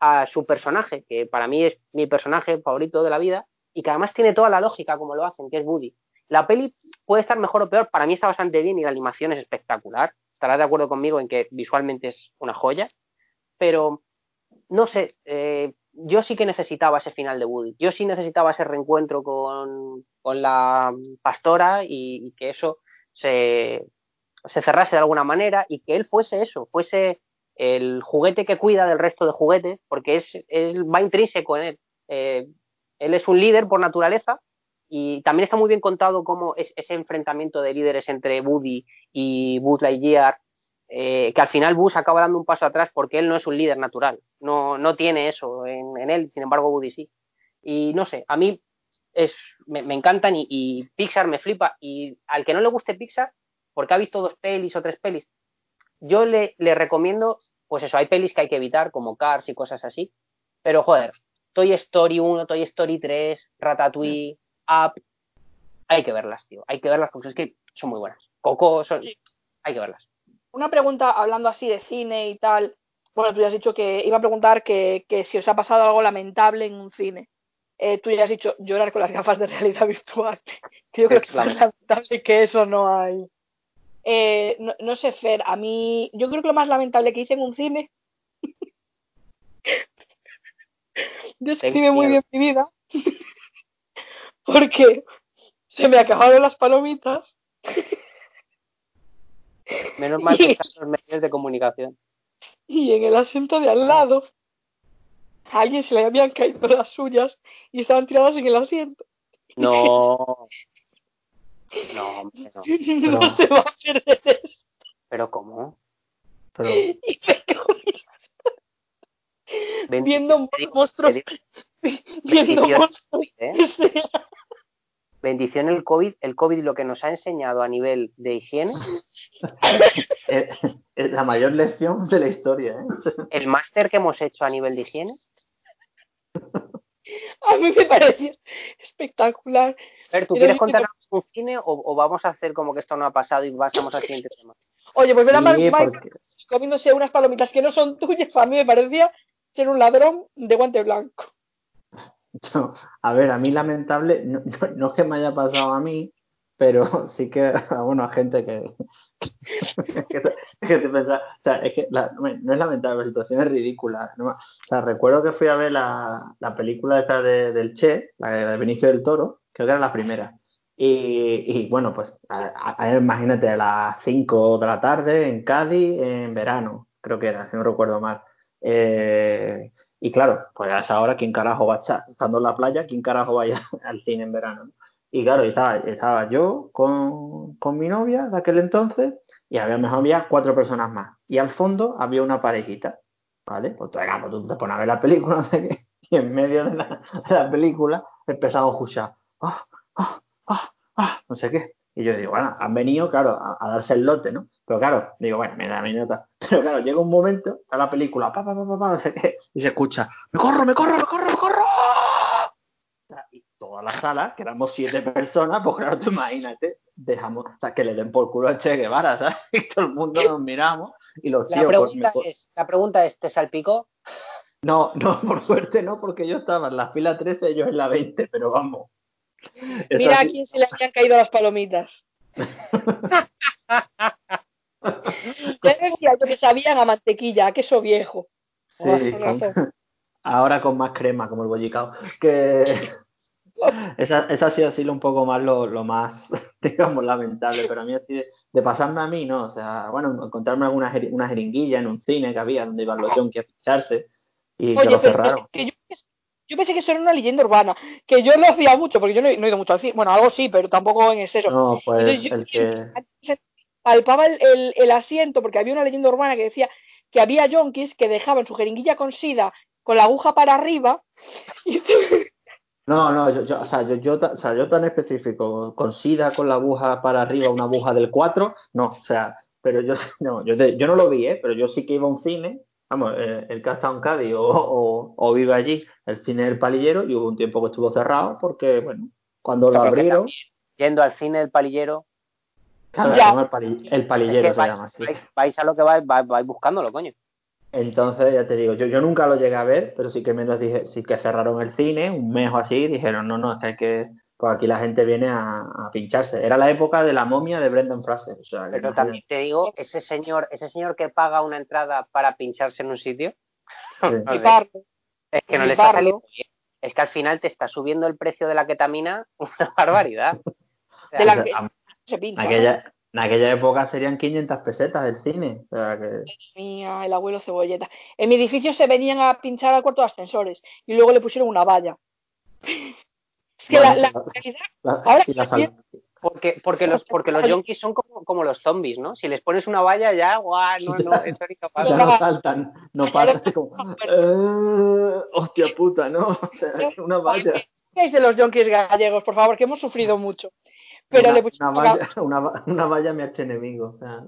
a su personaje, que para mí es mi personaje favorito de la vida, y que además tiene toda la lógica como lo hacen, que es Woody. La peli puede estar mejor o peor, para mí está bastante bien y la animación es espectacular. Estarás de acuerdo conmigo en que visualmente es una joya, pero no sé, eh, yo sí que necesitaba ese final de Woody. Yo sí necesitaba ese reencuentro con, con la pastora y, y que eso se, se cerrase de alguna manera y que él fuese eso, fuese el juguete que cuida del resto de juguetes, porque es, él va intrínseco en él. Eh, él es un líder por naturaleza y también está muy bien contado cómo es ese enfrentamiento de líderes entre Woody y Buzz Lightyear, eh, que al final Buzz acaba dando un paso atrás porque él no es un líder natural, no, no tiene eso en, en él, sin embargo Woody sí. Y no sé, a mí es, me, encantan y, y Pixar me flipa. Y al que no le guste Pixar, porque ha visto dos pelis o tres pelis, yo le, le recomiendo, pues eso, hay pelis que hay que evitar, como Cars y cosas así, pero joder, Toy Story 1, Toy Story 3, Ratatouille, Up, hay que verlas, tío, hay que verlas porque es que son muy buenas. Coco, son, hay que verlas. Una pregunta hablando así de cine y tal. Bueno, tú ya has dicho que iba a preguntar que, que si os ha pasado algo lamentable en un cine. Eh, tú ya has dicho llorar con las gafas de realidad (laughs) virtual. Que yo creo que es lamentable que eso no hay. Eh, no, no sé, Fer, a mí, yo creo que lo más lamentable que hice en un cine. (laughs) describe muy bien mi vida. (laughs) Porque se me acabaron las palomitas. (laughs) Menos mal que están los medios de comunicación. y en el asiento de al lado a alguien se le habían caído las suyas y estaban tiradas en el asiento. No. No, hombre, no. (laughs) No se va a perder eso. Pero ¿cómo? Pero, Y me viendo monstruos, (laughs) viendo monstruos. ¿eh? Bendición el COVID. El COVID lo que nos ha enseñado a nivel de higiene, es, (laughs) es la mayor lección de la historia, ¿eh? el máster que hemos hecho a nivel de higiene. (laughs) A mí me pareció espectacular. Fer, ¿tú Pero quieres contar un cine o, o vamos a hacer como que esto no ha pasado y pasamos al siguiente tema? Oye, pues ver a Mark porque- comiéndose unas palomitas que no son tuyas, a mí me parecía ser un ladrón de guante blanco. (laughs) Yo, a ver, a mí lamentable, no, no, no es que me haya pasado a mí, pero (laughs) sí que, (laughs) bueno, a gente que, que, (laughs) que te pensa- o sea, es que la- no es lamentable, la situación es ridícula. ¿no? O sea, recuerdo que fui a ver la, la película esta de, del Che, la de Benicio del Toro, creo que era la primera. Y, y, bueno, pues imagínate, a las 5 de la tarde en Cádiz, en verano, creo que era, si no recuerdo mal. Eh, y claro, pues a esa hora, ¿quién carajo va a estar estando en la playa? ¿Quién carajo va a ir al cine en verano? no? Y claro, estaba, estaba yo con, con mi novia de aquel entonces y había, mejor había cuatro personas más. Y al fondo había una parejita, ¿vale? Pues venga, pues tú te pones a ver la película, (laughs) no sé qué, y en medio de la, de la película empezamos a escuchar, ah, ah, ah, ah, no sé qué. Y yo digo, bueno, han venido, claro, a, a darse el lote, ¿no? Pero claro, digo, bueno, me da mi nota. (laughs) Pero claro, llega un momento a la película, pa, pa, pa, pa, pa, no sé qué, y se escucha, me corro, me corro, me corro, me corro. Toda la sala, que éramos siete personas, pues claro, tú imagínate, dejamos, o sea, que le den por culo a Che Guevara, ¿sabes? (laughs) Y todo el mundo nos miramos y los La tíos, pues, pregunta, es, la pregunta es, ¿te salpicó? no, no, por suerte no, porque yo estaba en la fila 13, ellos en la 20, pero vamos. Mira a quién se le habían caído las palomitas. (laughs) Ya decía yo que sabían a mantequilla, a queso viejo. Sí, con- (laughs) ahora con más crema, como el bollicao. Que esa, esa ha sido así un poco más lo, lo más, (laughs) digamos, lamentable, pero a mí así de, de pasarme a mí, ¿no? O sea, bueno, encontrarme alguna jeri- una jeringuilla en un cine que había donde iban los junkies a pincharse y que Oye, lo pero cerraron. es que yo, yo pensé que eso era una leyenda urbana, que yo lo hacía mucho, porque yo no, no he ido mucho al cine. Bueno, algo sí, pero tampoco en exceso. No, pues Entonces yo- el que... yo palpaba el, el- el asiento porque había una leyenda urbana que decía que había yonkis que dejaban su jeringuilla con sida con la aguja para arriba (laughs) y No, no, yo, yo- o, sea, yo, yo, ta- o sea, yo tan específico, con sida, con la aguja para arriba, una aguja del 4, no, o sea, pero yo, (laughs) no, yo, yo no lo vi, ¿eh? Pero yo sí que iba a un cine, vamos, eh, el que ha estado en Cádiz o, o, o vive allí, el cine del palillero, y hubo un tiempo que estuvo cerrado porque, bueno, cuando lo abrieron, Yendo al cine del palillero, claro, el, pali- el es palillero que se vais, llama así. vais- vais a lo que vais, vais, vais buscándolo, coño. Entonces, ya te digo, yo, yo nunca lo llegué a ver, pero sí que me lo dije, sí que cerraron el cine, un mes o así, dijeron, no, no, es que hay que, pues aquí la gente viene a, a pincharse. Era la época de la momia de Brendan Fraser. O sea, que Pero imagínate. también te digo, ese señor, ese señor que paga una entrada para pincharse en un sitio, Sí. no sé, fliparlo. es que no le está saliendo bien. Es que al final te está subiendo el precio de la ketamina una (laughs) barbaridad. (laughs) O sea, De la O sea, que a- se pincha. aquella, En aquella época serían 500 pesetas el cine. O sea que... Mía, el abuelo cebolleta. En mi edificio se venían a pinchar al cuarto de ascensores y luego le pusieron una valla. Es que Bueno, la, la la- ahora la sal- Porque, porque los, porque los yonkis son como, como los zombies, ¿no? Si les pones una valla ya, guau, no, no, eso ni capaz. (laughs) ya no saltan, no paran como, "Eh, hostia puta, ¿no? O sea, es una valla. ¿Qué es de los yonkis gallegos, por favor? Que hemos sufrido mucho. Pero una, le una valla, (laughs) una, va- una valla mi archienemigo. O sea,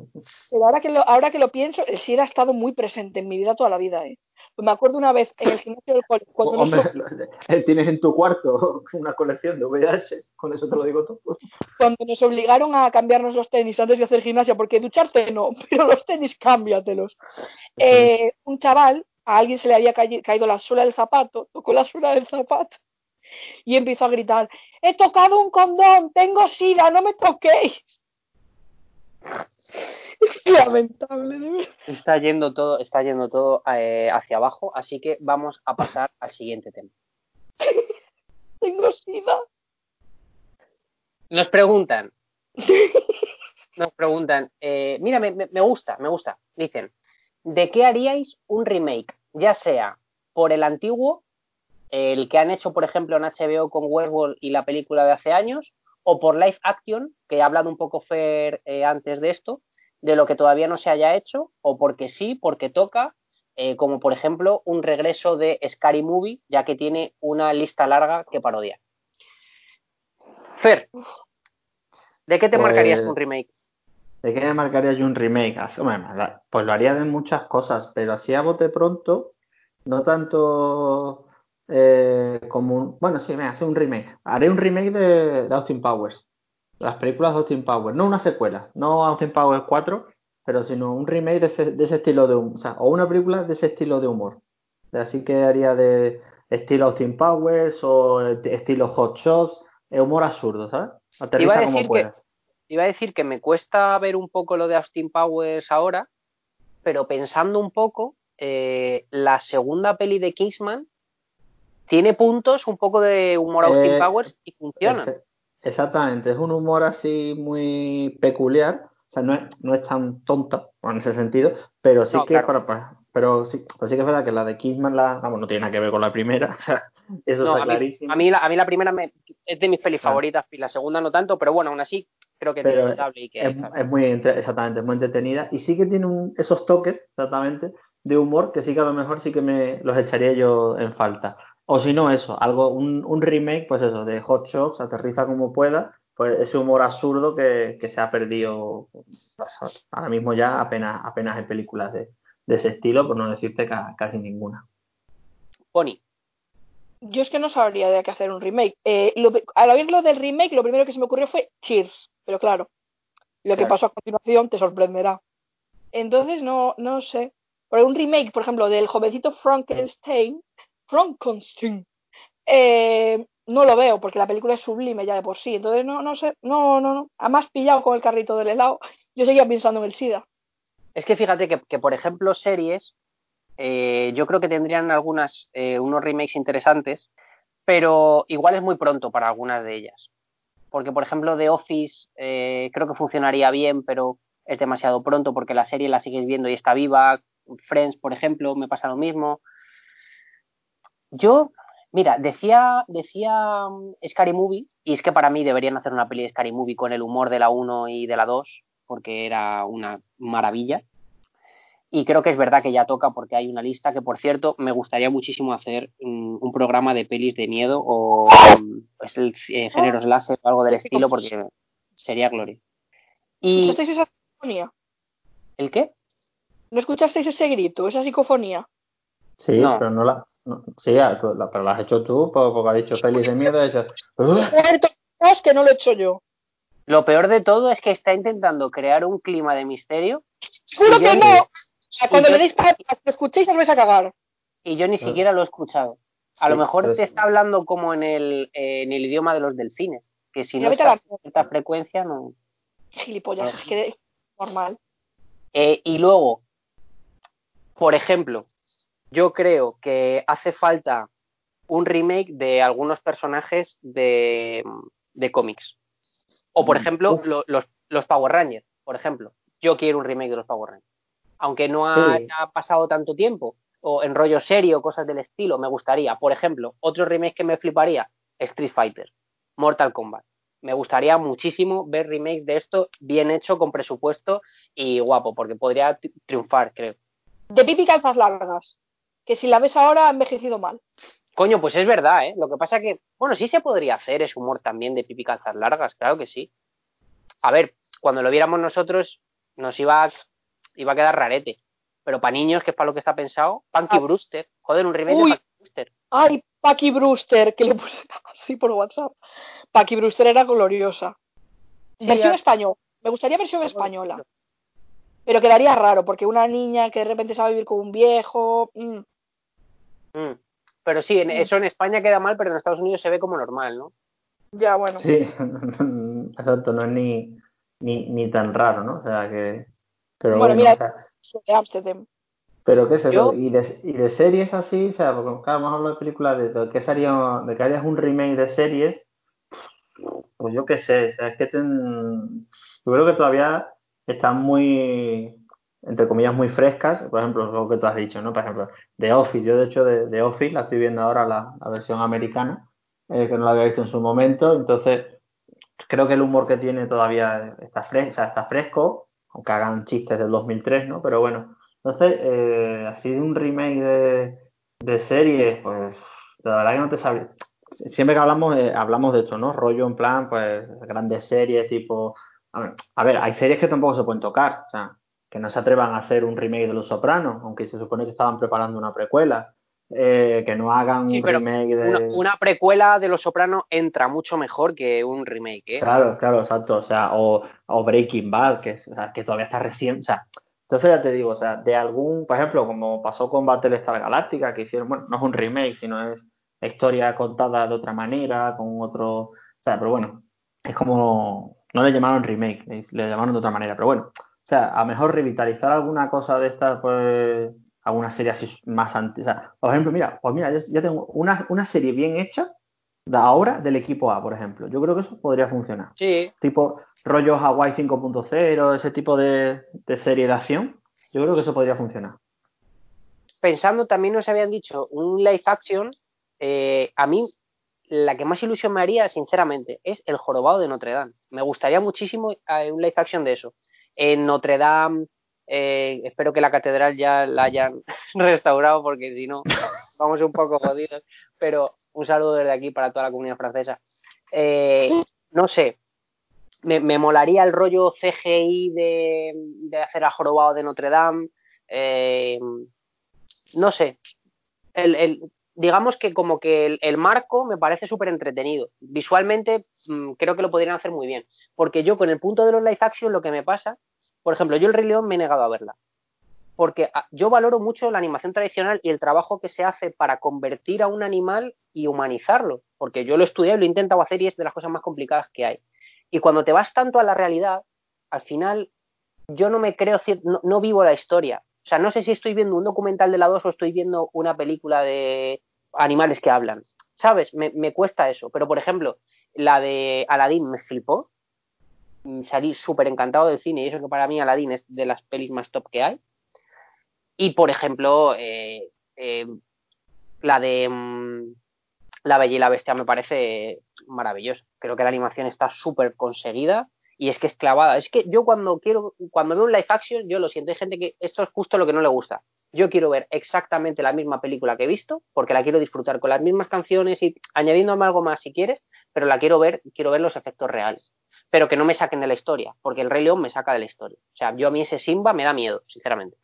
Pero ahora que lo, ahora que lo pienso, el SIDA ha estado muy presente en mi vida toda la vida, ¿eh? Pues me acuerdo una vez en el gimnasio del cole, cuando hombre, (laughs) tienes en tu cuarto (laughs) una colección de VH, con eso te lo digo todo. cuando nos obligaron a cambiarnos los tenis antes de hacer gimnasia, porque ducharte no, pero los tenis cámbiatelos. Eh, un chaval, a alguien se le había caí- caído la suela del zapato, tocó la suela del zapato y empezó a gritar, he tocado un condón, tengo sida, no me toquéis. Es (laughs) lamentable, de verdad. Está yendo todo, está yendo todo eh, hacia abajo, así que vamos a pasar al siguiente tema. (laughs) Tengo sida. Nos preguntan, nos preguntan, eh, mira, me- me gusta, me gusta. Dicen, ¿de qué haríais un remake? Ya sea por el antiguo, el que han hecho, por ejemplo, en HBO con Westworld y la película de hace años, o por live action, que ha hablado un poco Fer eh, antes de esto, de lo que todavía no se haya hecho, o porque sí, porque toca, eh, como por ejemplo un regreso de Scary Movie, ya que tiene una lista larga que parodiar. Fer, ¿de qué te Pues- marcarías un remake? ¿De qué me marcaría yo un remake? La- Pues lo haría de muchas cosas, pero así a bote pronto, no tanto eh, como un... Bueno, sí, me hace un remake. Haré un remake de, de Austin Powers. Las películas de Austin Powers. No una secuela, no Austin Powers 4, pero sino un remake de ese, de ese estilo de humor. O sea, o una película de ese estilo de humor. Así que haría de estilo Austin Powers o estilo Hot Shots, eh, humor absurdo, ¿sabes? Iba a Aterriza decir como que- puedas. Iba a decir que me cuesta ver un poco lo de Austin Powers ahora, pero pensando un poco, eh, la segunda peli de Kingsman tiene puntos un poco de humor Austin Eh, Powers y funciona. Ex- Exactamente, es un humor así muy peculiar, o sea, no es, no es tan tonta en ese sentido, pero sí No, que claro. para, para- pero sí, pero sí que es verdad que la de Kissman la, vamos, no tiene nada que ver con la primera, (laughs) o sea, eso No, está a, mí, clarísimo. a, mí la, a mí la primera me- es de mis pelis Claro. favoritas y la segunda no tanto, pero bueno, aún así creo que es Pero disfrutable y que es, es muy exactamente, es muy entretenida y sí que tiene un- esos toques, exactamente, de humor que sí que a lo mejor sí que me los echaría yo en falta. O si no, eso, algo, un, un remake, pues eso, de Hot Shots, aterriza como pueda, pues ese humor absurdo que, que se ha perdido pues, ahora mismo ya apenas, apenas hay películas de, de ese estilo, por no decirte ca- casi ninguna. Pony. Yo es que no sabría de qué hacer un remake. Eh, lo- al oírlo del remake, lo primero que se me ocurrió fue Cheers, pero claro, lo que Claro. pasó a continuación te sorprenderá. Entonces, no, no sé. Por un remake, por ejemplo, del jovencito Frankenstein, Frankenstein, eh, no lo veo porque la película es sublime ya de por sí. Entonces, no, no sé, no, no, no. Además, pillado con el carrito del helado, (laughs) yo seguía pensando en el SIDA. Es que fíjate que, que, por ejemplo, series, eh, yo creo que tendrían algunas, eh, unos remakes interesantes, pero igual es muy pronto para algunas de ellas. Porque, por ejemplo, The Office eh, creo que funcionaría bien, pero es demasiado pronto porque la serie la sigues viendo y está viva. Friends, por ejemplo, me pasa lo mismo. Yo, mira, decía, decía um, Scary Movie, y es que para mí deberían hacer una peli de Scary Movie con el humor de la 1 y de la 2, porque era una maravilla. Y creo que es verdad que ya toca porque hay una lista que, por cierto, me gustaría muchísimo hacer un, un programa de pelis de miedo o um, pues el eh, género slasher o algo del estilo porque sería gloria. Y ¿Escuchasteis esa psicofonía? ¿el qué? ¿No escuchasteis ese grito, esa psicofonía? Sí, No. pero no la... no- sí, ah, tú- la- pero la has hecho tú por- porque has dicho pelis de miedo. Esa, Dios, que no lo he hecho yo. Lo peor de todo es que está intentando crear un clima de misterio ¡Juro que no! O sea, cuando yo- le deis para atrás, que escuchéis, os vais a cagar. y yo ni Claro. siquiera lo he escuchado. A lo mejor pero te sí. está hablando como en el, eh, en el idioma de los delfines, que si Mira, no estás a cierta frecuencia no. Gilipollas, es que es normal. Eh, y luego, por ejemplo, yo creo que hace falta un remake de algunos personajes de, de cómics. O, por Mm, ejemplo, lo- los, los Power Rangers. por ejemplo, yo quiero un remake de los Power Rangers. Aunque no haya Sí. pasado tanto tiempo, o en rollo serio, cosas del estilo, me gustaría. Por ejemplo, otro remake que me fliparía, Street Fighter, Mortal Kombat. Me gustaría muchísimo ver remakes de esto bien hecho, con presupuesto y guapo, porque podría tri- triunfar, creo. De pipi calzas largas. Que si la ves ahora ha envejecido mal. Coño, pues es verdad, ¿eh? Lo que pasa que, bueno, sí se podría hacer ese humor también de pipi calzas largas, claro que sí. A ver, cuando lo viéramos nosotros, nos iba a, iba a quedar rarete. Pero para niños, que es para lo que está pensado, Punky Ah. Brewster. Joder, un remake Uy. de Punky Brewster. Ay, Paki Brewster, que le puse (laughs) así por WhatsApp. Paki Brewster era gloriosa. Sí, versión española. Me gustaría versión española. Pero quedaría raro, porque una niña que de repente se va a vivir con un viejo. mm, Mm. Pero sí, en- Mm. eso en España queda mal, pero en Estados Unidos se ve como normal, ¿no? ya, bueno. Sí, (laughs) exacto, no es ni, ni, ni tan raro, ¿no? O sea que. Pero Bueno, bueno, mira, o sea, De Amsterdam. pero ¿qué es eso? Yo- ¿Y de, y de series así? O sea, porque claro, hemos hablado de películas, de, de qué sería, de que harías un remake de series, pues yo qué sé, o sea, es que ten- yo creo que todavía están muy, entre comillas, muy frescas, por ejemplo, lo que tú has dicho, ¿no? Por ejemplo, The Office, yo de hecho de, de Office la estoy viendo ahora, la, la versión americana, eh, que no la había visto en su momento, entonces creo que el humor que tiene todavía está, fres- o sea, está fresco, aunque hagan chistes del 2003, ¿no? Pero bueno, entonces, eh, así de un remake de, de series, pues la verdad que no te sabría. Siempre que hablamos, eh, hablamos de esto, ¿no? Rollo en plan, pues grandes series tipo... A ver, a ver, hay series que tampoco se pueden tocar, o sea, que no se atrevan a hacer un remake de Los Sopranos, aunque se supone que estaban preparando una precuela, eh, que no hagan Sí, un remake de... Una, una precuela de Los Sopranos entra mucho mejor que un remake, ¿eh? Claro, claro, exacto. O sea, o, o Breaking Bad, que, o sea, que todavía está recién. O sea, entonces ya te digo, o sea, de algún, por ejemplo, como pasó con Battlestar Galactica, que hicieron, bueno, no es un remake, sino es historia contada de otra manera, con otro. O sea, pero bueno, es como. No le llamaron remake, le llamaron de otra manera, pero bueno. O sea, a lo mejor revitalizar alguna cosa de esta, pues. Alguna serie así más antigua. O sea, por ejemplo, mira, pues mira, yo, yo tengo una, una serie bien hecha de ahora del equipo A, por ejemplo. Yo creo que eso podría funcionar. Sí, Tipo rollo Hawaii 5.0, ese tipo de, de serie de acción. Yo creo que eso podría funcionar. pensando también nos habían dicho un live action, eh, a mí la que más ilusión me haría, sinceramente, es El Jorobado de Notre Dame. Me gustaría muchísimo eh, un live action de eso. En Notre Dame, eh, espero que la catedral ya la hayan (laughs) restaurado porque si no, vamos un poco jodidos. Pero un saludo desde aquí para toda la comunidad francesa. Eh, no sé, me, me molaría el rollo CGI de, de hacer a Jorobado de Notre Dame. Eh, no sé, el, el- digamos que como que el, marco me parece súper entretenido. Visualmente mm, creo que lo podrían hacer muy bien. Porque yo con el punto de los live action lo que me pasa, por ejemplo, yo el Rey León me he negado a verla. Porque ah, yo valoro mucho la animación tradicional y el trabajo que se hace para convertir a un animal y humanizarlo. Porque yo lo y lo he intentado hacer y es de las cosas más complicadas que hay. Y cuando te vas tanto a la realidad, al final yo no me creo, no, no vivo la historia. O sea, no sé si estoy viendo un documental de la 2 o estoy viendo una película de animales que hablan. ¿Sabes? Me, me cuesta eso. Pero, por ejemplo, la de Aladdin me flipó. Mm, Salí súper encantado del cine y eso que para mí Aladdin es de las pelis más top que hay. Y, por ejemplo, eh, eh, la de mm, La Bella y la Bestia me parece maravillosa. Creo que la animación está súper conseguida y es que es clavada. Es que yo cuando quiero, cuando veo un live action, yo lo siento, hay gente que esto es justo lo que no le gusta. Yo quiero ver exactamente la misma película que he visto, porque la quiero disfrutar con las mismas canciones y añadiéndome algo más si quieres, pero la quiero ver, quiero ver los efectos reales. Pero que no me saquen de la historia, porque el Rey León me saca de la historia. O sea, yo a mí ese Simba me da miedo, sinceramente.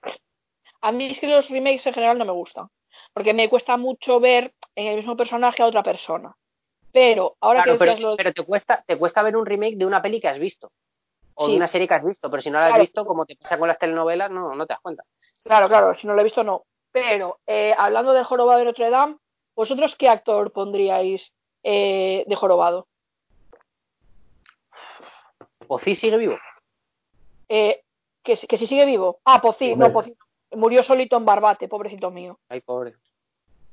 A mí es que los remakes en general no me gustan. Porque me cuesta mucho ver en el mismo personaje a otra persona. Pero ahora Claro, que pero, los- pero te cuesta, te cuesta ver un remake de una peli que has visto. O Sí. de una serie que has visto, pero si no la has Claro. visto, como te pasa con las telenovelas, no, no te das cuenta. Claro, claro, si no lo he visto, no. Pero eh, hablando del jorobado de Notre Dame, ¿vosotros qué actor pondríais eh, de jorobado? Pozzi sigue vivo. Eh, que, si- que si sigue vivo. Ah, Pozzi, no, Pozzi. Murió solito en Barbate, pobrecito mío. Ay, pobre.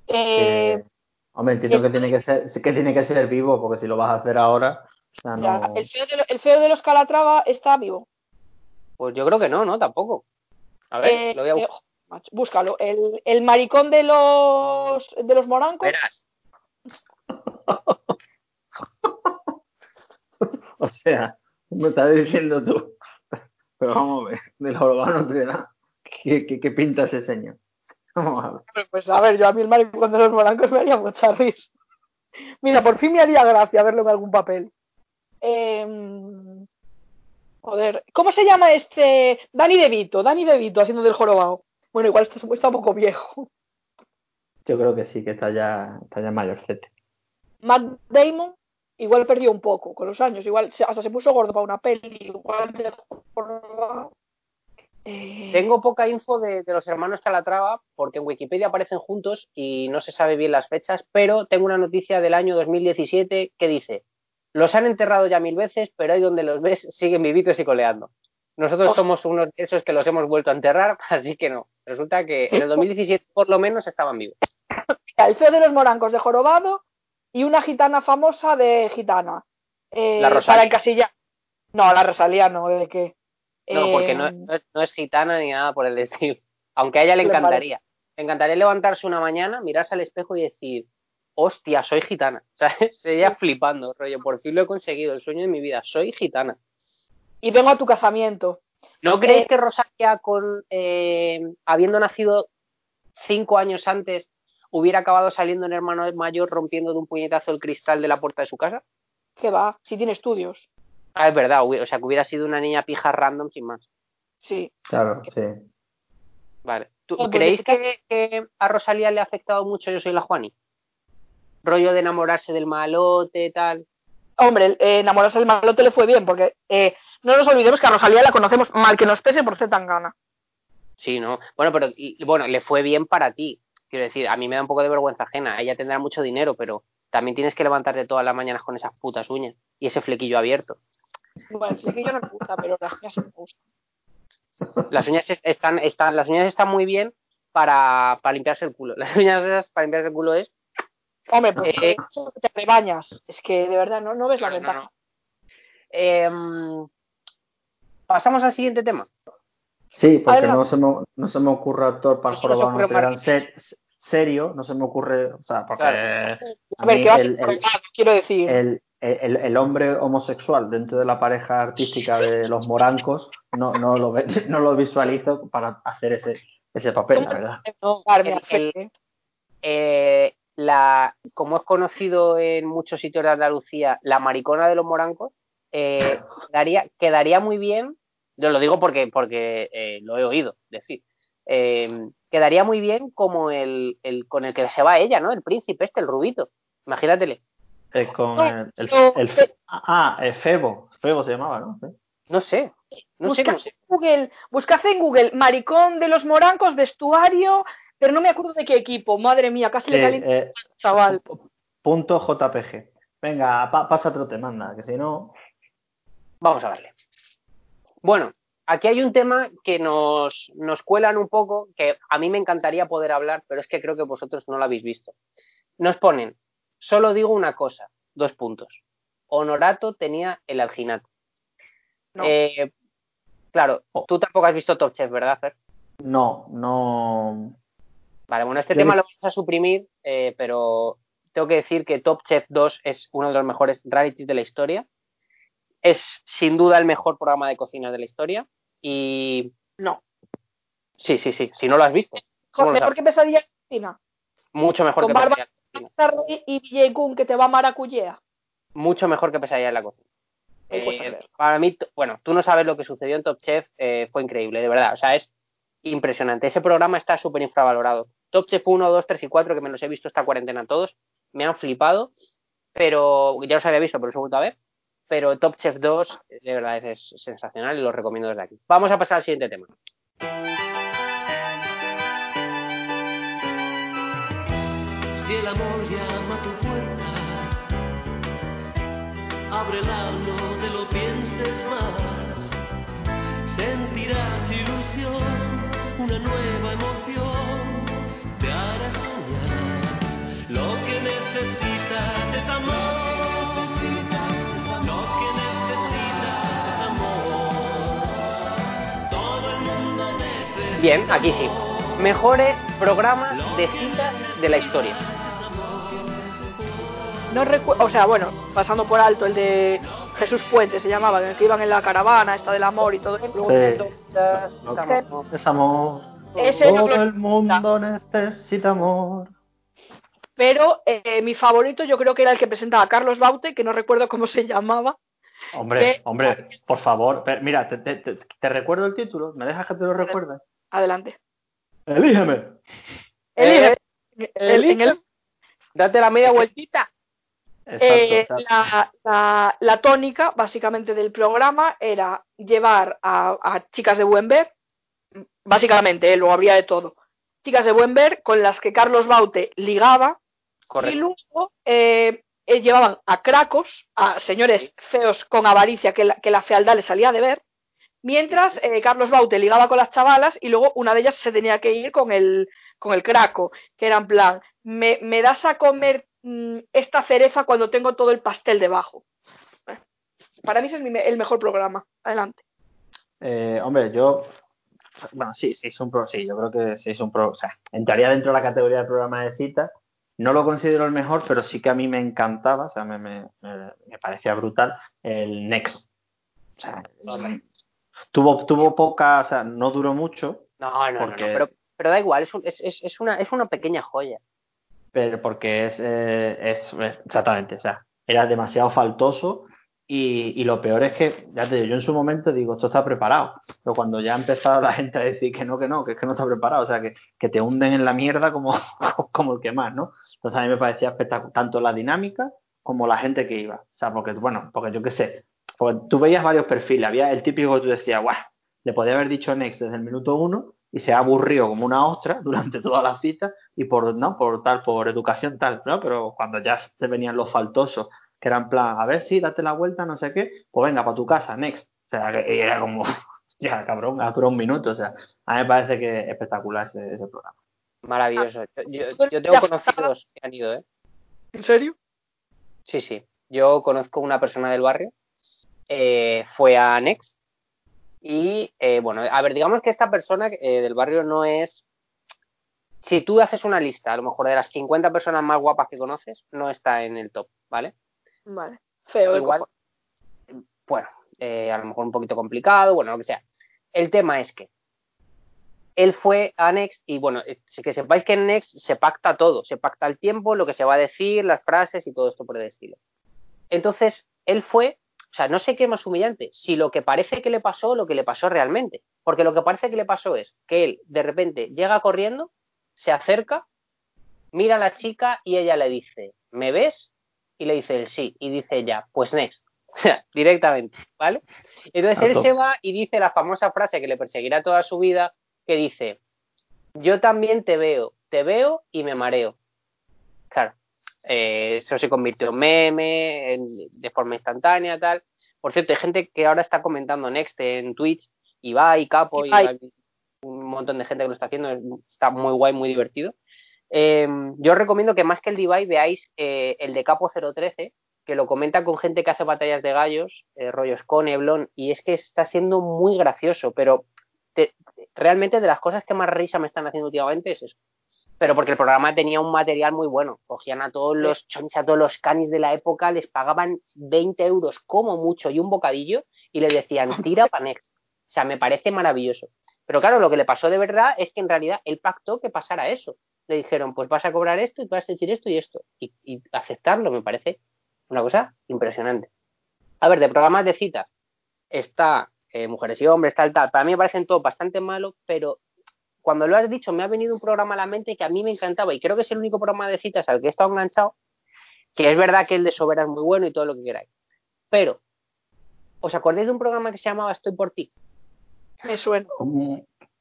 Eh, hombre, entiendo que tiene que ser, que tiene que ser vivo, porque si lo vas a hacer ahora, o sea, ya, no. el, feo de, lo- el feo de los Calatrava está vivo. Pues yo creo que no, ¿no? Tampoco. A ver, Eh, lo voy a eh, buscar. macho, búscalo. El, el maricón de los de los morancos. Verás. (laughs) O sea, me estás diciendo tú. (laughs) Pero vamos a ver, del jorobado no tiene nada. ¿Qué, qué, qué pinta ese señor? Pues a ver, yo a mí el maricón de los morancos me haría mucha risa. Mira, por fin me haría gracia verlo en algún papel. Em, joder, ¿cómo se llama este? Dani De Vito, Dani De Vito haciendo del jorobado. Bueno, igual está, está un poco viejo. Yo creo que sí, que está ya, está ya mayorcete. Matt Damon igual perdió un poco con los años, igual hasta se puso gordo para una peli, igual de jorobado. Eh, Tengo poca info de, de los hermanos Calatrava porque en Wikipedia aparecen juntos y no se sabe bien las fechas, pero tengo una noticia del año 2017 que dice, los han enterrado ya mil veces, pero ahí donde los ves (laughs) siguen vivitos y coleando. Nosotros Hostia. somos unos de esos que los hemos vuelto a enterrar, (laughs) así que no. Resulta que en el (laughs) 2017 por lo menos estaban vivos. el feo de los morancos de jorobado y una gitana famosa de gitana. Eh, La Rosalía. Para encasillar. No, la Rosalía no, ¿de qué? No, porque no, Eh, no es, no es gitana ni nada por el estilo. (laughs) Aunque a ella le encantaría. Le encantaría levantarse una mañana, mirarse al espejo y decir, hostia, soy gitana. (laughs) ¿Sabes? Ella flipando, rollo, por fin lo he conseguido, el sueño de mi vida, soy gitana. Y vengo a tu casamiento. ¿No creéis Eh, que Rosalía, con, eh, habiendo nacido cinco años antes, hubiera acabado saliendo en hermano mayor rompiendo de un puñetazo el cristal de la puerta de su casa? ¿Qué va? Si tiene estudios. Ah, es verdad, o sea, que hubiera sido una niña pija random sin más. Sí. Claro, sí. Vale. ¿Tú, No, ¿Creéis que, que a Rosalía le ha afectado mucho Yo soy la Juani? Rollo de enamorarse del malote, tal. Hombre, eh, enamorarse del malote le fue bien, porque eh, no nos olvidemos que a Rosalía la conocemos mal que nos pese por ser tan gana. Sí, ¿no? Bueno, pero y- bueno, le fue bien para ti. Quiero decir, a mí me da un poco de vergüenza ajena. Ella tendrá mucho dinero, pero también tienes que levantarte todas las mañanas con esas putas uñas y ese flequillo abierto. Bueno, el flequillo no me gusta, pero las mías sí me gustan. Las uñas es- están, están, las uñas están muy bien para, para limpiarse el culo. (laughs) Las uñas esas para limpiarse el culo es Hombre, pues Eh, te rebañas. Es que de verdad no, no ves la No, no, ventaja. no. Em, pasamos al siguiente tema. Sí, porque no se, me, no se me ocurre actor para gran más ser- serio, no se me ocurre, o sea, porque Claro. a A ver, que va a el- el- quiero decir. el, el, el hombre homosexual dentro de la pareja artística de los morancos no, no, lo, ve- (laughs) no lo visualizo para hacer ese, ese papel, la verdad. No, Carmen, el- Fe- el- Eh, la, como es conocido en muchos sitios de Andalucía, la maricona de los morancos, eh, (laughs) quedaría, quedaría muy bien, yo lo digo porque, porque eh, lo he oído decir, eh, quedaría muy bien como el, el con el que se va ella, ¿no? El príncipe este, el rubito. Imagínatele. Eh, con No, el, el- el- ah, eh, Febo, Febo se llamaba, ¿no? No sé. No sé cómo se- en Google, buscad en Google, maricón de los morancos, vestuario, pero no me acuerdo de qué equipo. Madre mía, casi le Sí, calienta eh, chaval. punto JPG. Venga, pa- pasa otro te manda, que si no. Vamos a darle. Bueno, aquí hay un tema que nos, nos cuelan un poco, que a mí me encantaría poder hablar, pero es que creo que vosotros no lo habéis visto. Nos ponen, solo digo una cosa, dos puntos. Honorato tenía el alginato. No. Eh, claro, tú tampoco has visto Top Chef, ¿verdad, Fer? No, no. Vale, bueno, este Yo tema lo vamos a suprimir, eh, pero tengo que decir que Top Chef 2 es uno de los mejores realities de la historia. Es sin duda el mejor programa de cocina de la historia. Y No. sí, sí, sí, si no lo has visto, ¿cómo lo Mejor que pesadilla en la cocina. mucho mejor Con que Pesadilla y Kun que te va a maracuyea. Mucho mejor que Pesadilla en la Cocina. Eh, pues, a Eh, para mí, bueno, tú no sabes lo que sucedió en Top Chef, eh, fue increíble, de verdad. O sea, es impresionante. Ese programa está súper infravalorado. Top Chef 1, 2, 3 y 4, que me los he visto esta cuarentena todos, me han flipado, pero ya los había visto, pero los he vuelto a ver. Pero Top Chef 2, eh, de verdad, es, es sensacional y lo recomiendo desde aquí. Vamos a pasar al siguiente tema. Si el amor llama a tu puerta, ábrela, no te lo pienses más. Sentirás ilusión, una nueva emoción, te hará soñar. Lo que necesitas es amor. Lo que necesitas es amor. Bien, aquí sí. Mejores programas de citas de la historia. No recuerdo, o sea, bueno, pasando por alto el de Jesús Puente se llamaba, en el que iban en la caravana, esta del amor y todo eso. Luego Es amor. Todo el mundo necesita amor. Pero eh, mi favorito yo creo que era el que presentaba a Carlos Baute, que no recuerdo cómo se llamaba. Hombre, hombre, por favor. Mira, te, te- te- te recuerdo el título. ¿Me dejas que te lo recuerde? Adelante. Elígeme. Elige- Eh, el- en el- Date la media vueltita. Exacto, eh, la, la- la tónica, básicamente, del programa era llevar a, a chicas de buen ver, básicamente, eh, luego habría de todo, chicas de buen ver con las que Carlos Baute ligaba y luego eh, eh, llevaban a cracos, a señores feos con avaricia que la, que la fealdad les salía de ver, mientras Carlos Baute ligaba con las chavalas y luego una de ellas se tenía que ir con el, con el craco, que era en plan, me, me das a comer esta cereza cuando tengo todo el pastel debajo. Eh, Para mí ese es mi el mejor programa. Adelante. Eh, hombre, yo. Bueno, sí, sí, es un pro. Sí, yo creo que sí es un pro. O sea, entraría dentro de la categoría de programa de citas. No lo considero el mejor, pero sí que a mí me encantaba, o sea, me, me, me- parecía brutal el Next. O sea, tuvo, tuvo poca, o sea, no duró mucho, No, no, no, no, pero, pero da igual, es, un- es, es, es una, es una pequeña joya. Pero porque es, eh, es exactamente, o sea, era demasiado faltoso y, y lo peor es que, ya te digo, yo en su momento digo, esto está preparado, pero cuando ya ha empezado la gente a decir que no, que no, que es que no está preparado, o sea, que, que te hunden en la mierda como, (laughs) como el que más, ¿no? Entonces a mí me parecía espectacular, tanto la dinámica como la gente que iba, o sea, porque, bueno, porque yo qué sé, pues tú veías varios perfiles, había el típico que tú decías, guau, le podía haber dicho next desde el minuto uno y se ha aburrido como una ostra (laughs) durante toda la cita y por no por tal por educación tal no pero cuando ya te venían los faltosos que eran plan a ver si date la vuelta no sé qué pues venga para tu casa next o sea que era como (laughs) ya cabrón por un minuto o sea a mí me parece que es espectacular ese, ese programa Maravilloso. Ah. Yo, yo- yo tengo conocidos que han ido, ¿eh? ¿En serio? Sí, sí. Yo conozco una persona del barrio, eh, fue a Next y, eh, bueno, a ver, digamos que esta persona eh, del barrio no es... Si tú haces una lista, a lo mejor de las 50 personas más guapas que conoces, no está en el top, ¿vale? Vale. Feo Igual, bueno, eh, a lo mejor un poquito complicado, bueno, lo que sea. El tema es que él fue a Next y bueno, que sepáis que en Next se pacta todo, se pacta el tiempo, lo que se va a decir, las frases y todo esto por el estilo. Entonces, él fue, o sea, no sé qué es más humillante, si lo que parece que le pasó o lo que le pasó realmente. Porque lo que parece que le pasó es que él de repente llega corriendo, se acerca, mira a la chica y ella le dice, ¿me ves? Y le dice él sí, y dice ella, pues next. (laughs) Directamente, ¿vale? Entonces él se va y dice la famosa frase que le perseguirá toda su vida, que dice, yo también te veo, te veo y me mareo. Claro, eh, eso se convirtió en meme, en- de forma instantánea, tal. Por cierto, hay gente que ahora está comentando Next en Twitch, Ibai, Capo, y Ibai. un montón de gente que lo está haciendo, está muy guay, muy divertido. Eh, yo os recomiendo que más que el de Ibai veáis eh, el de Capo 013, que lo comenta con gente que hace batallas de gallos, eh, rollos con Eblon, y es que está siendo muy gracioso, pero te- realmente de las cosas que más risa me están haciendo últimamente es eso. Pero porque el programa tenía un material muy bueno. Cogían a todos los chonis, a todos los canis de la época, les pagaban 20 euros como mucho y un bocadillo y les decían, (laughs) tira pa' next. O sea, me parece maravilloso. Pero claro, lo que le pasó de verdad es que en realidad él pactó que pasara eso. Le dijeron, pues vas a cobrar esto y vas a decir esto y esto. Y, y aceptarlo me parece una cosa impresionante. A ver, de programas de citas está eh, Mujeres y Hombres, tal, tal. Para mí me parecen todos bastante malos, pero cuando lo has dicho me ha venido un programa a la mente que a mí me encantaba y creo que es el único programa de citas al que he estado enganchado, que es verdad que el de Sobera es muy bueno y todo lo que queráis. Pero, ¿os acordáis de un programa que se llamaba Estoy por ti? Me suena.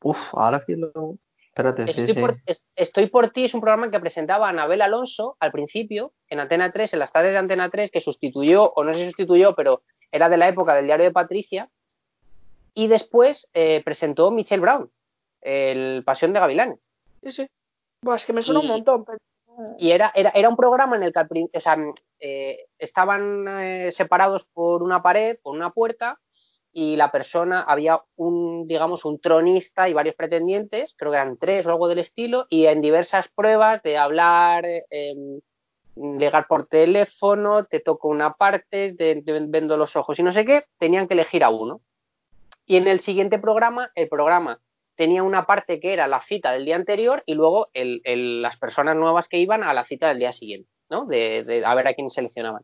Uf, ahora sí lo. Espérate, sí, Estoy, sí. por, es- Estoy por ti es un programa que presentaba a Anabel Alonso al principio en Antena 3, en las tardes de Antena 3, que sustituyó, o no si sustituyó, pero era de la época del diario de Patricia. Y después eh, presentó Michelle Brown, el Pasión de Gavilanes. Sí, sí. Es que me suena un Y- montón. pero- Y era, era, era un programa en el que al o sea, eh, estaban eh, separados por una pared, por una puerta, y la persona, había un, digamos, un tronista y varios pretendientes, creo que eran tres o algo del estilo, y en diversas pruebas de hablar, eh, llegar por teléfono, te toco una parte, te, te vendo los ojos y no sé qué, tenían que elegir a uno. Y en el siguiente programa, el programa tenía una parte que era la cita del día anterior y luego el, las personas nuevas que iban a la cita del día siguiente, ¿no? De, a ver a quién seleccionaban.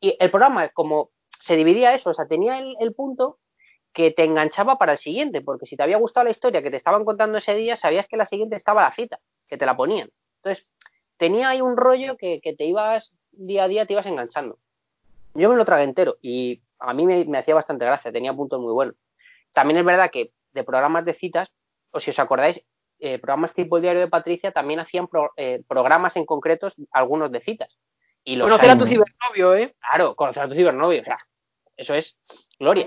Y el programa, como se dividía eso, o sea, tenía el, punto que te enganchaba para el siguiente, porque si te había gustado la historia que te estaban contando ese día, sabías que la siguiente estaba la cita, que te la ponían. Entonces, tenía ahí un rollo que, que te ibas día a día, te ibas enganchando. Yo me lo tragué entero y a mí me, me hacía bastante gracia, tenía puntos muy buenos. También es verdad que de programas de citas, o si os acordáis, eh, programas tipo el diario de Patricia también hacían pro, eh, programas en concretos, algunos de citas. Y los conocer a tu cibernovio, ¿eh? Claro, conocer a tu cibernovio, o sea, eso es gloria.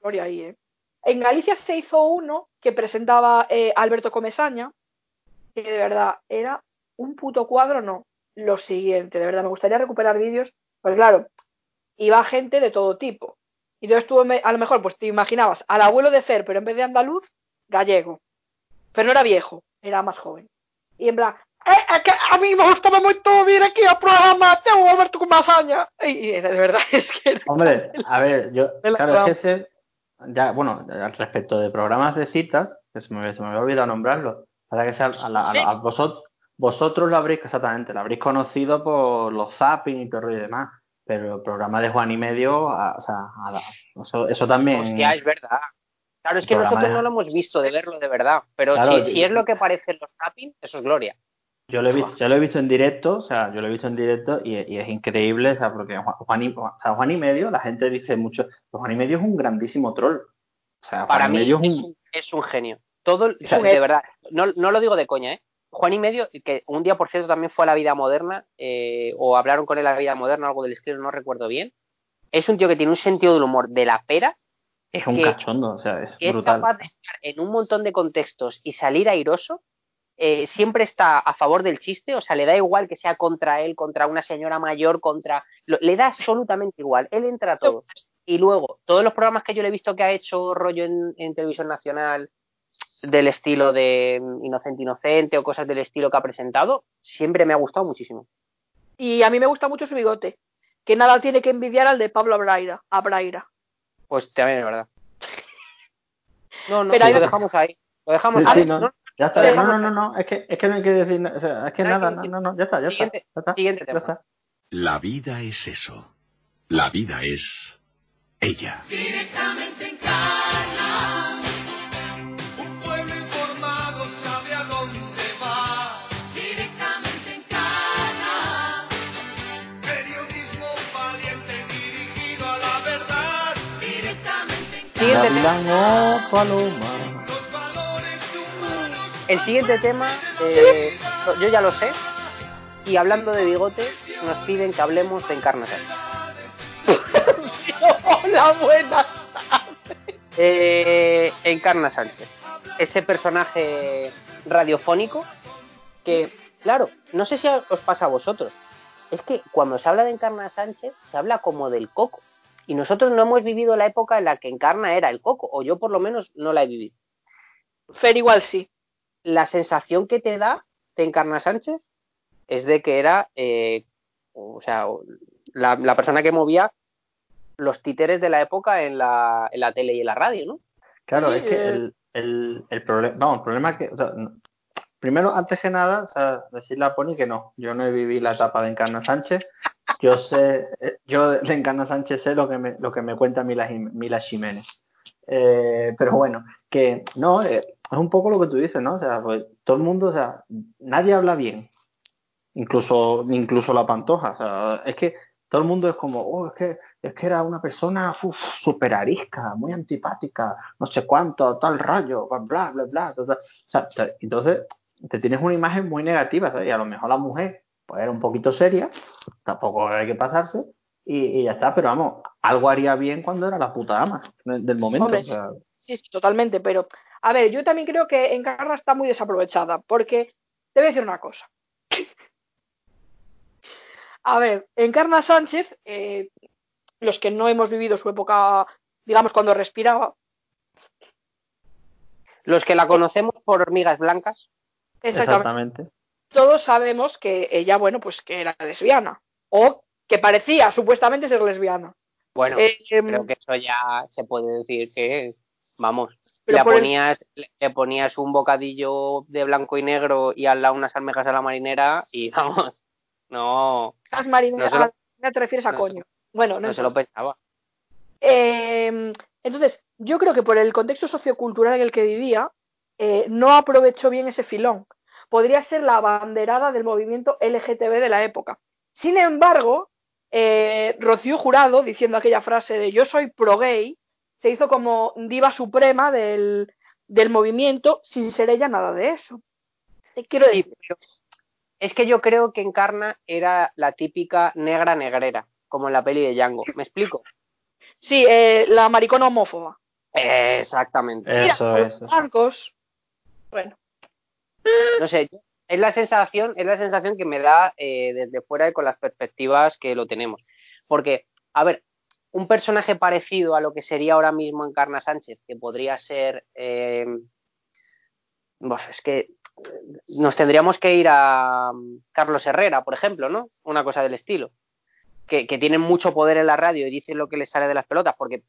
Gloria ahí, ¿eh? En Galicia se hizo uno que presentaba eh, Alberto Comesaña, que de verdad era un puto cuadro, no, lo siguiente, de verdad, me gustaría recuperar vídeos, pues claro, iba gente de todo tipo. Y entonces tú a lo mejor pues te imaginabas al abuelo de Fer, pero en vez de andaluz, gallego. Pero no era viejo, era más joven. Y en plan, eh, eh, que a mí me gustaba mucho vir aquí al programa, tengo Alberto con Masaña. Y, y, de verdad (laughs) es que... Hombre, (laughs) a ver, yo, claro, es que ese, ya, bueno, al respecto de programas de citas, que se me, se me había olvidado nombrarlo, para que sea a, la, a, la, a vosotros, vosotros lo habréis, exactamente, lo habréis conocido por los zapping y todo y demás pero el programa de Juan y Medio, o sea, eso, eso también. Hostia, es verdad. Claro, es que nosotros de... no lo hemos visto de verlo de verdad, pero claro, si, si, es lo que parece los tapping, eso es gloria. Yo lo, he visto, yo lo he visto en directo, o sea, yo lo he visto en directo y, y es increíble, o sea, porque Juan y, o sea, Juan y Medio, la gente dice mucho, Juan y Medio es un grandísimo troll. O sea, Para Juan mí Medio es, un... es un genio. Todo, o sea, de verdad, no, no lo digo de coña, ¿eh? Juan y Medio, que un día, por cierto, también fue a la vida moderna, eh, o hablaron con él a la vida moderna, algo del estilo, no recuerdo bien. Es un tío que tiene un sentido del humor de la pera. Es un que, cachondo, o sea, es, que brutal. es capaz de estar en un montón de contextos y salir airoso. Eh, siempre está a favor del chiste, o sea, le da igual que sea contra él, contra una señora mayor, contra. Lo, le da absolutamente igual. Él entra a todo. Y luego, todos los programas que yo le he visto que ha hecho rollo en, en televisión nacional, del estilo de Inocente Inocente o cosas del estilo que ha presentado, siempre me ha gustado muchísimo. Y a mí me gusta mucho su bigote, que nada tiene que envidiar al de Pablo Abraira. Abraira. Pues también es verdad. (laughs) No, no, Pero lo dejamos ahí. Lo dejamos sí, ahí. Sí, no, no, ya está. No, no, no, no, es que, es que no hay que decir, o sea, es que nada, no, no, no, ya está, ya siguiente, está. Ya está, siguiente tema. Ya está. La vida es eso. La vida es ella. Directamente en. Siguiente tema. Paloma. El siguiente tema, eh, yo ya lo sé. Y hablando de bigote, nos piden que hablemos de Encarna Sánchez. (laughs) Hola, buenas eh, Encarna Sánchez. Ese personaje radiofónico que, claro, no sé si os pasa a vosotros. Es que cuando se habla de Encarna Sánchez, se habla como del coco. Y nosotros no hemos vivido la época en la que Encarna era el coco, o yo por lo menos no la he vivido. Fer igual sí. La sensación que te da de Encarna Sánchez es de que era, eh, o sea, la, la, persona que movía los títeres de la época en la, en la tele y en la radio, ¿no? Claro, sí, es que el, el, el problema, vamos, el problema es que, o sea, primero, antes que nada, o sea, decirle a Pony que no, yo no he vivido la etapa de Encarna Sánchez, yo sé, yo de Encarna Sánchez sé lo que me, lo que me cuenta Mila, Mila Jiménez. Eh, pero bueno, que no, eh, es un poco lo que tú dices, ¿no? O sea, pues todo el mundo, o sea, nadie habla bien, incluso, incluso la pantoja, o sea, es que todo el mundo es como, oh, es que, es que era una persona súper arisca, muy antipática, no sé cuánto, tal rayo, bla, bla, bla, bla. O sea, entonces te tienes una imagen muy negativa, ¿sabes? Y a lo mejor la mujer pues era un poquito seria, tampoco hay que pasarse, y, y, ya está, pero vamos, algo haría bien cuando era la puta ama del momento. Hombre, o sea. Sí, sí, totalmente, pero a ver, yo también creo que Encarna está muy desaprovechada, porque te voy a decir una cosa. (laughs) a ver, Encarna Sánchez, eh, los que no hemos vivido su época digamos, cuando respiraba. Los que la conocemos por hormigas blancas, Exactamente. Todos sabemos que ella, bueno, pues que era lesbiana. O que parecía supuestamente ser lesbiana. bueno, Eh, em, creo que eso ya se puede decir que, vamos, le el- ponías, le ponías un bocadillo de blanco y negro y al lado unas almejas a la marinera y (laughs) vamos, no, Las marineras, No se lo- a- te refieres a no se- coño. Bueno, no, no se lo pensaba. Eh, entonces, yo creo que por el contexto sociocultural en el que vivía, eh, no aprovechó bien ese filón. Podría ser la abanderada del movimiento LGTB de la época. Sin embargo, eh, Rocío Jurado, diciendo aquella frase de yo soy pro gay, se hizo como diva suprema del, del movimiento sin ser ella nada de eso. Te quiero Sí, decir, es que yo creo que Encarna era la típica negra negrera, como en la peli de Django. ¿Me explico? (laughs) sí, eh, la maricona homófoba. Exactamente. Mira, Eso blancos, bueno, No sé, es la sensación, es la sensación que me da eh, desde fuera y con las perspectivas que lo tenemos. Porque, a ver, un personaje parecido a lo que sería ahora mismo Encarna Sánchez, que podría ser. eh, pues es que eh, nos tendríamos que ir a mm, Carlos Herrera, por ejemplo, ¿no? Una cosa del estilo. Que, que tienen mucho poder en la radio y dicen lo que les sale de las pelotas, porque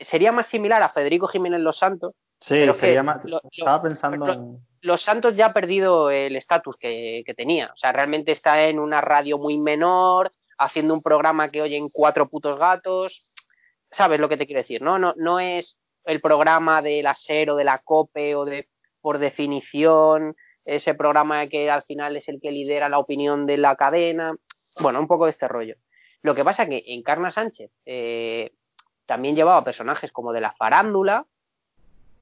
sería más similar a Federico Jiménez Los Santos, Sí, Pero que sería más. lo- lo- Estaba pensando lo- en. Los Santos ya ha perdido el estatus que, tenía. O sea, realmente está en una radio muy menor, haciendo un programa que oyen cuatro putos gatos. ¿Sabes lo que te quiero decir? No, no, no es el programa del ASER o de la COPE o de, por definición, ese programa que al final es el que lidera la opinión de la cadena. Bueno, un poco de este rollo. Lo que pasa que Encarna Sánchez eh, también llevaba personajes como de la farándula,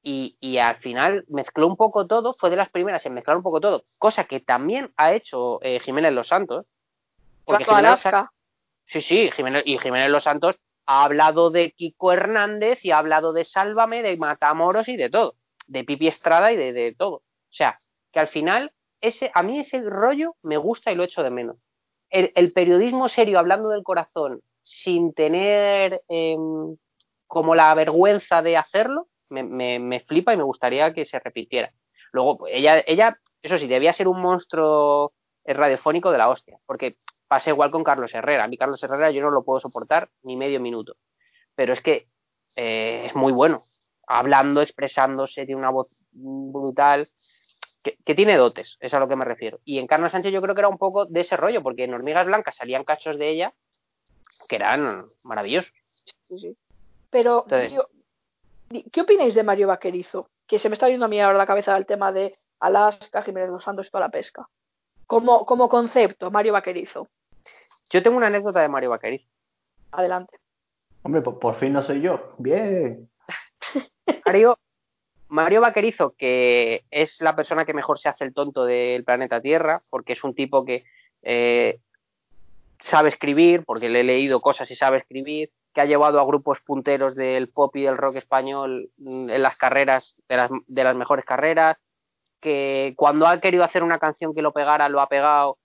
y, y al final mezcló un poco todo, fue de las primeras en mezclar un poco todo, cosa que también ha hecho eh, Jiménez Los Santos. Porque Jiménez Alaska, sí, sí, Jiménez, y Jiménez Los Santos ha hablado de Kiko Hernández y ha hablado de Sálvame, de Matamoros y de todo, de Pipi Estrada y de, de todo. O sea, que al final, ese, a mí ese rollo me gusta y lo echo de menos. El, el periodismo serio hablando del corazón sin tener em, como la vergüenza de hacerlo, me, me, me flipa y me gustaría que se repitiera. Luego, ella, ella, eso sí, debía ser un monstruo radiofónico de la hostia, porque pasa igual con Carlos Herrera. A mí Carlos Herrera yo no lo puedo soportar ni medio minuto, pero es que eh, es muy bueno, hablando, expresándose, tiene una voz brutal, que, que tiene dotes, es a lo que me refiero. Y en Carlos Sánchez yo creo que era un poco de ese rollo, porque en Hormigas Blancas salían cachos de ella que eran maravillosos. Sí, sí. Pero, Entonces- di- ¿qué opináis de Mario Vaquerizo? Que se me está viendo a mí ahora la cabeza el tema de Alaska, Jiménez Los Santos y toda la pesca. Como, como concepto, Mario Vaquerizo. Yo tengo una anécdota de Mario Vaquerizo. Adelante. Hombre, por, por fin no soy yo. Bien. (laughs) Mario, Mario Vaquerizo, que es la persona que mejor se hace el tonto del planeta Tierra, porque es un tipo que eh, sabe escribir, porque le he leído cosas y sabe escribir, que ha llevado a grupos punteros del pop y del rock español mm, en las carreras, de las, de las mejores carreras, que cuando ha querido hacer una canción que lo pegara, lo ha pegado,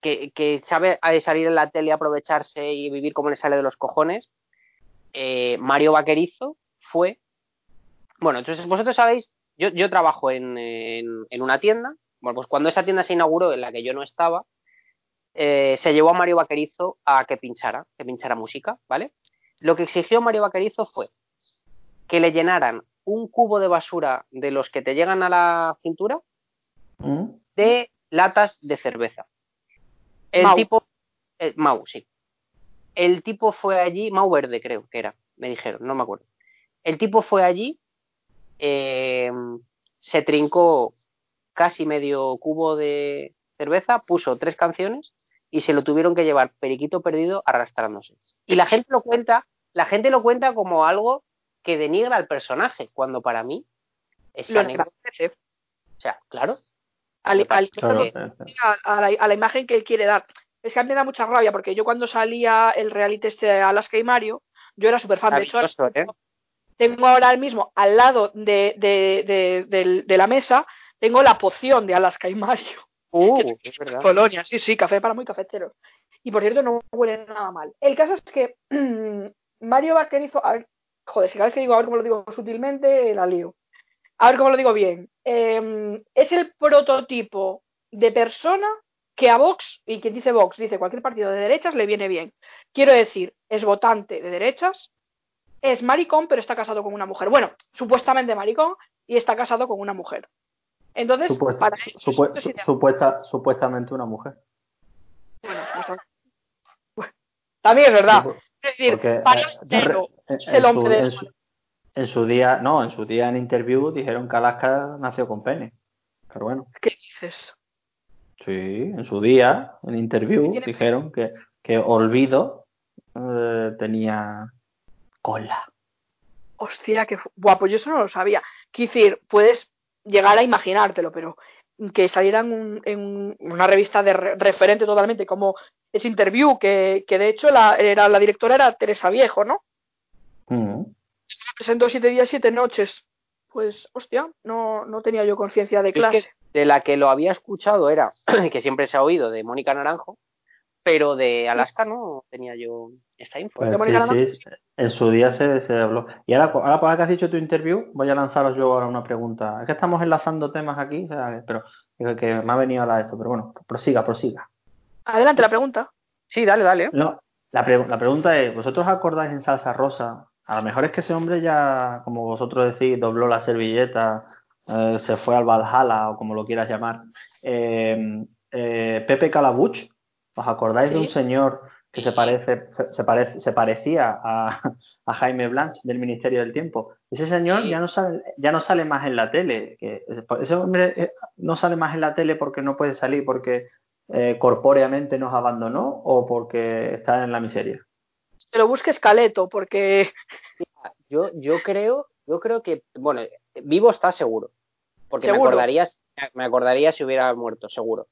que, que sabe salir en la tele, aprovecharse y vivir como le sale de los cojones. Eh, Mario Vaquerizo fue bueno, entonces vosotros sabéis, yo, yo trabajo en, en- en una tienda. Bueno, pues cuando esa tienda se inauguró, en la que yo no estaba, eh, se llevó a Mario Vaquerizo a que pinchara, que pinchara música, ¿vale? Lo que exigió Mario Vaquerizo fue que le llenaran un cubo de basura de los que te llegan a la cintura ¿Mm? de latas de cerveza. El Mau. tipo, eh, Mau, sí. El tipo fue allí, Mau Verde creo que era, me dijeron, no me acuerdo. El tipo fue allí, eh, se trincó casi medio cubo de cerveza, puso tres canciones y se lo tuvieron que llevar periquito perdido arrastrándose. Y la gente lo cuenta, la gente lo cuenta como algo que denigra al personaje, cuando para mí es Lo. O sea, claro. Al, al- Claro, que- a, a la, a la imagen que él quiere dar. Es que a mí me da mucha rabia porque yo cuando salía el reality este de Alaska y Mario, yo era súper fan. De hecho, ¿eh? tengo ahora mismo al lado de, de, de, de la mesa, tengo la poción de Alaska y Mario. Uh, es verdad. Colonia, sí, sí, café para muy cafeteros. Y por cierto, no huele nada mal. El caso es que (clears throat) Mario Vaquerizo, a ver, Joder, si cada vez que digo a ver cómo lo digo sutilmente, la lío. A ver cómo lo digo bien. Eh, es el prototipo de persona que a Vox, y quien dice Vox dice cualquier partido de derechas, le viene bien. Quiero decir, es votante de derechas, es maricón, pero está casado con una mujer. Bueno, supuestamente maricón y está casado con una mujer. Entonces, Supuesta- para te- supuesta, supuestamente una mujer. bueno. Bueno, también es verdad. Es decir, Porque, para eh, en, es el en hombre su, de en, su, en su día, no, en su día en interview dijeron que Alaska nació con pene. Pero bueno, ¿Qué dices? sí, en su día en interview dijeron que, que Olvido eh, tenía cola. Hostia, que guapo, yo eso no lo sabía. Decir, puedes llegar a imaginártelo, pero que saliera en, un- en una revista de re- referente totalmente, como ese interview, que, que de hecho la, era, la directora era Teresa Viejo, ¿no? Mm. Presentó siete días, siete noches. Pues, hostia, no, no tenía yo conciencia de Es clase. que de la que lo había escuchado era, (clears throat) que siempre se ha oído, de Mónica Naranjo, pero de Alaska no tenía yo esta info. Pues en su día se, se habló. Y ahora, ahora, para que has dicho tu interview, voy a lanzaros yo ahora una pregunta. Es que estamos enlazando temas aquí, o sea, pero que, que me ha venido a la esto. Pero bueno, prosiga, prosiga. Adelante la pregunta. Sí, dale, dale. No, la, pre- la pregunta es, ¿vosotros acordáis en Salsa Rosa? A lo mejor es que ese hombre ya, como vosotros decís, dobló la servilleta, eh, se fue al Valhalla o como lo quieras llamar. Eh, eh, Pepe Calabuch, ¿os acordáis de un señor que se parece, se, se parece, se parecía a, (laughs) a Jaime Blanch del Ministerio del Tiempo? Ese señor Sí. ya no sale, ya no sale más en la tele. Que, ese hombre eh, no sale más en la tele porque no puede salir porque eh, corpóreamente nos abandonó o porque está en la miseria. Te lo busque escaleto, porque (laughs) Yo, yo creo, yo creo que, bueno, vivo está seguro. Porque me Seguro. acordaría, me acordaría si hubiera muerto, seguro.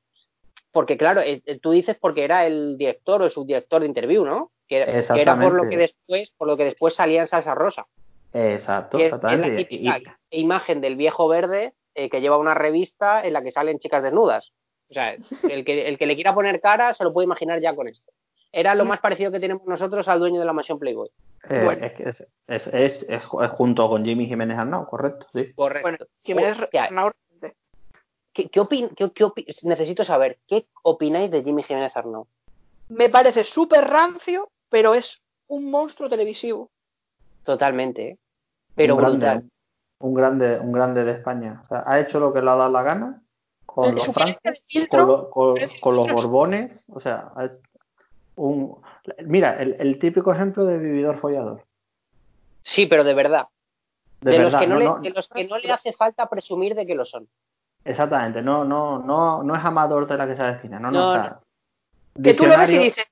Porque claro, eh, eh, tú dices porque era el director o el subdirector de interview, ¿no? Que, que era por lo que después, por lo que después salía en salsa rosa. Exacto, Que es, es exactamente. la Y- imagen del viejo verde eh, que lleva una revista en la que salen chicas desnudas. O sea, el que, el que le quiera poner cara se lo puede imaginar ya con esto. Era lo más parecido que tenemos nosotros al dueño de la mansión Playboy. eh, Bueno. es, que es, es, es- es ju- es junto con Jimmy Jiménez Arnau, correcto, sí. Correcto. bueno, Jiménez Arnau- ¿Qué, qué opin- qué- qué opi- necesito saber, ¿qué opináis de Jimmy Jiménez Arnau? me parece súper rancio, pero es un monstruo televisivo. Totalmente, ¿eh? Pero un grande, brutal. un grande, un grande de España. O sea, ha hecho lo que le ha dado la gana con Eh, los francos, con, lo- con- los borbones. O sea, un... mira, el, el típico ejemplo de vividor follador. Sí, pero de verdad. De, De, verdad, los que no, no, le, no- de los que no le hace falta presumir de que lo son. Exactamente, no, no, no, no es amador de la que se avecina, no, no, No, Que tú lo ves y dices,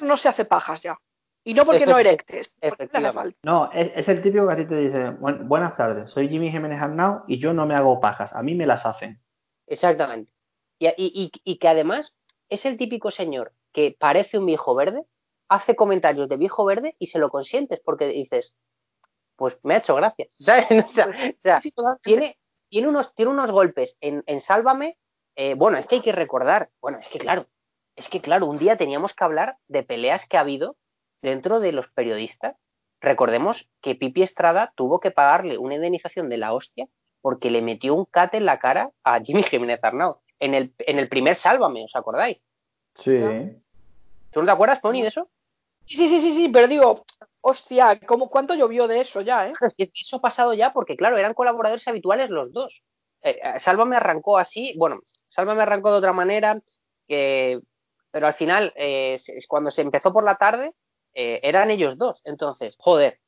no se hace pajas ya. Y no porque no erectes, porque no le hace efectivamente. falta. No, es, es el típico que a ti te dice, "Buen- buenas tardes, soy Jimmy Jiménez Arnau y yo no me hago pajas, a mí me las hacen. Exactamente. Y, y- y- que además es el típico señor que parece un viejo verde, hace comentarios de viejo verde y se lo consientes porque dices, pues me ha hecho gracia. (laughs) ¿Sabes? O sea, o tiene, tiene, unos, tiene unos golpes en, en Sálvame. eh, bueno, es que hay que recordar. Bueno, es que claro, es que claro, un día teníamos que hablar de peleas que ha habido dentro de los periodistas. Recordemos que Pipi Estrada tuvo que pagarle una indemnización de la hostia porque le metió un cate en la cara a Jimmy Jiménez Arnau. En el, en el primer Sálvame, ¿os acordáis? Sí, ¿Tú no te acuerdas, Pony, de eso? Sí, sí, sí, sí, pero digo, hostia, ¿cómo, ¿cuánto llovió de eso ya, eh? Es que eso ha pasado ya porque, claro, eran colaboradores habituales los dos. Eh, eh, Sálvame arrancó así, bueno, Sálvame arrancó de otra manera, que- pero al final, eh, cuando se empezó por la tarde, eran ellos dos. Entonces, joder,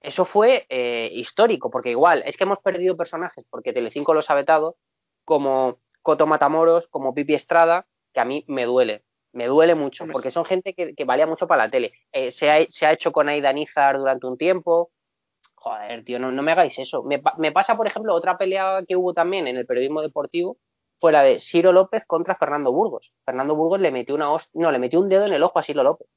eso fue histórico, porque igual es que hemos perdido personajes, porque Telecinco los ha vetado, como Coto Matamoros, como Pipi Estrada, que a mí me duele. Me duele mucho, porque son gente que, que valía mucho para la tele. Eh, se, ha, se ha hecho con Aida Nízar durante un tiempo, Joder, tío, no, no me hagáis eso. Me, me pasa, por ejemplo, otra pelea que hubo también en el periodismo deportivo fue la de Ciro López contra Fernando Burgos. Fernando Burgos le metió una host- no, le metió un dedo en el ojo a Ciro López.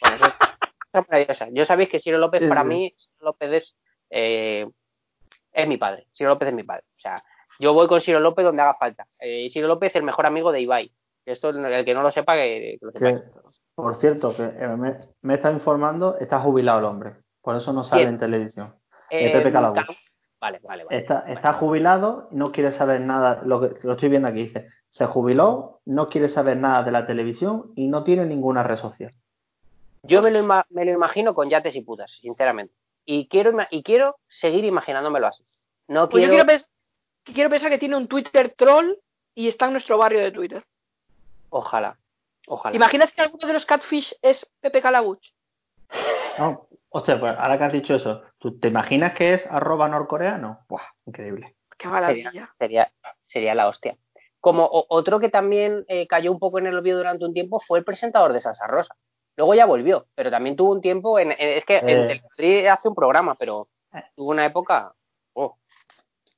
Bueno, eso es- (laughs) maravillosa. Yo sabéis que Ciro López, para mí, Ciro López es, eh, es mi padre. Ciro López es mi padre. O sea, yo voy con Ciro López donde haga falta. Eh, Ciro López es el mejor amigo de Ibai. Esto, el que no lo sepa, que, que lo que, por cierto, que eh, me, me está informando, está jubilado el hombre, por eso no sale en televisión. de Pepe. Cam- Vale, vale, vale. Está, está jubilado, no quiere saber nada, lo, que, lo estoy viendo aquí, dice, se jubiló, no quiere saber nada de la televisión y no tiene ninguna red social. Yo me lo, ima- me lo imagino con yates y putas, sinceramente. Y quiero, y quiero seguir imaginándomelo así. No Pues yo quiero... quiero, pens- quiero pensar que tiene un Twitter troll y está en nuestro barrio de Twitter. Ojalá, ojalá. ¿Te imaginas que alguno de los catfish es Pepe Calabuch? No, hostia, pues ahora que has dicho eso, ¿tú te imaginas que es arroba norcoreano? Buah, increíble. Qué maravilla. Sería, sería la hostia. Como o- otro que también eh, cayó un poco en el olvido durante un tiempo fue el presentador de Salsa Rosa. Luego ya volvió, pero también tuvo un tiempo en, en- es que en Eh. Telemadrid hace un programa, pero tuvo una época. oh,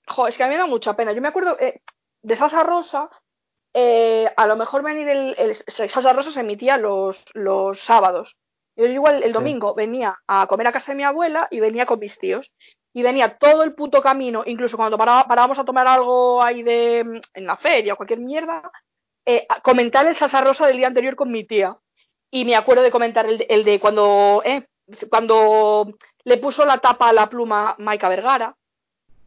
Jo, es que a mí me da mucha pena. Yo me acuerdo eh, de Salsa Rosa, eh, a lo mejor venir el, el- Salsa Rosa se emitía los, los sábados. Yo igual el domingo venía a comer a casa de mi abuela y venía con mis tíos. Y venía todo el puto camino, incluso cuando paraba- parábamos a tomar algo ahí de en la feria o cualquier mierda, eh, a comentar el Salsa Rosa del día anterior con mi tía. Y me acuerdo de comentar el de, el de cuando, eh, cuando le puso la tapa a la pluma Maika Vergara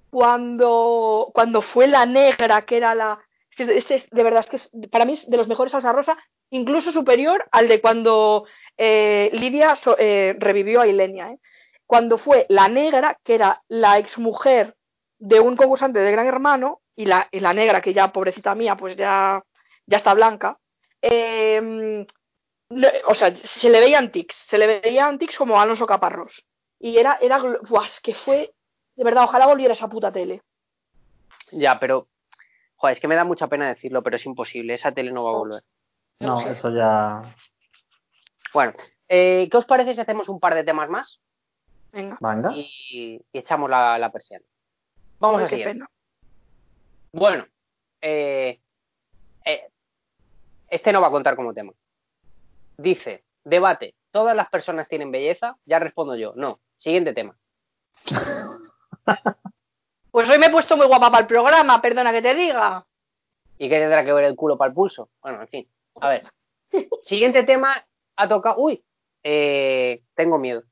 cuando, cuando fue la negra, que era la... Este, es- de verdad, es que es- para mí es de los mejores salsa rosa, incluso superior al de cuando eh, Lidia eh, revivió a Ilenia. ¿eh? Cuando fue la negra, que era la exmujer de un concursante de Gran Hermano, y la, la negra, que ya, pobrecita mía, pues ya, ya está blanca, no- o sea, se le veían tics, se le veían tics como Alonso Caparrós. Y era, era, buah, que fue, de verdad, ojalá volviera esa puta tele. ya, pero. Joder, es que me da mucha pena decirlo, pero es imposible. Esa tele no va a volver. No, eso ya. Bueno, eh, ¿qué os parece si hacemos un par de temas más Venga, Venga. y, y echamos la, la persiana? Vamos Ay, a qué seguir. pena. Bueno, eh, eh, este no va a contar como tema. Dice, debate, ¿todas las personas tienen belleza? Ya respondo yo, no. Siguiente tema. (laughs) Pues hoy me he puesto muy guapa para el programa, perdona que te diga. ¿Y qué tendrá que ver el culo para el pulso? Bueno, en fin. A ver. (laughs) Siguiente tema ha tocado... Uy, eh, tengo miedo.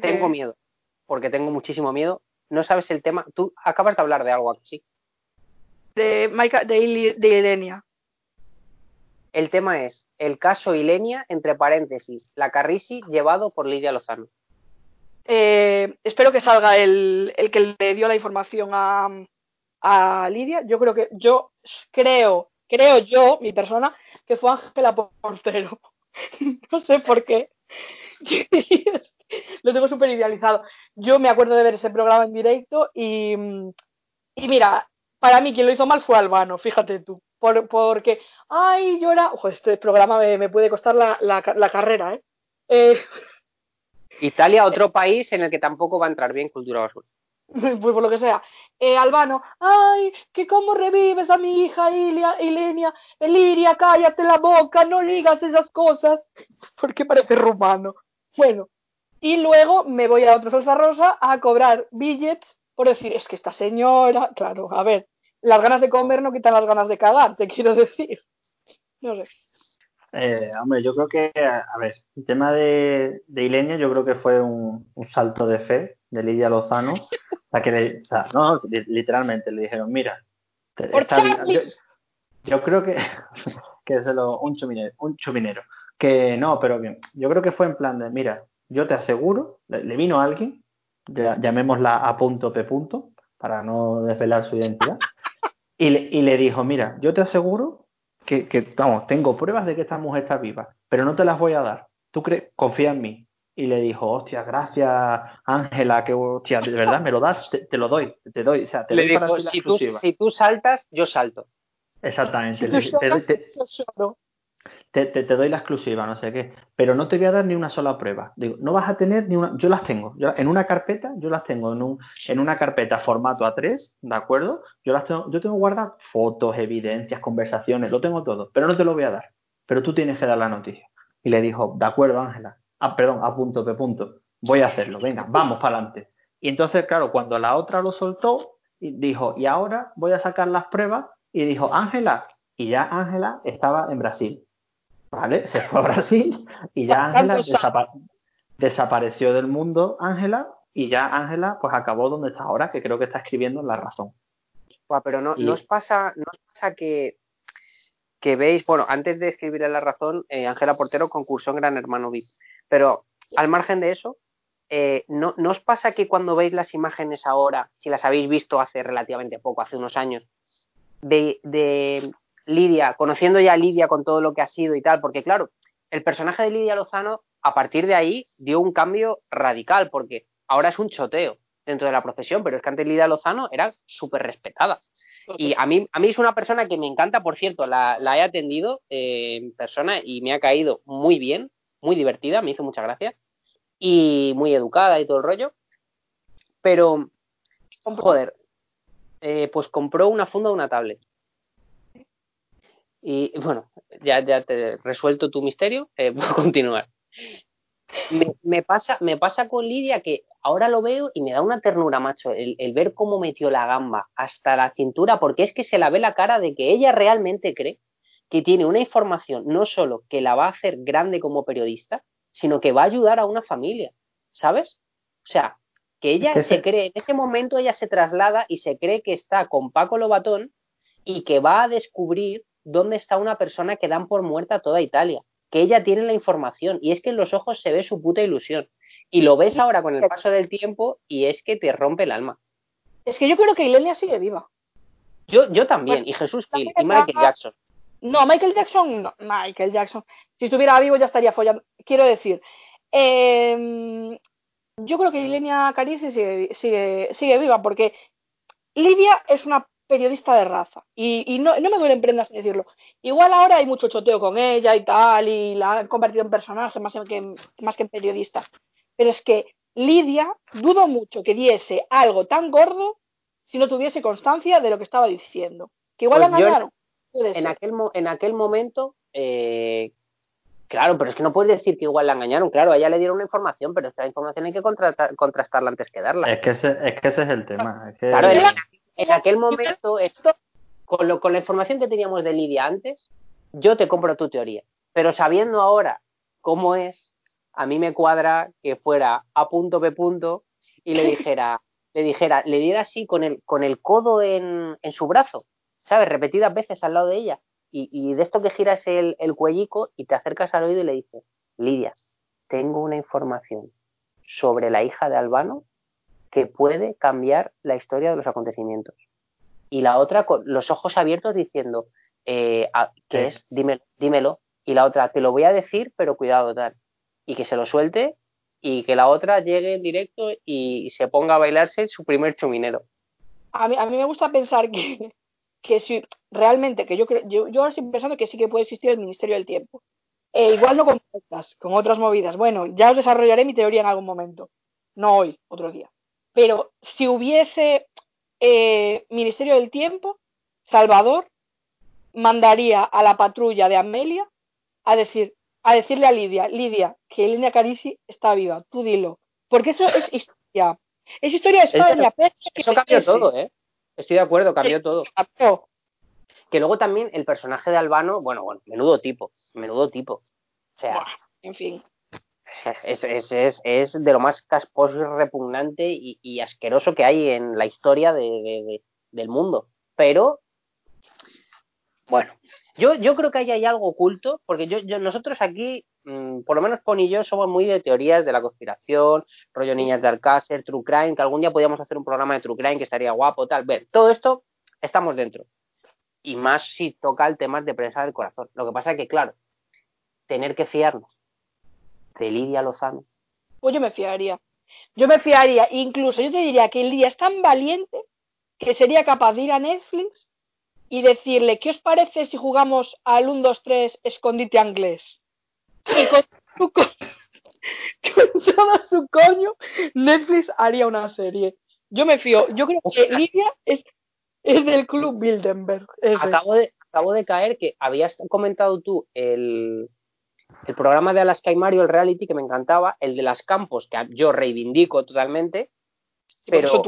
Tengo miedo. Porque tengo muchísimo miedo. No sabes el tema. Tú acabas de hablar de algo aquí. de, Ili- de Ilenia. El tema es el caso Ilenia, entre paréntesis, la Carrisi llevado por Lidia Lozano. Eh, espero que salga el, el que le dio la información a, a Lidia. Yo creo que, yo creo, creo yo, mi persona, que fue Ángela Portero. (laughs) no sé por qué. (laughs) Lo tengo súper idealizado. Yo me acuerdo de ver ese programa en directo y, y mira, para mí quien lo hizo mal fue Albano, fíjate tú. Por, porque, ay, era. Ojo, este programa me, me puede costar la, la, la carrera, ¿eh? eh Italia, otro país en el que tampoco va a entrar bien cultura basura. (laughs) pues por lo que sea. Eh, Albano, ay, que cómo revives a mi hija Ilia, Ilenia, Eliria, cállate la boca, no digas esas cosas, (laughs) porque parece rumano. Bueno, y luego me voy a otra salsa rosa a cobrar billets por decir, es que esta señora, claro, a ver, las ganas de comer no quitan las ganas de cagar, te quiero decir. (laughs) No sé. Eh, hombre, yo creo que, a ver, el tema de, de Ilenia yo creo que fue un, un salto de fe de Lidia Lozano. La que le- o sea, no, li- literalmente le dijeron, mira, esta yo, yo creo que, (laughs) que se lo, un chuminero, un chuminero. Que no, pero bien, yo creo que fue en plan de, mira, yo te aseguro, le, le vino alguien, ya- llamémosla a punto P punto, para no desvelar su identidad, y le, y le dijo, mira, yo te aseguro que, que, vamos, tengo pruebas de que esta mujer está viva, pero no te las voy a dar. Tú crees, confía en mí. Y le dijo, hostia, gracias, Ángela, que hostia, de verdad me lo das, te, te lo doy, te doy, o sea, te Le doy para dijo, si tú, si tú saltas, yo salto. Exactamente, Si le tú dije, te, doy- lloras, te- yo lloro. Te, te- doy la exclusiva, no sé qué, pero no te voy a dar ni una sola prueba. Digo, no vas a tener ni una, yo las tengo, yo- en una carpeta, yo las tengo en, un, en una carpeta formato A3, ¿de acuerdo? Yo las tengo, yo tengo guardadas fotos, evidencias, conversaciones, lo tengo todo, pero no te lo voy a dar, pero tú tienes que dar la noticia. Y le dijo, de acuerdo, Ángela, ah, perdón, a punto, P punto, voy a hacerlo, venga, vamos para adelante. Y entonces, claro, cuando la otra lo soltó, dijo, y ahora voy a sacar las pruebas, y dijo, Ángela, y ya Ángela estaba en Brasil. ¿Vale? (laughs) Se fue a Brasil y ya Ángela desapa- desapareció del mundo, Ángela, y ya Ángela pues acabó donde está ahora, que creo que está escribiendo en La Razón. Buah, pero no, Y- no os pasa, no os pasa que, que veis, bueno, antes de escribir en La Razón, eh, Ángela Portero concursó en Gran Hermano VIP, pero al margen de eso, eh, ¿no, ¿no os pasa que cuando veis las imágenes ahora, si las habéis visto hace relativamente poco, hace unos años, de, de Lidia, conociendo ya a Lidia con todo lo que ha sido y tal, porque claro, el personaje de Lidia Lozano, a partir de ahí, dio un cambio radical, porque ahora es un choteo dentro de la profesión, pero es que antes Lidia Lozano era súper respetada. Y a mí, a mí es una persona que me encanta, por cierto, la, la he atendido eh, en persona y me ha caído muy bien, muy divertida, me hizo mucha gracia y muy educada y todo el rollo. Pero, joder, eh, pues compró una funda de una tablet. Y (laughs) bueno, ya, ya te he resuelto tu misterio, eh, (laughs) puedo continuar. Me, me pasa, me pasa con Lidia que ahora lo veo y me da una ternura, macho, el, el ver cómo metió la gamba hasta la cintura, porque es que se la ve la cara de que ella realmente cree que tiene una información no solo que la va a hacer grande como periodista, sino que va a ayudar a una familia, ¿sabes? O sea, que ella Es se cree, en ese momento ella se traslada y se cree que está con Paco Lobatón y que va a descubrir dónde está una persona que dan por muerta a toda Italia, que ella tiene la información y es que en los ojos se ve su puta ilusión. Y lo ves ahora con el paso del tiempo y es que te rompe el alma. Es que yo creo que Ilenia sigue viva. Yo, yo también, y Jesús Gil, y Michael Jackson. No, Michael Jackson, no. Michael Jackson. Si estuviera vivo ya estaría follando. Quiero decir, eh, yo creo que Ilenia Carisi sigue, sigue, sigue viva porque Lidia es una periodista de raza y, y no, no me duelen prendas decirlo. Igual ahora hay mucho choteo con ella y tal y la han convertido en personaje más que, en- más que en periodista. Pero es que Lidia dudo mucho que diese algo tan gordo si no tuviese constancia de lo que estaba diciendo. Que igual Pues la yo- engañaron. Puede En ser. aquel, mo- en aquel momento, eh, claro, pero es que no puedes decir que igual la engañaron. Claro, a ella le dieron una información, pero esta información hay que contratar- contrastarla antes que darla. Es que ese, es que ese es el tema. Es que, Claro, en, en aquel momento, esto, con, lo, con la información que teníamos de Lidia antes, yo te compro tu teoría. Pero sabiendo ahora cómo es, a mí me cuadra que fuera a punto P punto y le dijera, (laughs) le dijera, le diera así con el, con el codo en, en su brazo, ¿sabes? Repetidas veces al lado de ella. Y, y de esto que giras el, el cuellico y te acercas al oído y le dices, Lidia, tengo una información sobre la hija de Albano que puede cambiar la historia de los acontecimientos. Y la otra con los ojos abiertos diciendo, eh, ¿qué Sí. es? Dímelo, dímelo. Y la otra, te lo voy a decir, pero cuidado, tal. Y que se lo suelte y que la otra llegue en directo y se ponga a bailarse su primer chuminero. A mí, a mí me gusta pensar que, que si realmente, que yo creo, yo, yo ahora estoy pensando que sí que puede existir el Ministerio del Tiempo. Eh, igual no con otras, con otras movidas. Bueno, ya os desarrollaré mi teoría en algún momento. No hoy, otro día. Pero si hubiese eh, Ministerio del Tiempo, Salvador mandaría a la patrulla de Amelia a decir, a decirle a Lidia, Lidia, que Elena Carisi está viva, tú dilo. Porque eso es historia. Es historia de España. Eso se cambió todo, ¿eh? Estoy de acuerdo, cambió todo. Cambió. Que luego también el personaje de Albano, bueno, bueno, menudo tipo, menudo tipo. O sea, Buah, en fin. Es, es, es, es de lo más casposo y repugnante y, y asqueroso que hay en la historia de, de- de- del mundo. Pero, bueno, yo, yo creo que ahí hay algo oculto, porque yo, yo nosotros aquí, mm, por lo menos Pon y yo, somos muy de teorías de la conspiración, rollo niñas de Alcácer, True Crime, que algún día podríamos hacer un programa de True Crime que estaría guapo, tal. Ver, todo esto estamos dentro. Y más si toca el tema de prensa del corazón. Lo que pasa es que, claro, tener que fiarnos de Lidia Lozano. Pues yo me fiaría. Yo me fiaría. Incluso yo te diría que día es tan valiente que sería capaz de ir a Netflix y decirle, ¿qué os parece si jugamos al 1, 2, 3 escondite inglés? Y con, su co- (laughs) con todo su coño, Netflix haría una serie. Yo me fío. Yo creo que Lidia es, es del club Bilderberg. ese. Acabo de, acabo de caer que habías comentado tú el, el programa de Alaska y Mario, el reality, que me encantaba, el de las campos, que yo reivindico totalmente, pero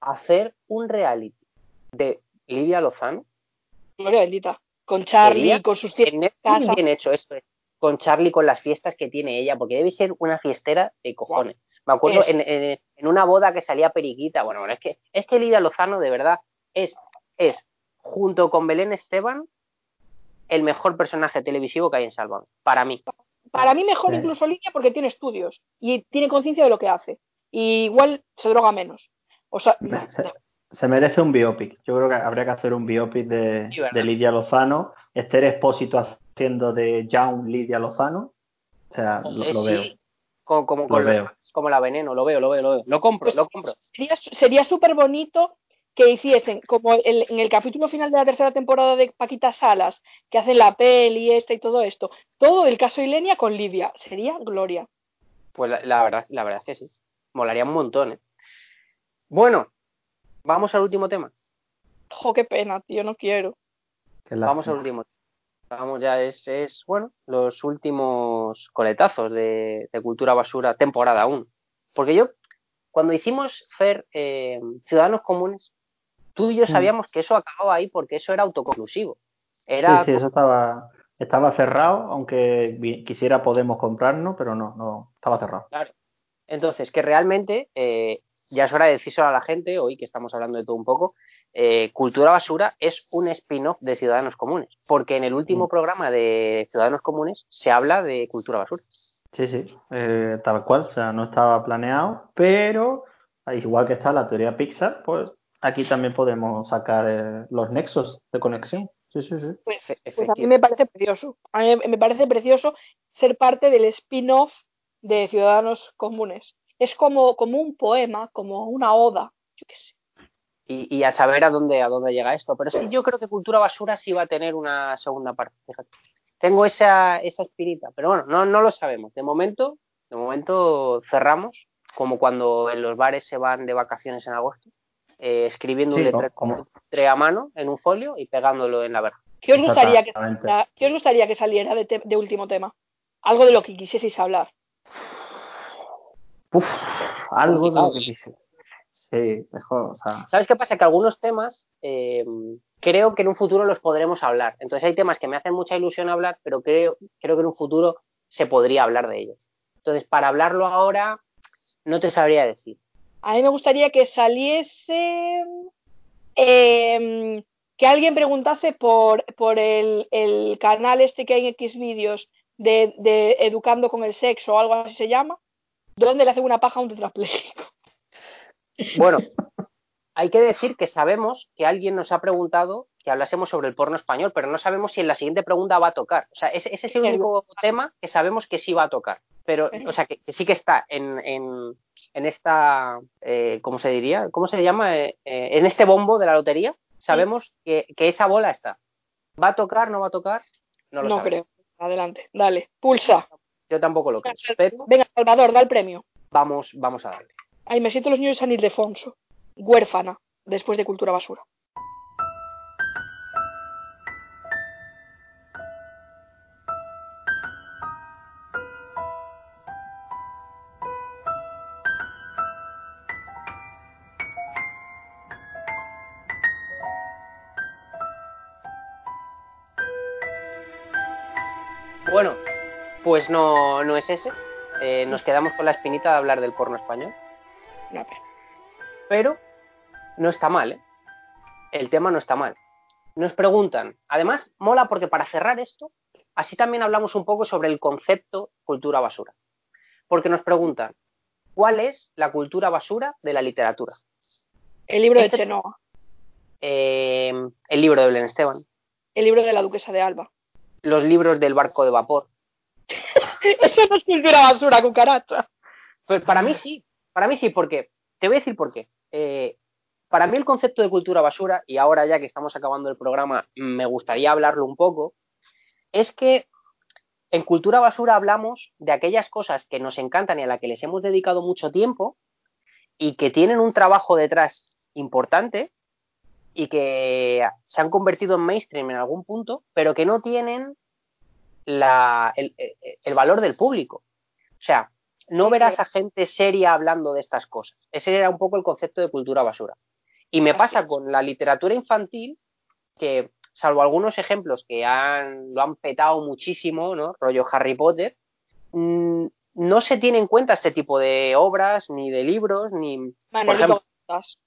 hacer un reality de Lidia Lozano, Gloria bendita. Con Charlie, Sería con sus casa. bien hecho esto es, con Charlie, con las fiestas que tiene ella, porque debe ser una fiestera de cojones. Me acuerdo en- en una boda que salía periquita. Bueno, bueno, es que, es que Lidia Lozano, de verdad, es, es, junto con Belén Esteban, el mejor personaje televisivo que hay en Sálvame, para mí. Para mí mejor Sí. incluso Lidia porque tiene estudios y tiene conciencia de lo que hace. Y igual se droga menos. O sea, no, (laughs) Se, se merece un biopic. Yo creo que habría que hacer un biopic de, Sí, ¿verdad? de Lidia Lozano. Esther Expósito haciendo de Young Lidia Lozano. O sea, lo, Eh, lo sí, veo. Como, como, Lo con los- veo. como la veneno, lo veo, lo veo, lo veo. Lo compro, Pues- lo compro. sería sería súper bonito que hiciesen, como el- en el capítulo final de la tercera temporada de Paquita Salas, que hacen la peli esta y todo esto, todo el caso Ilenia con Lidia. Sería gloria. Pues la, la verdad, la verdad es que sí. Molaría un montón, ¿eh? Bueno, vamos al último tema. Jo, qué pena, tío, no quiero. Vamos al último. Vamos ya, es, es bueno, los últimos coletazos de, de Cultura Basura, temporada 1. Porque yo, cuando hicimos Fer eh, Ciudadanos Comunes, tú y yo Mm. sabíamos que eso acababa ahí porque eso era autoconclusivo. Era Sí, sí, eso estaba, estaba cerrado, aunque quisiera Podemos comprarnos, pero no, no, estaba cerrado. Claro. Entonces, que realmente eh, ya es hora de decírselo a la gente, hoy que estamos hablando de todo un poco, eh, Cultura Basura es un spin-off de Ciudadanos Comunes, porque en el último Mm. programa de Ciudadanos Comunes se habla de Cultura Basura. Sí, sí, eh, tal cual, o sea, no estaba planeado, pero al igual que está la teoría Pixar, pues aquí también podemos sacar eh, los nexos de conexión. Sí, sí, sí. Pues, pues a mí efectivamente. me parece precioso. A mí me parece precioso ser parte del spin-off de Ciudadanos Comunes. Es como, como un poema, como una oda. Yo qué sé. Y, y a saber a dónde, a dónde llega esto. Pero sí, yo creo que Cultura Basura sí va a tener una segunda parte. Fíjate. Tengo esa, esa espirita, pero bueno, no, no lo sabemos. De momento, de momento cerramos, como cuando en los bares se van de vacaciones en agosto, eh, escribiendo un Sí, letrero como- letre a mano en un folio y pegándolo en la verja. ¿Qué os gustaría que saliera, ¿qué os gustaría que saliera de, te- de último tema? Algo de lo que quisieseis hablar. Uf, algo de lo que quise. Sí, mejor, o sea, ¿Sabes qué pasa? Que algunos temas eh, creo que en un futuro los podremos hablar. Entonces hay temas que me hacen mucha ilusión hablar, pero creo, creo que en un futuro se podría hablar de ellos. Entonces, para hablarlo ahora, no te sabría decir. A mí me gustaría que saliese em, que alguien preguntase por, por el, el canal este que hay en X vídeos de, de Educando con el Sexo o algo así se llama, donde le hacen una paja a un tetrapléjico. Bueno, hay que decir que sabemos que alguien nos ha preguntado que hablásemos sobre el porno español, pero no sabemos si en la siguiente pregunta va a tocar. O sea, ese, ese es el único tema que sabemos que sí va a tocar. Pero, o sea, que, que sí que está en, en, en esta, eh, ¿cómo se diría? ¿Cómo se llama? Eh, eh, en este bombo de la lotería, sabemos que, que esa bola está. ¿Va a tocar? ¿No va a tocar? No lo No sabemos. creo. Adelante, dale, pulsa. Yo tampoco lo creo. Pero Venga, Salvador, da el premio. vamos, vamos a darle. Ay, me siento los niños de San Ildefonso. Huérfana, después de Cultura Basura. Pues no, no es ese. Eh, nos quedamos con la espinita de hablar del porno español. Una pena. pero no está mal, ¿eh? El tema no está mal. Nos preguntan, además, mola porque para cerrar esto, así también hablamos un poco sobre el concepto cultura basura. Porque nos preguntan, ¿cuál es la cultura basura de la literatura? El libro de Este- Chenoa. Eh, el libro de Belén Esteban, El libro de la duquesa de Alba. los libros del barco de vapor. (laughs) Eso no es cultura basura, cucaracha. Pues para mí sí, para mí sí, porque te voy a decir por qué. Eh, para mí el concepto de cultura basura, y ahora ya que estamos acabando el programa, me gustaría hablarlo un poco, es que en cultura basura hablamos de aquellas cosas que nos encantan y a las que les hemos dedicado mucho tiempo y que tienen un trabajo detrás importante y que se han convertido en mainstream en algún punto, pero que no tienen la- el- el- valor del público. O sea, no verás a gente seria hablando de estas cosas. Ese era un poco el concepto de cultura basura. Y me pasa con la literatura infantil que, salvo algunos ejemplos que han, lo han petado muchísimo, ¿no? Rollo Harry Potter, mm, no se tiene en cuenta este tipo de obras, ni de libros, ni. Por Manolito ejemplo, Gafotas.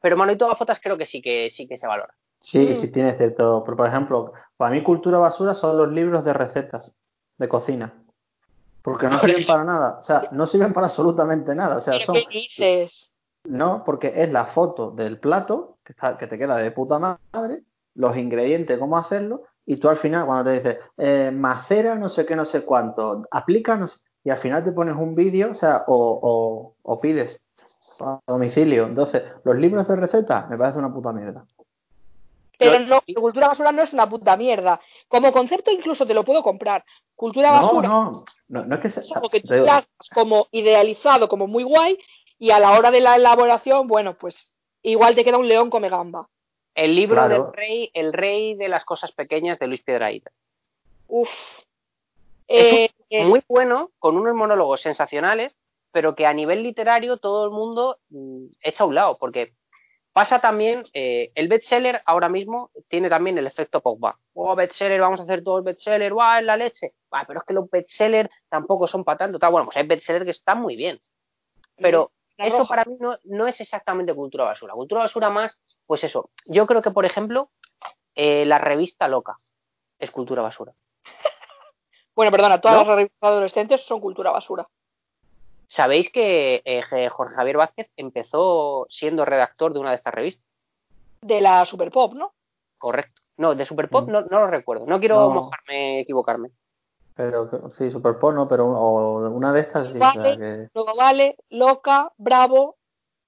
pero Manolito Gafotas creo que sí que sí que se valora. Sí, Mm. sí tiene cierto. Pero, por ejemplo, para mí cultura basura son los libros de recetas de cocina. Porque no (laughs) sirven para nada. O sea, no sirven para absolutamente nada. O sea, ¿Pero son. qué dices? No, porque es la foto del plato que, está, que te queda de puta madre, los ingredientes, cómo hacerlo, y tú al final, cuando te dices, eh, macera no sé qué, no sé cuánto, aplica, no sé, y al final te pones un vídeo, o sea, o, o, o pides a domicilio. Entonces, los libros de recetas me parece una puta mierda. Pero Yo- no, cultura basura no es una puta mierda. Como concepto incluso te lo puedo comprar. Cultura No, basura no, no, no es que sea. es algo que tú hagas como idealizado, como muy guay, y a la hora de la elaboración, bueno, pues igual te queda un león come gamba. El libro Claro. del rey, el rey de las cosas pequeñas de Luis Piedrahíta. Uf. Es un- Eh, eh, Muy bueno, con unos monólogos sensacionales, pero que a nivel literario todo el mundo mm, echa a un lado, porque pasa también, eh, el bestseller ahora mismo tiene también el efecto Pogba. Oh, bestseller, vamos a hacer todo el bestseller, ¡guau, es la leche! Ah, pero es que los bestsellers tampoco son para tanto. Tal. Bueno, pues hay bestsellers que están muy bien, pero eso roja. para mí no, no es exactamente cultura basura. Cultura basura más, pues eso. Yo creo que, por ejemplo, eh, la revista Loca es cultura basura. (laughs) Bueno, perdona, todas ¿No? las revistas adolescentes son cultura basura. Sabéis que eh, Jorge Javier Vázquez empezó siendo redactor de una de estas revistas, De la Super Pop, ¿no? correcto. No, de Superpop Mm. no, no lo recuerdo. No quiero No. mojarme, equivocarme. Pero sí, super porno, pero o una de estas sí. o sea, Vale. que- Luego Vale, Loca, Bravo.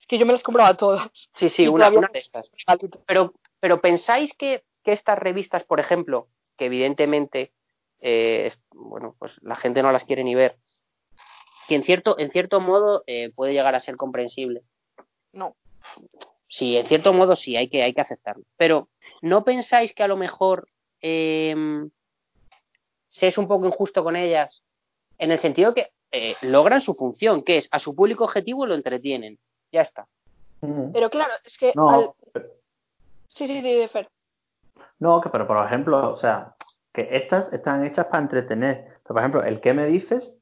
Es que yo me las compraba todas. Sí, sí, una, de estas. Pero, pero pensáis que, que estas revistas, por ejemplo, que evidentemente, eh, bueno, pues la gente no las quiere ni ver, que en cierto, en cierto modo eh, puede llegar a ser comprensible. No. Sí, en cierto modo sí, hay que, hay que aceptarlo. Pero, ¿no pensáis que a lo mejor eh, se es un poco injusto con ellas? En el sentido que eh, logran su función, que es a su público objetivo lo entretienen. Ya está. Mm. Pero claro, es que. No, al- Sí, sí, sí, Fer. No, que pero por ejemplo, o sea, que estas están hechas para entretener. Pero, por ejemplo, el que me dices,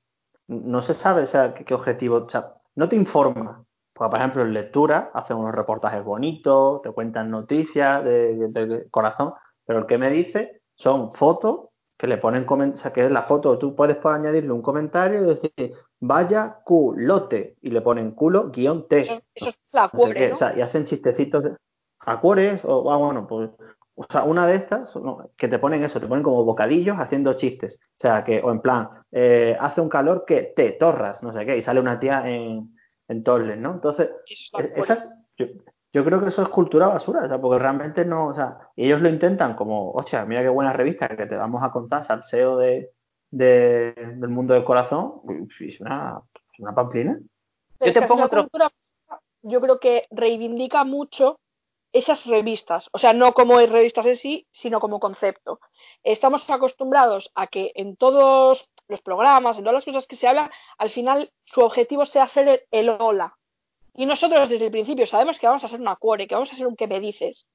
no se sabe o sea, qué, qué objetivo, o sea, no te informa. Porque, por ejemplo, en lectura hacen unos reportajes bonitos, te cuentan noticias de, de- de corazón, pero el que me dice son fotos que le ponen comen- o sea, que es la foto, tú puedes por añadirle un comentario y decir, vaya culote, y le ponen culo guion T. Eso, es o sea, y hacen chistecitos de acuares o ah, bueno, pues o sea, una de estas no, que te ponen eso, te ponen como bocadillos haciendo chistes. O sea, que o en plan, eh, hace un calor que te torras, no sé qué, y sale una tía en, en ¿no? Entonces, e- esas, yo, yo creo que eso es cultura basura, o sea, porque realmente no, o sea, y ellos lo intentan como, hostia, mira qué buena revista que te vamos a contar, salseo de, de- del mundo del corazón, es una, pamplina. Pero Yo es te que al pongo final otro- cultura, yo creo que reivindica mucho esas revistas, o sea, no como revistas en sí, sino como concepto. Estamos acostumbrados a que en todos los programas, en todas las cosas que se hablan, al final su objetivo sea ser el, hola. Y nosotros desde el principio sabemos que vamos a ser una cuore, que vamos a ser un que me dices.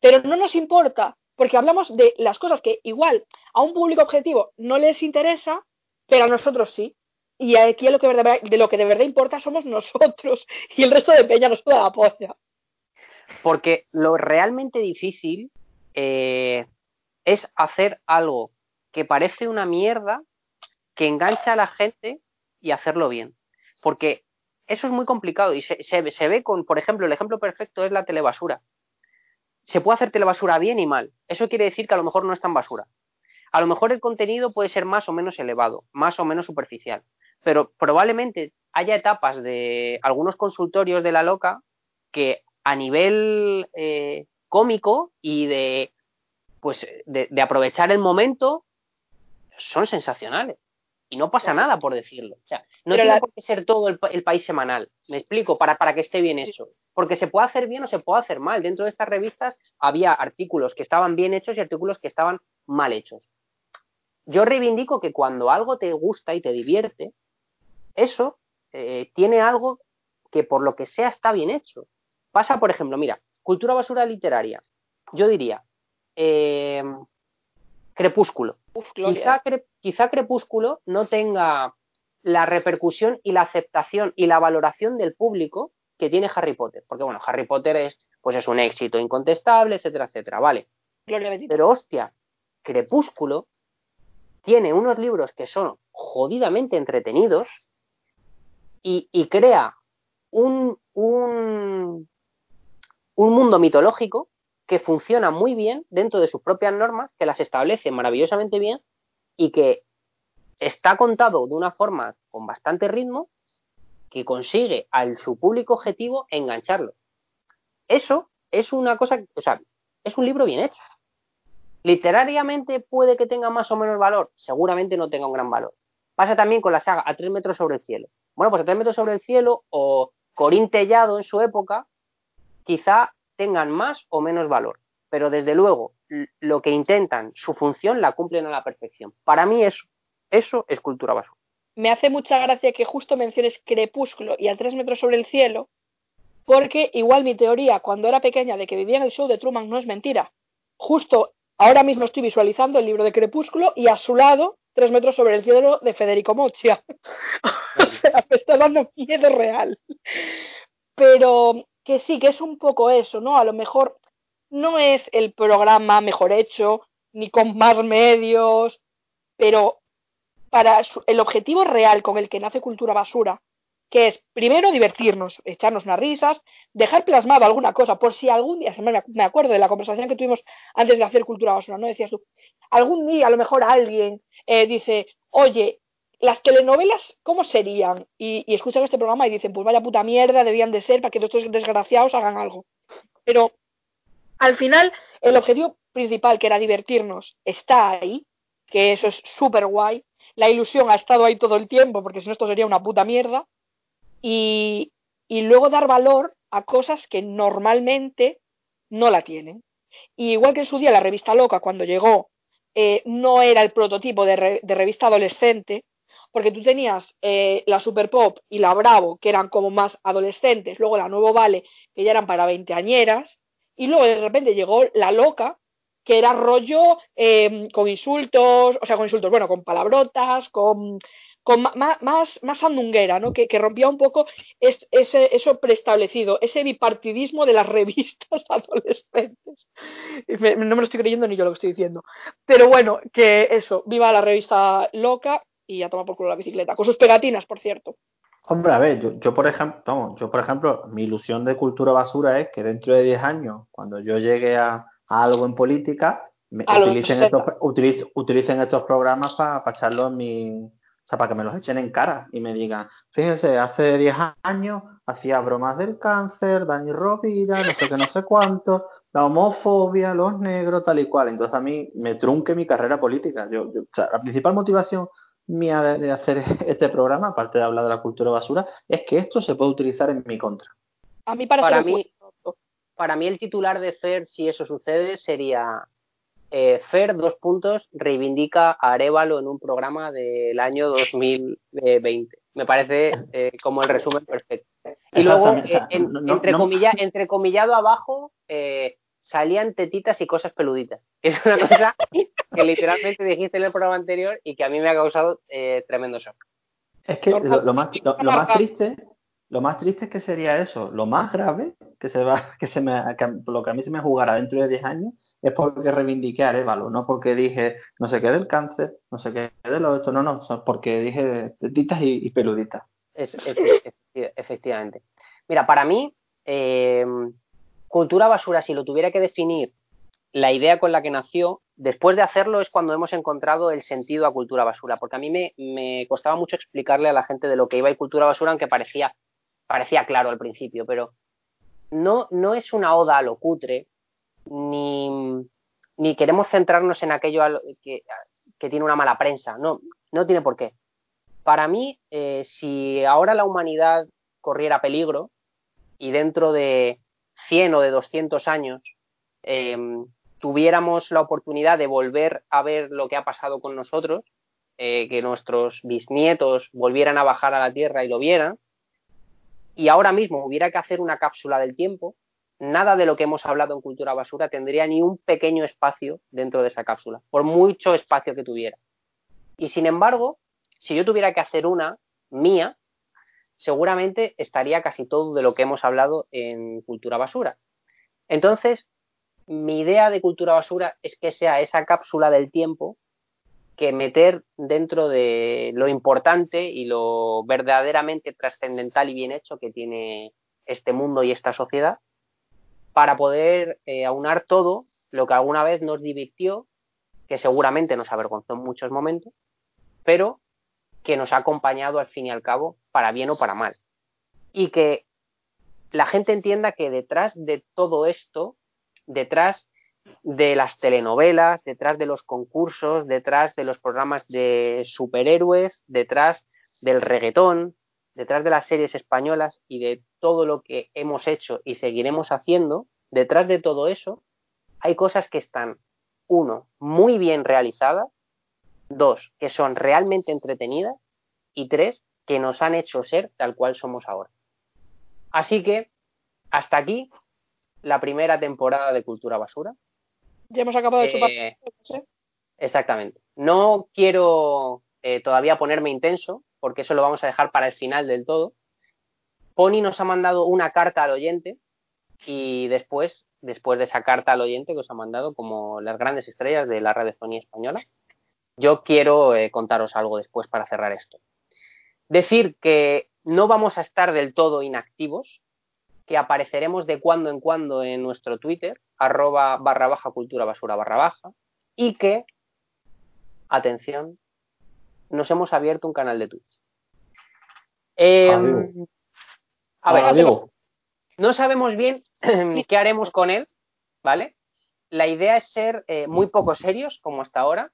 Pero no nos importa, porque hablamos de las cosas que igual a un público objetivo no les interesa, pero a nosotros sí. Y aquí lo que de, verdad- de lo que de verdad importa somos (laughs) nosotros y el resto de peña nos suda la polla. Porque lo realmente difícil eh, es hacer algo que parece una mierda, que engancha a la gente y hacerlo bien. Porque eso es muy complicado y se, se- se ve con, por ejemplo, el ejemplo perfecto es la telebasura. Se puede hacer telebasura bien y mal. Eso quiere decir que a lo mejor no es tan basura. A lo mejor el contenido puede ser más o menos elevado, más o menos superficial. Pero probablemente haya etapas de algunos consultorios de la loca que a nivel eh, cómico y de pues de, de aprovechar el momento son sensacionales. Y no pasa nada por decirlo. O sea no Pero tiene la- por qué ser todo el, pa- el país semanal. Me explico para, para que esté bien hecho. Porque se puede hacer bien o se puede hacer mal. Dentro de estas revistas había artículos que estaban bien hechos y artículos que estaban mal hechos. Yo reivindico que cuando algo te gusta y te divierte eso eh, tiene algo que por lo que sea está bien hecho pasa, por ejemplo, mira, cultura basura literaria. Yo diría, eh, Crepúsculo. Uf. Quizá, Cre- quizá Crepúsculo no tenga la repercusión y la aceptación y la valoración del público que tiene Harry Potter. Porque bueno, Harry Potter es, pues es un éxito incontestable, etcétera, etcétera, vale. Pero hostia, Crepúsculo tiene unos libros que son jodidamente entretenidos y, y crea un, un, un mundo mitológico que funciona muy bien dentro de sus propias normas, que las establece maravillosamente bien y que está contado de una forma con bastante ritmo que consigue al su público objetivo engancharlo. Eso es una cosa, o sea, es un libro bien hecho. Literariamente puede que tenga más o menos valor, seguramente no tenga un gran valor. Pasa también con la saga A tres metros sobre el cielo. Bueno, pues A tres metros sobre el cielo o Corín Tellado en su época, quizá tengan más o menos valor. Pero desde luego, lo que intentan, su función la cumplen a la perfección. Para mí eso, eso es cultura basura. me hace mucha gracia que justo menciones Crepúsculo y a tres metros sobre el cielo, porque igual mi teoría cuando era pequeña de que vivía en el show de Truman no es mentira. Justo ahora mismo estoy visualizando el libro de Crepúsculo y a su lado, tres metros sobre el cielo de Federico Mochia. (laughs) o sea, me está dando miedo real. Pero que sí, que es un poco eso, ¿no? A lo mejor no es el programa mejor hecho, ni con más medios, pero para el objetivo real con el que nace Cultura Basura, que es primero divertirnos, echarnos unas risas, dejar plasmado alguna cosa, por si algún día, me acuerdo de la conversación que tuvimos antes de hacer Cultura Basura, ¿no? Decías tú, algún día a lo mejor alguien eh, dice, oye, las telenovelas, ¿cómo serían? Y, escuchan este programa y dicen, pues vaya puta mierda, debían de ser para que estos desgraciados hagan algo. Pero al final, el objetivo principal, que era divertirnos, está ahí, que eso es súper guay. La ilusión ha estado ahí todo el tiempo, porque si no esto sería una puta mierda. Y, y luego dar valor a cosas que normalmente no la tienen. Y igual que en su día la revista Loca, cuando llegó, eh, no era el prototipo de, re- de revista adolescente, porque tú tenías eh, la Super Pop y la Bravo, que eran como más adolescentes, luego la Nuevo Vale, que ya eran para veinteañeras, y luego de repente llegó la Loca, que era rollo eh, con insultos, o sea, con insultos, bueno, con palabrotas, con, con más, más ¿no? Que, que rompía un poco es- ese, eso preestablecido, ese bipartidismo de las (laughs) revistas adolescentes. No me lo estoy creyendo ni yo lo que estoy diciendo. Pero bueno, que eso, viva la revista loca y a tomar por culo la bicicleta, con sus pegatinas, por cierto. Hombre, a ver, yo, yo por ejemplo, vamos, yo por ejemplo, mi ilusión de cultura basura es que dentro de 10 años, cuando yo llegue a, a algo en política, me utilicen, 60. estos, utiliz- utilicen estos programas para echarlos en mi, o sea, para que me los echen en cara y me digan, fíjense, hace 10 años hacía bromas del cáncer, Dani Rovira, no sé qué, no sé cuánto, la homofobia, los negros, tal y cual. Entonces a mí me trunque mi carrera política. Yo, yo- o sea, la principal motivación mía de, de hacer (laughs) este programa, aparte de hablar de la cultura basura, es que esto se puede utilizar en mi contra. A mí parece Para mí, para mí el titular de Fer, si eso sucede, sería eh, Fer, dos puntos, reivindica a Arevalo en un programa del año 2020. Me parece eh, como el resumen perfecto. Y luego, eh, en- no- no- entrecomilla- entrecomillado abajo, eh, salían tetitas y cosas peluditas. (laughs) Que es una cosa (laughs) que literalmente dijiste en el programa anterior y que a mí me ha causado eh, tremendo shock. Es que lo, lo más, lo, lo más amargado. triste, lo más triste es que sería eso. Lo más grave que se va, que se me, que lo que a mí se me jugará dentro de 10 años es porque reivindiqué a Arevalo, no porque dije no sé qué del cáncer, no sé qué de lo esto, no, no, porque dije tetitas y, y peluditas. Es, es- efecti- efectivamente. Mira, para mí, eh, cultura basura, si lo tuviera que definir la idea con la que nació, después de hacerlo es cuando hemos encontrado el sentido a cultura basura, porque a mí me, costaba mucho explicarle a la gente de lo que iba y cultura basura, aunque parecía, parecía claro al principio, pero no, no es una oda a lo cutre, ni, ni queremos centrarnos en aquello que, que tiene una mala prensa, no, no tiene por qué. Para mí, eh, si ahora la humanidad corriera peligro y dentro de 100 o de 200 años eh, tuviéramos la oportunidad de volver a ver lo que ha pasado con nosotros, eh, que nuestros bisnietos volvieran a bajar a la Tierra y lo vieran, y ahora mismo hubiera que hacer una cápsula del tiempo, nada de lo que hemos hablado en Cultura Basura tendría ni un pequeño espacio dentro de esa cápsula, por mucho espacio que tuviera. Y sin embargo, si yo tuviera que hacer una, mía, seguramente estaría casi todo de lo que hemos hablado en Cultura Basura. Entonces, mi idea de Cultura Basura es que sea esa cápsula del tiempo que meter dentro de lo importante y lo verdaderamente trascendental y bien hecho que tiene este mundo y esta sociedad para poder eh, aunar todo lo que alguna vez nos divirtió, que seguramente nos avergonzó en muchos momentos, pero que nos ha acompañado al fin y al cabo para bien o para mal. Y que la gente entienda que detrás de todo esto, detrás de las telenovelas, detrás de los concursos, detrás de los programas de superhéroes, detrás del reggaetón, detrás de las series españolas y de todo lo que hemos hecho y seguiremos haciendo, detrás de todo eso, hay cosas que están, uno, muy bien realizadas, dos, que son realmente entretenidas y tres, que nos han hecho ser tal cual somos ahora. Así que, hasta aquí la primera temporada de Cultura Basura. Ya hemos acabado de chupar. Eh, Exactamente. No quiero eh, todavía ponerme intenso, porque eso lo vamos a dejar para el final del todo. Pony nos ha mandado una carta al oyente y después, después de esa carta al oyente que os ha mandado como las grandes estrellas de la radiofonía española, yo quiero eh, contaros algo después para cerrar esto. Decir que no vamos a estar del todo inactivos, que apareceremos de cuando en cuando en nuestro Twitter, arroba barra baja cultura basura barra baja, y que, atención, nos hemos abierto un canal de Twitch. Eh, Ah, a ver, digo. no sabemos bien (clears throat) qué haremos con él, ¿vale? La idea es ser eh, muy poco serios, como hasta ahora.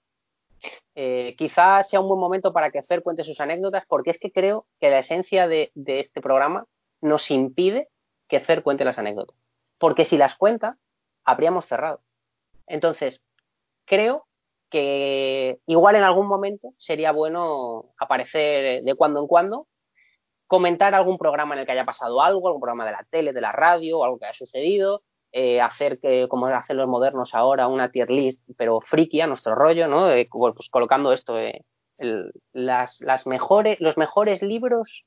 Eh, quizá sea un buen momento para que Fer cuente sus anécdotas, porque es que creo que la esencia de, de este programa nos impide que Fer cuente las anécdotas. Porque si las cuenta, habríamos cerrado. Entonces, creo que igual en algún momento sería bueno aparecer de cuando en cuando, comentar algún programa en el que haya pasado algo, algún programa de la tele, de la radio, algo que haya sucedido, eh, hacer que, como hacen los modernos ahora, una tier list, pero friki a nuestro rollo, ¿no? Eh, pues colocando esto, eh, las, mejores, los mejores libros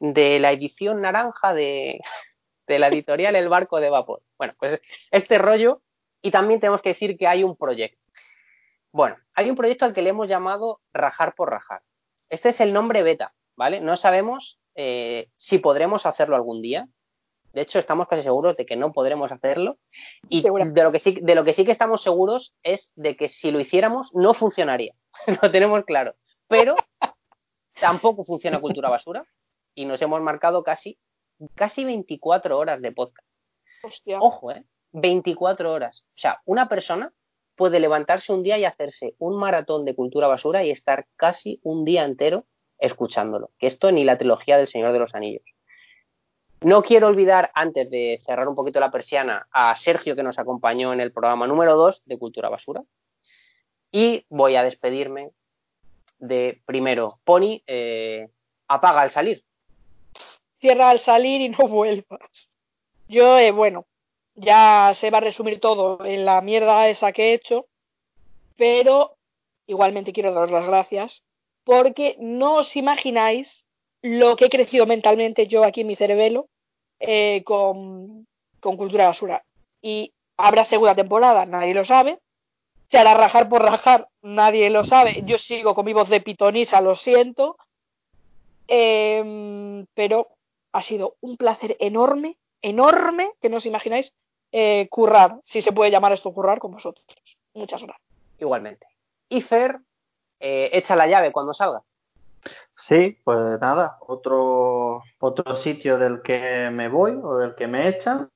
de la edición naranja de, la editorial El Barco de Vapor. Bueno, pues este rollo, y también tenemos que decir que hay un proyecto. Bueno, hay un proyecto al que le hemos llamado Rajar por Rajar. Este es el nombre beta, ¿vale? No sabemos si podremos hacerlo algún día. De hecho, estamos casi seguros de que no podremos hacerlo. Y de lo, que sí, de lo que sí que estamos seguros es de que si lo hiciéramos, no funcionaría. (laughs) lo tenemos claro. Pero tampoco funciona Cultura Basura. Y nos hemos marcado casi, casi 24 horas de podcast. Hostia. Ojo, ¿eh? 24 horas. O sea, una persona puede levantarse un día y hacerse un maratón de cultura basura y estar casi un día entero escuchándolo. Que esto ni la trilogía del Señor de los Anillos. No quiero olvidar, antes de cerrar un poquito la persiana, a Sergio que nos acompañó en el programa número 2 de Cultura Basura. Y voy a despedirme de, primero, Pony, eh, apaga al salir. Cierra al salir y no vuelvas. Yo, eh, bueno, ya se va a resumir todo en la mierda esa que he hecho, pero igualmente quiero daros las gracias porque no os imagináis lo que he crecido mentalmente yo aquí en mi cerebelo eh, con, con Cultura Basura. Y habrá segunda temporada, nadie lo sabe. Se hará rajar por rajar, nadie lo sabe. Yo sigo con mi voz de pitonisa, lo siento. Em, pero ha sido un placer enorme, enorme, que no os imagináis, eh, currar, si se puede llamar esto currar con vosotros. Muchas gracias. Igualmente. Y Fer, eh, echa la llave cuando salga. Sí, pues nada, otro, otro sitio del que me voy o del que me echan,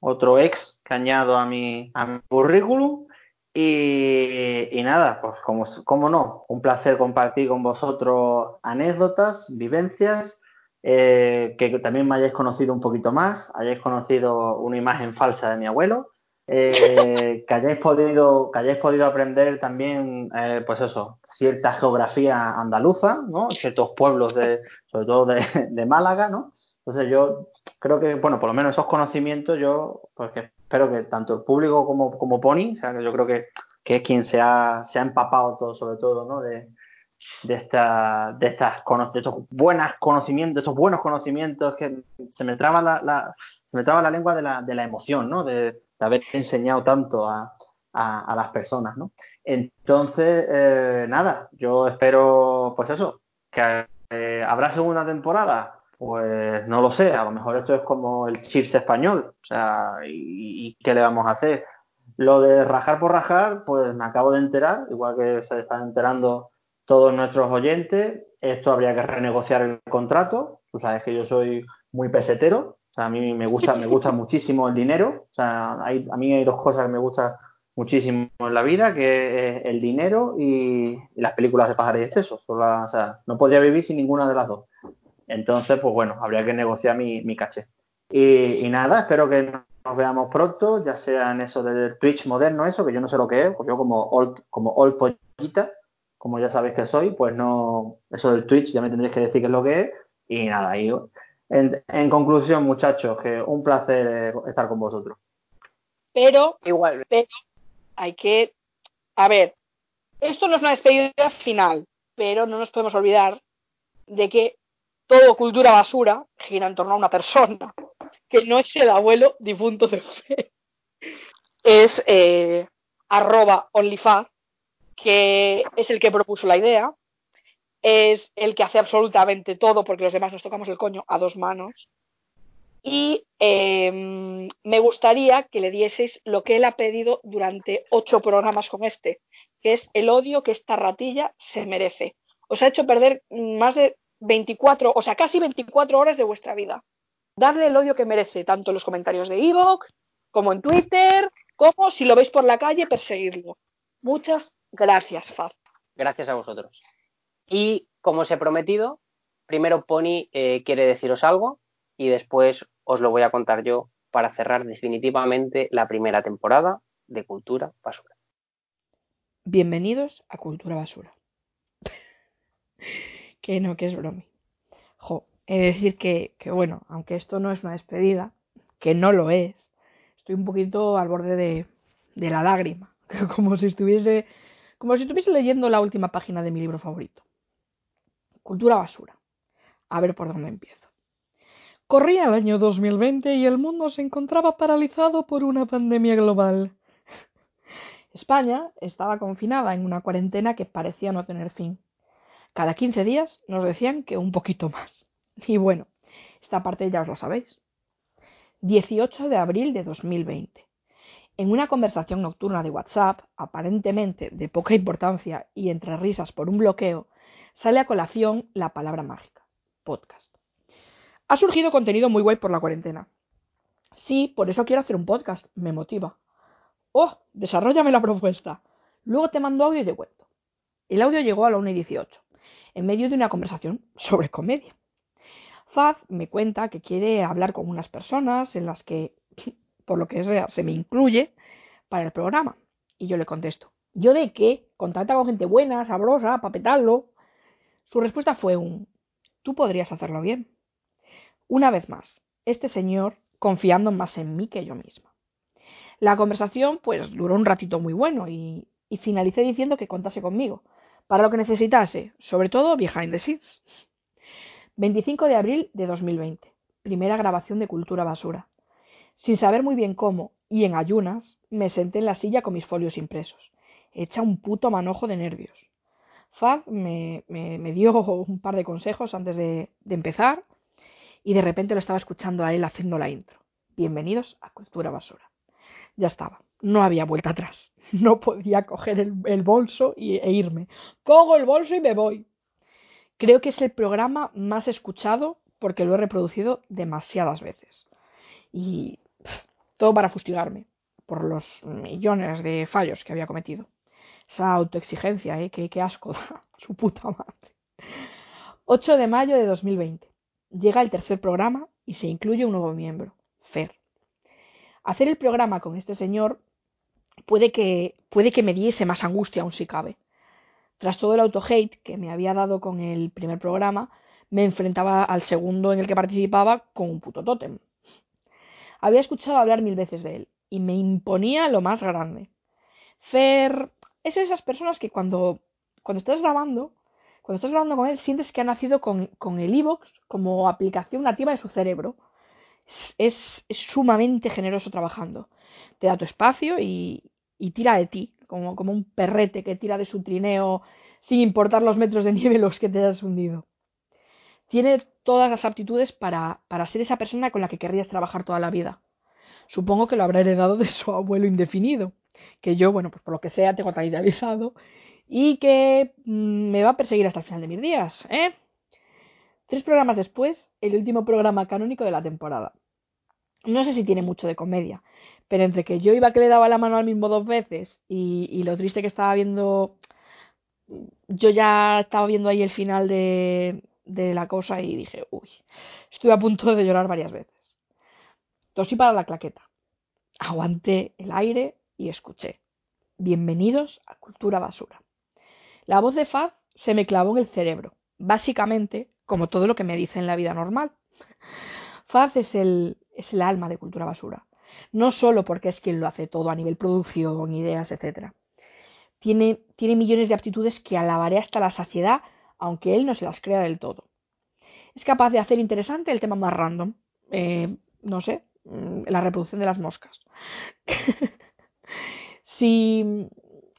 otro ex que añado a mi, a mi currículum y, y nada, pues como, como no, un placer compartir con vosotros anécdotas, vivencias, eh, que también me hayáis conocido un poquito más, hayáis conocido una imagen falsa de mi abuelo, eh, que hayáis podido, que hayáis podido aprender también, eh, pues eso, cierta geografía andaluza, ¿no? Ciertos pueblos de, sobre todo de, de Málaga, ¿no? Entonces yo creo que, bueno, por lo menos esos conocimientos yo, pues que espero que tanto el público como, como Pony, o sea, que yo creo que, que es quien se ha, se ha empapado todo, sobre todo, ¿no? De, de, esta, de estas de estos buenos conocimientos, de buenos conocimientos que se me traba la, la- se me traba la lengua de la, de la emoción, ¿no? De haber enseñado tanto a, a, las personas, ¿no? Entonces, eh, nada, yo espero, pues eso, que eh, habrá segunda temporada. Pues no lo sé, a lo mejor esto es como el chips español, o sea, y, y qué le vamos a hacer? Lo de rajar por rajar, pues me acabo de enterar, igual que se están enterando todos nuestros oyentes, esto habría que renegociar el contrato, tú sabes que yo soy muy pesetero, sea, a mí me gusta, me gusta muchísimo el dinero, o sea, hay, a mí hay dos cosas que me gustan muchísimo en la vida, que es el dinero y, las películas de pájaros y excesos, o sea, no podría vivir sin ninguna de las dos. Entonces, pues bueno, habría que negociar mi, mi caché. Y, y nada, espero que nos veamos pronto, ya sea en eso del Twitch moderno, eso, que yo no sé lo que es, pues yo como old, como old pollita, como ya sabéis que soy, pues no, eso del Twitch ya me tendréis que decir qué es lo que es. Y nada, y en, en conclusión, muchachos, que un placer eh, estar con vosotros. Pero Igual, hay que. A ver, esto no es una despedida final, pero no nos podemos olvidar de que todo cultura basura gira en torno a una persona, que no es el abuelo difunto de fe. Es eh, arroba onlyfaz, que es el que propuso la idea, es el que hace absolutamente todo, porque los demás nos tocamos el coño a dos manos. Y eh, me gustaría que le dieseis lo que él ha pedido durante ocho programas con este, que es el odio que esta ratilla se merece. Os ha hecho perder más de 24, o sea, casi 24 horas de vuestra vida. Darle el odio que merece, tanto en los comentarios de Evox, como en Twitter, como si lo veis por la calle, perseguirlo. Muchas gracias, Faz. gracias a vosotros. Y como os he prometido, primero Pony eh, quiere deciros algo y después os lo voy a contar yo para cerrar definitivamente la primera temporada de Cultura Basura. Bienvenidos a Cultura Basura. (laughs) que no, que es bromi. Jo, he de decir que, que, bueno, aunque esto no es una despedida, que no lo es, estoy un poquito al borde de, de la lágrima. (laughs) Como si estuviese. Como si estuviese leyendo la última página de mi libro favorito. Cultura basura. A ver por dónde empiezo. Corría el año 2020 y el mundo se encontraba paralizado por una pandemia global. España estaba confinada en una cuarentena que parecía no tener fin. Cada 15 días nos decían que un poquito más. Y bueno, esta parte ya os lo sabéis. 18 de abril de 2020. En una conversación nocturna de WhatsApp, aparentemente de poca importancia y entre risas por un bloqueo, sale a colación la palabra mágica, podcast. Ha surgido contenido muy guay por la cuarentena. Sí, por eso quiero hacer un podcast, me motiva. Oh, desarrollame la propuesta. Luego te mando audio y te cuento. El audio llegó a la 1 y 18, en medio de una conversación sobre comedia. Faz me cuenta que quiere hablar con unas personas en las que, (laughs) por lo que sea, se me incluye para el programa. Y yo le contesto, ¿yo de qué? Contacta con gente buena, sabrosa, para petarlo. Su respuesta fue un, tú podrías hacerlo bien. Una vez más, este señor confiando más en mí que yo misma. La conversación pues duró un ratito muy bueno y, y finalicé diciendo que contase conmigo, para lo que necesitase, sobre todo behind the scenes. 25 de abril de 2020, primera grabación de Cultura Basura. Sin saber muy bien cómo, y en ayunas, me senté en la silla con mis folios impresos, hecha un puto manojo de nervios. Faz me, dio (laughs) un par de consejos antes de, empezar y de repente lo estaba escuchando a él haciendo la intro. Bienvenidos a Cultura Basura. Ya estaba, no había vuelta atrás. (laughs) No podía coger el, bolso y, e irme. Cojo el bolso y me voy. Creo que es el programa más escuchado porque lo he reproducido demasiadas veces. Y todo para fustigarme por los millones de fallos que había cometido. Esa autoexigencia, ¿eh? Qué, asco da. (laughs) Su puta madre. 8 de mayo de 2020. Llega el tercer programa y se incluye un nuevo miembro, Fer. Hacer el programa con este señor puede que, puede que me diese más angustia aún si cabe. Tras todo el auto-hate que me había dado con el primer programa, me enfrentaba al segundo en el que participaba con un puto tótem. Había escuchado hablar mil veces de él y me imponía lo más grande. Fer es esas personas que cuando, cuando estás grabando Cuando estás grabando con él, sientes que ha nacido con, con el iVoox como aplicación nativa de su cerebro. Es, es- sumamente generoso trabajando. Te da tu espacio y, y tira de ti, como, como un perrete que tira de su trineo sin importar los metros de nieve los que te hayas hundido. Tiene todas las aptitudes para, para ser esa persona con la que querrías trabajar toda la vida. Supongo que lo habrá heredado de su abuelo indefinido, que yo, bueno, pues por lo que sea, tengo tan idealizado y que mm, me va a perseguir hasta el final de mis días, ¿eh? Tres programas después, el último programa canónico de la temporada. No sé si tiene mucho de comedia, pero entre que yo iba que le daba la mano al mismo dos veces y, lo triste que estaba viendo, yo ya estaba viendo ahí el final de, de la cosa y dije, uy, estuve a punto de llorar varias veces. Tosí para la claqueta. Aguanté el aire y escuché. Bienvenidos a Cultura Basura. La voz de Faz se me clavó en el cerebro, básicamente como todo lo que me dice en la vida normal. Faz es el, es el alma de Cultura Basura, no solo porque es quien lo hace todo a nivel producción, ideas, etc. Tiene, tiene millones de aptitudes que alabaré hasta la saciedad, aunque él no se las crea del todo. Es capaz de hacer interesante el tema más random, eh, no sé, mm, la reproducción de las moscas. (laughs) si,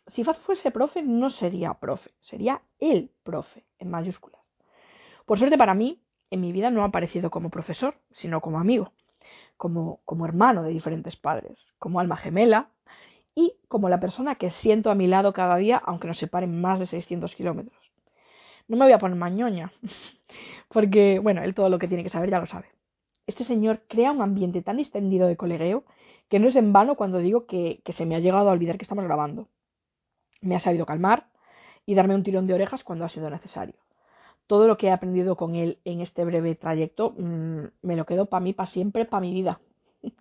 si Faz fuese profe, no sería profe, sería el profe, en mayúsculas. Por suerte para mí, en mi vida no ha aparecido como profesor, sino como amigo, como, como hermano de diferentes padres, como alma gemela y como la persona que siento a mi lado cada día, aunque nos separen más de 600 kilómetros. No me voy a poner mañoña, (laughs) porque, bueno, él todo lo que tiene que saber ya lo sabe. Este señor crea un ambiente tan distendido de colegueo que no es en vano cuando digo que, se me ha llegado a olvidar que estamos grabando. Me ha sabido calmar y darme un tirón de orejas cuando ha sido necesario. Todo lo que he aprendido con él en este breve trayecto mmm, me lo quedo para mí, para siempre, para mi vida. (laughs)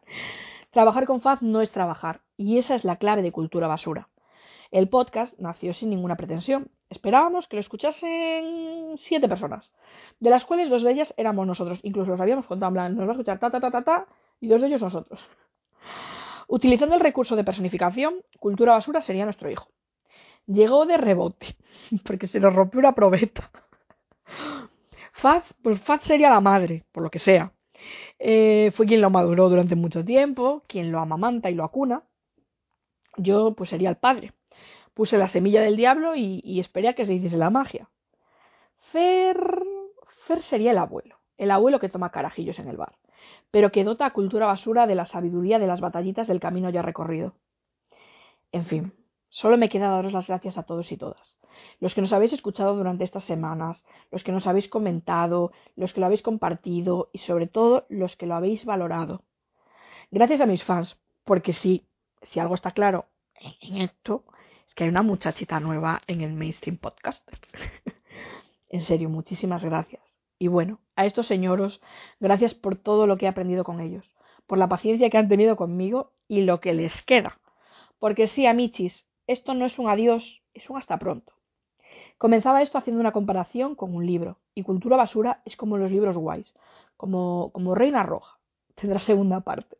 trabajar con Faz no es trabajar, y esa es la clave de Cultura Basura. El podcast nació sin ninguna pretensión. Esperábamos que lo escuchasen siete personas, de las cuales dos de ellas éramos nosotros. Incluso los habíamos contado en plan, nos va a escuchar ta ta ta ta ta, y dos de ellos nosotros. Utilizando el recurso de personificación, Cultura Basura sería nuestro hijo. Llegó de rebote, (laughs) porque se nos rompió una probeta. Faz, pues Faz sería la madre, por lo que sea. Eh, fue quien lo maduró durante mucho tiempo, quien lo amamanta y lo acuna. Yo, pues sería el padre. Puse la semilla del diablo y, y esperé a que se hiciese la magia. Fer. Fer sería el abuelo. El abuelo que toma carajillos en el bar. Pero que dota a cultura basura de la sabiduría de las batallitas del camino ya recorrido. En fin, solo me queda daros las gracias a todos y todas los que nos habéis escuchado durante estas semanas, los que nos habéis comentado, los que lo habéis compartido y sobre todo los que lo habéis valorado. Gracias a mis fans, porque sí, si algo está claro en esto, es que hay una muchachita nueva en el mainstream podcaster. (laughs) en serio, muchísimas gracias. Y bueno, a estos señoros, gracias por todo lo que he aprendido con ellos, por la paciencia que han tenido conmigo y lo que les queda. Porque sí, amichis, esto no es un adiós, es un hasta pronto. Comenzaba esto haciendo una comparación con un libro, y Cultura Basura es como los libros guays, como, como Reina Roja. (laughs) Tendrá segunda parte.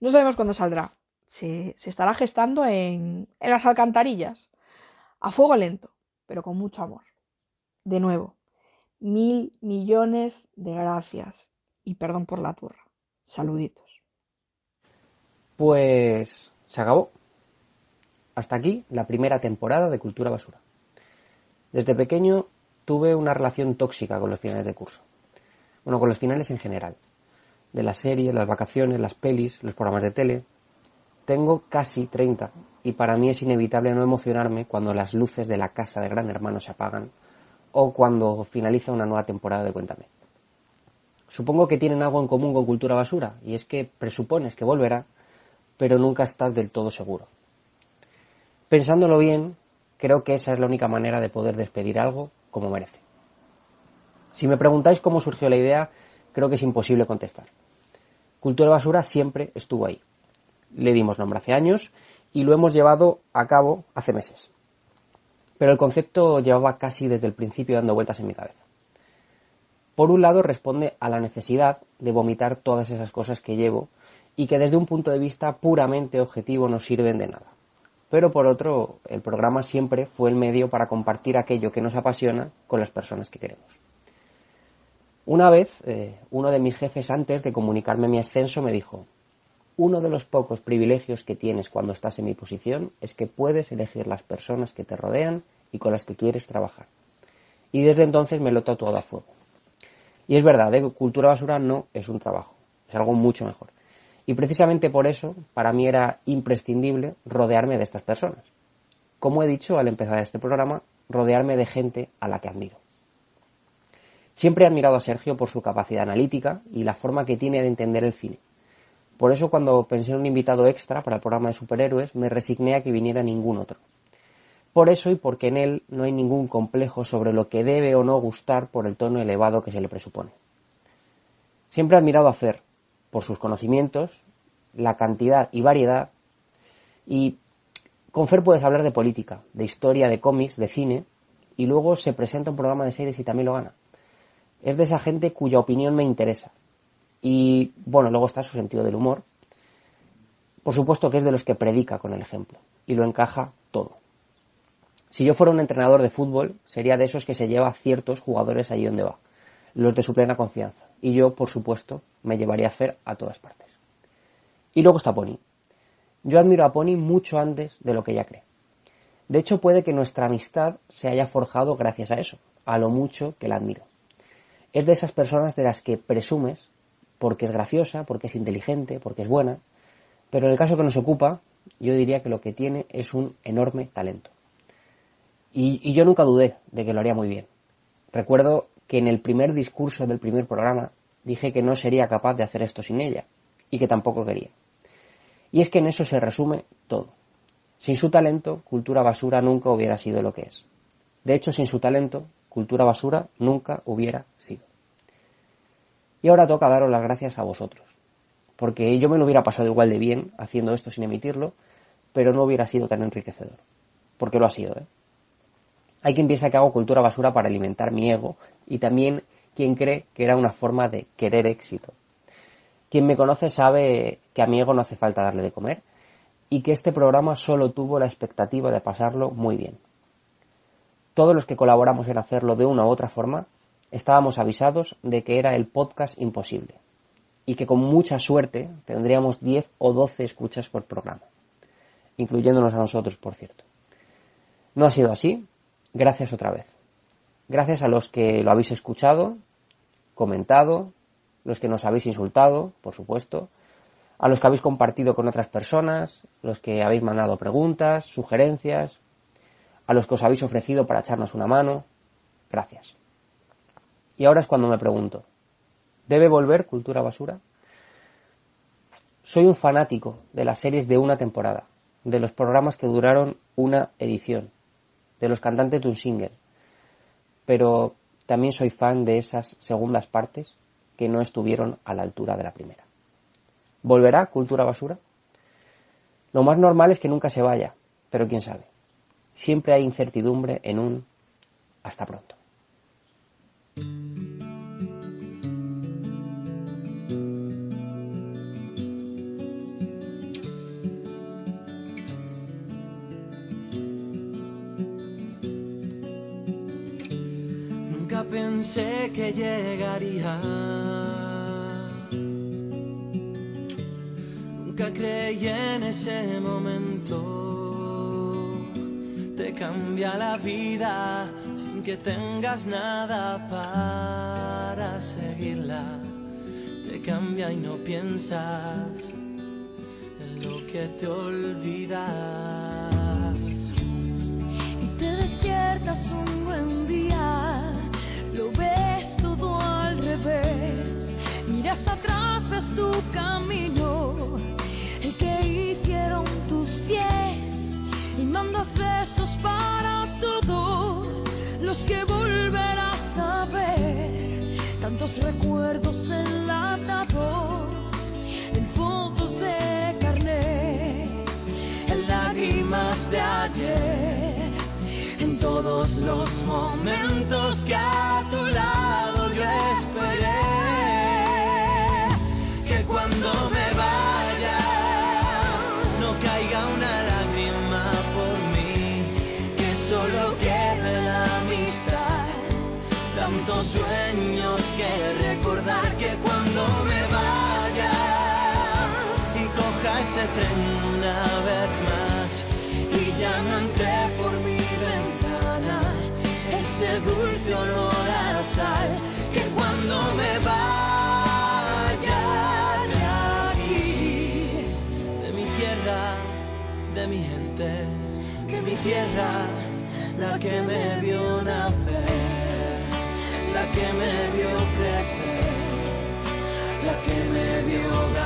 No sabemos cuándo saldrá. Se, se estará gestando en, en las alcantarillas, a fuego lento, pero con mucho amor. De nuevo, mil millones de gracias y perdón por la turra. Saluditos. Pues se acabó. Hasta aquí la primera temporada de Cultura Basura. Desde pequeño tuve una relación tóxica con los finales de curso. Bueno, con los finales en general. De las series, las vacaciones, las pelis, los programas de tele. Tengo casi 30 y para mí es inevitable no emocionarme cuando las luces de la casa de Gran Hermano se apagan o cuando finaliza una nueva temporada de Cuéntame. Supongo que tienen algo en común con Cultura Basura y es que presupones que volverá, pero nunca estás del todo seguro. Pensándolo bien, creo que esa es la única manera de poder despedir algo como merece. Si me preguntáis cómo surgió la idea, creo que es imposible contestar. Cultura Basura siempre estuvo ahí. Le dimos nombre hace años y lo hemos llevado a cabo hace meses. Pero el concepto llevaba casi desde el principio dando vueltas en mi cabeza. Por un lado responde a la necesidad de vomitar todas esas cosas que llevo y que desde un punto de vista puramente objetivo no sirven de nada. pero por otro, el programa siempre fue el medio para compartir aquello que nos apasiona con las personas que queremos. Una vez, eh, uno de mis jefes antes de comunicarme mi ascenso me dijo, uno de los pocos privilegios que tienes cuando estás en mi posición es que puedes elegir las personas que te rodean y con las que quieres trabajar. Y desde entonces me lo he tatuado a fuego. Y es verdad, ¿eh? cultura basura no es un trabajo, es algo mucho mejor. Y precisamente por eso, para mí era imprescindible rodearme de estas personas. Como he dicho al empezar este programa, rodearme de gente a la que admiro. Siempre he admirado a Sergio por su capacidad analítica y la forma que tiene de entender el cine. Por eso cuando pensé en un invitado extra para el programa de superhéroes, me resigné a que viniera ningún otro. Por eso y porque en él no hay ningún complejo sobre lo que debe o no gustar por el tono elevado que se le presupone. Siempre he admirado a Fer por sus conocimientos, la cantidad y variedad, y con Fer puedes hablar de política, de historia, de cómics, de cine, y luego se presenta un programa de series y también lo gana. Es de esa gente cuya opinión me interesa. Y bueno, luego está su sentido del humor. Por supuesto que es de los que predica con el ejemplo y lo encaja todo. Si yo fuera un entrenador de fútbol, sería de esos que se lleva a ciertos jugadores allí donde va, los de su plena confianza. Y yo, por supuesto, me llevaría a Fer a todas partes. Y luego está Pony. Yo admiro a Pony mucho antes de lo que ella cree. De hecho, puede que nuestra amistad se haya forjado gracias a eso, a lo mucho que la admiro. Es de esas personas de las que presumes porque es graciosa, porque es inteligente, porque es buena, pero en el caso que nos ocupa, yo diría que lo que tiene es un enorme talento. Y, yo nunca dudé de que lo haría muy bien. Recuerdo que en el primer discurso del primer programa dije que no sería capaz de hacer esto sin ella y que tampoco quería. Y es que en eso se resume todo. Sin su talento, Cultura Basura nunca hubiera sido lo que es. De hecho, sin su talento, Cultura Basura nunca hubiera sido. Y ahora toca daros las gracias a vosotros, porque yo me lo hubiera pasado igual de bien haciendo esto sin emitirlo, pero no hubiera sido tan enriquecedor, porque lo ha sido. ¿eh? Hay quien piensa que hago cultura basura para alimentar mi ego y también quien cree que era una forma de querer éxito. Quien me conoce sabe que a mi ego no hace falta darle de comer y que este programa solo tuvo la expectativa de pasarlo muy bien. Todos los que colaboramos en hacerlo de una u otra forma estábamos avisados de que era el podcast imposible y que con mucha suerte tendríamos 10 o 12 escuchas por programa, incluyéndonos a nosotros, por cierto. No ha sido así, gracias otra vez. Gracias a los que lo habéis escuchado, comentado, los que nos habéis insultado, por supuesto, a los que habéis compartido con otras personas, los que habéis mandado preguntas, sugerencias, a los que os habéis ofrecido para echarnos una mano. Gracias. Y ahora es cuando me pregunto, ¿debe volver Cultura Basura? Soy un fanático de las series de una temporada, de los programas que duraron una edición, de los cantantes de un single, pero también soy fan de esas segundas partes que no estuvieron a la altura de la primera. ¿Volverá Cultura Basura? Lo más normal es que nunca se vaya, pero quién sabe. Siempre hay incertidumbre en un hasta pronto. Pensé que llegaría. Nunca creí en ese momento. Te cambia la vida sin que tengas nada para seguirla. Te cambia y no piensas en lo que te olvidas. Y te despiertas tu camino, el que hicieron tus pies. Y mandas besos para todos los que volverás a ver. Tantos recuerdos enlatados en fotos de carnet en lágrimas de ayer, en todos los momentos que a you